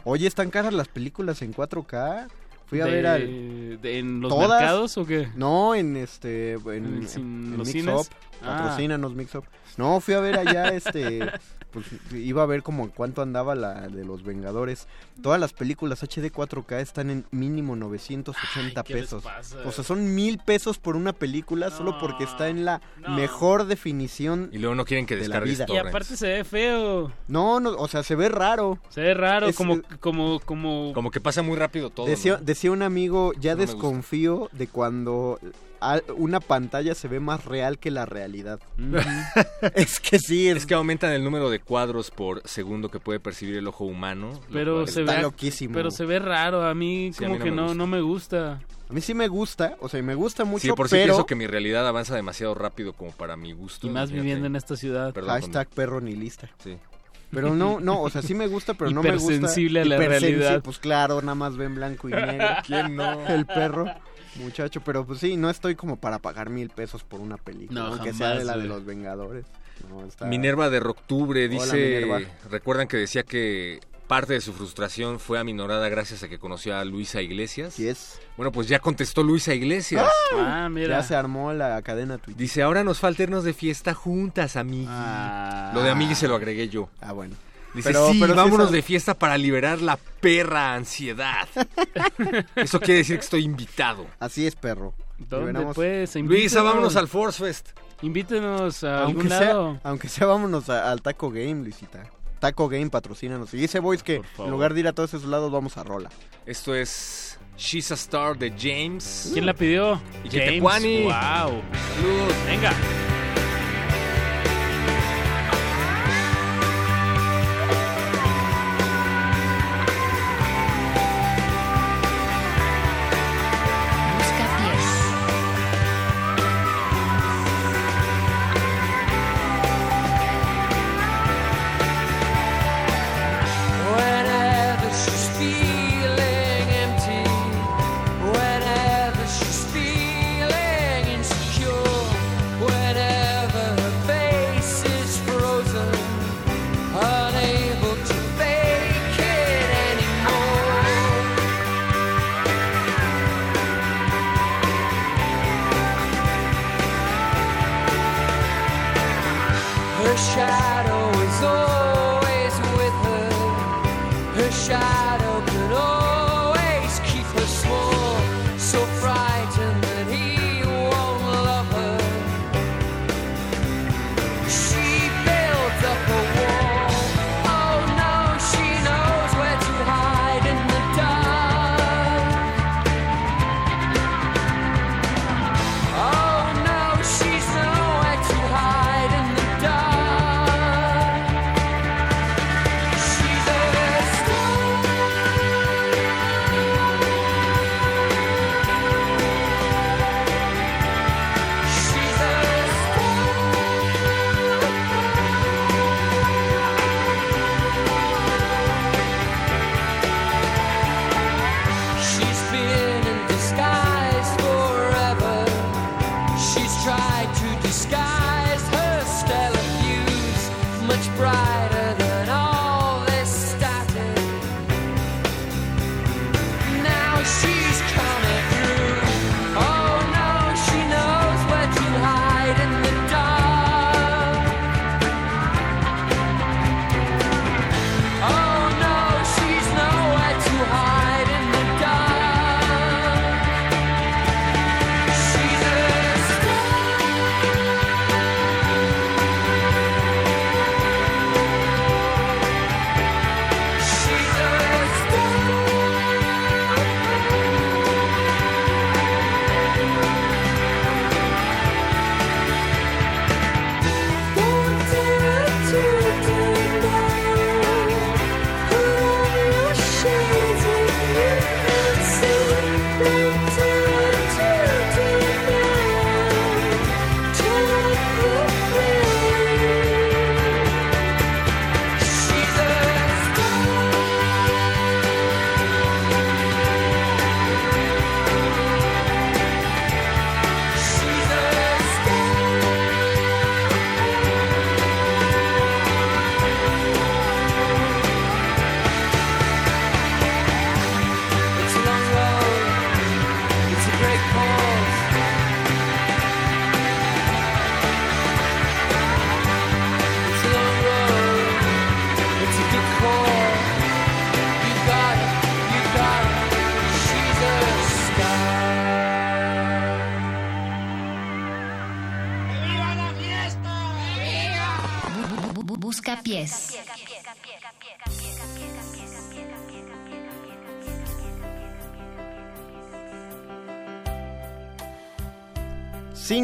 Oye, ¿están caras las películas en 4K? Fui a De- ver al... de- ¿En los ¿Todas? mercados o qué? No, en este... En, ¿En el en- cin- en los Mix cines? Up. Ah. Patrocínanos Mix Up. No, fui a ver allá este... (laughs) Pues iba a ver como cuánto andaba la de los Vengadores. Todas las películas HD 4K están en mínimo 980 Ay, ¿qué les pesos. pasa? O sea, son mil pesos por una película solo porque está en la no. mejor definición. Y luego no quieren que de la descargues vida. Y aparte se ve feo. No, no, o sea, se ve raro. Se ve raro, Es- como, como, como... Como que pasa muy rápido todo. Decía, ¿no? decía un amigo, ya desconfío de cuando una pantalla se ve más real que la realidad. (laughs) Es que sí, es, Es que aumentan el número de cuadros por segundo que puede percibir el ojo humano. Pero se está ve, loquísimo. pero se ve raro. A mí Sí, a como mí no que me no, no me gusta. a mí sí me gusta, o sea, y me gusta mucho, Sí, por sí pero pienso que mi realidad avanza demasiado rápido como para mi gusto. Y más viviendo en esta ciudad. Perdón, hashtag perro ni lista. Sí. Pero no, no, o sea, sí me gusta, pero no me gusta. Hipersensible a la realidad. Pues claro, nada más ven blanco y negro. ¿Quién no? El perro, muchacho, pero pues sí, no estoy como para pagar mil pesos por una película, No, aunque sea de jamás, la de los Vengadores. No, está- Minerva de Roctubre dice, Minerva. recuerdan que decía que parte de su frustración fue aminorada gracias a que conoció a Luisa Iglesias. Sí es. Bueno, pues ya contestó Luisa Iglesias. Ah, mira. Ya se armó la cadena Twitter. Dice, ahora nos falta irnos de fiesta juntas, amigui. Ah. Lo de amigui se lo agregué yo. Ah, bueno. Dice, Pero- sí, pero vámonos de fiesta para liberar la perra ansiedad. (laughs) Eso quiere decir que estoy invitado. Así es, perro. ¿Dónde pues? Luisa, vámonos al Force Fest. Invítenos a Aunque algún sea, lado. aunque sea, vámonos a- al Taco Game, Luisita. Taco Game, patrocínanos. Y dice Boys que en lugar de ir a todos esos lados, vamos a Rola. Esto es She's a Star de James. ¿Quién la pidió? Y James. Wow. Saludos. Venga.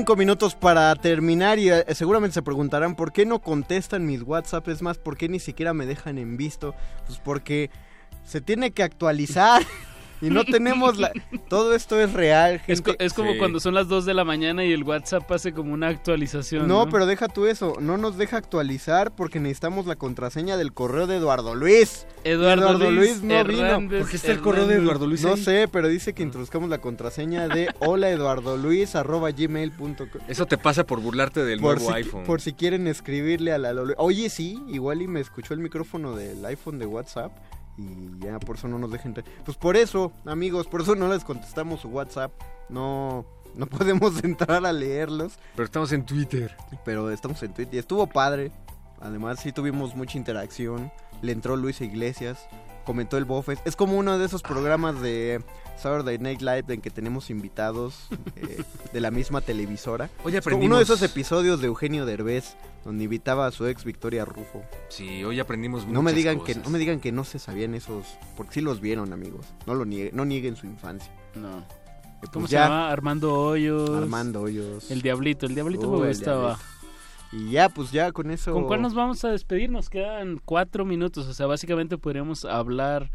Cinco minutos para terminar y eh, seguramente se preguntarán por qué no contestan mis WhatsApp. Es más, por qué ni siquiera me dejan en visto. Pues porque se tiene que actualizar (laughs) y no tenemos la... Todo esto es real, Es, co- gente. es como Sí. cuando son las 2 de la mañana y el WhatsApp hace como una actualización. No, No, pero deja tú eso. No nos deja actualizar porque necesitamos la contraseña del correo de Eduardo Luis. Eduardo Luis no Hernández vino. ¿Por qué está el correo de Eduardo Luis No ahí? sé, pero dice que introduzcamos la contraseña de (laughs) holaeduardoluis@gmail.com. Eso te pasa por burlarte del Por nuevo si, iPhone. por si quieren escribirle a la Oye, sí, igual y me escuchó el micrófono del iPhone de WhatsApp y ya por eso no nos dejen. entrar. Pues por eso, amigos, por eso no les contestamos su WhatsApp. No no (laughs) podemos entrar a leerlos. Pero estamos en Twitter. Pero estamos en Twitter y estuvo padre. Además sí tuvimos mucha interacción. Le entró Luis Iglesias comentó el Bofes. Es como uno de esos programas de Saturday Night Live en que tenemos invitados eh, de la misma televisora. Hoy aprendimos- Uno de esos episodios de Eugenio Derbez donde invitaba a su ex Victoria Rufo. Sí, hoy aprendimos No me muchas digan que no me digan que no se sabían esos, porque sí los vieron, amigos. No lo nieguen, no nieguen su infancia. No. Eh, ¿Cómo pues se llama? Armando Hoyos. Armando Hoyos. El Diablito, el Diablito Oh, me el gustaba. Diablito. Y ya, pues ya con eso. ¿Con cuál nos vamos a despedir? Nos quedan cuatro minutos, o sea, básicamente podríamos hablar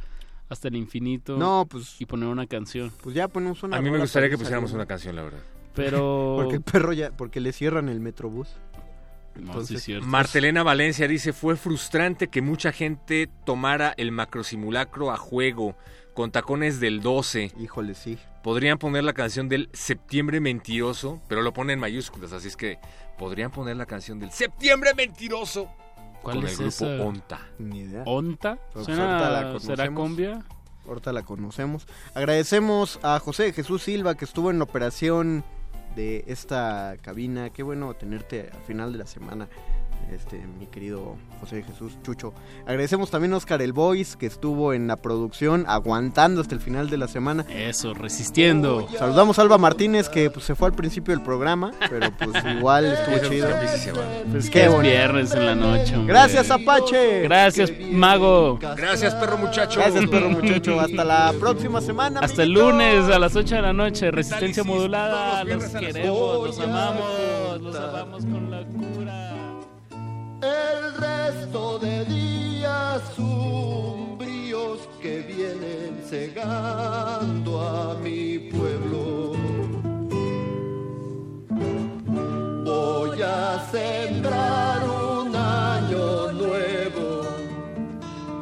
hasta el infinito. No, pues- Y poner una canción. Pues ya ponemos una. A mí me gustaría que pusiéramos una canción, la verdad. Pero... (laughs) Porque el perro ya, porque le cierran el metrobús. Entonces, Martelena Valencia dice, fue frustrante que mucha gente tomara el macrosimulacro a juego con tacones del 12. Híjole, sí. Podrían poner la canción del Septiembre Mentiroso, pero lo ponen en mayúsculas, así es que podrían poner la canción del Septiembre Mentiroso ¿Cuál con es el grupo esa? Onta. Ni idea. ¿Onta? Pues Suena- ahorita la ¿Será cumbia? Ahorita la conocemos. Agradecemos a José Jesús Silva que estuvo en la operación de esta cabina. Qué bueno tenerte al final de la semana, este mi querido José Jesús Chucho. Agradecemos también a Oscar El Boys que estuvo en la producción aguantando hasta el final de la semana. Eso, resistiendo. Saludamos a Alba Martínez que pues, se fue al principio del programa, pero pues (laughs) igual estuvo chido. Pues Qué es bonito. viernes en la noche. hombre. Gracias Apache. Gracias, Mago. Gracias, perro muchacho. Gracias, perro muchacho. Hasta la próxima semana. Hasta el lunes a las 8 de la noche. Resistencia modulada. Los queremos, los amamos, los amamos con la cura. El resto de días sombríos que vienen cegando a mi pueblo. Voy a sembrar un año nuevo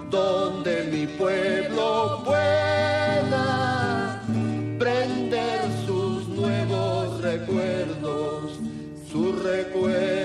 donde mi pueblo pueda prender sus nuevos recuerdos, sus recuerdos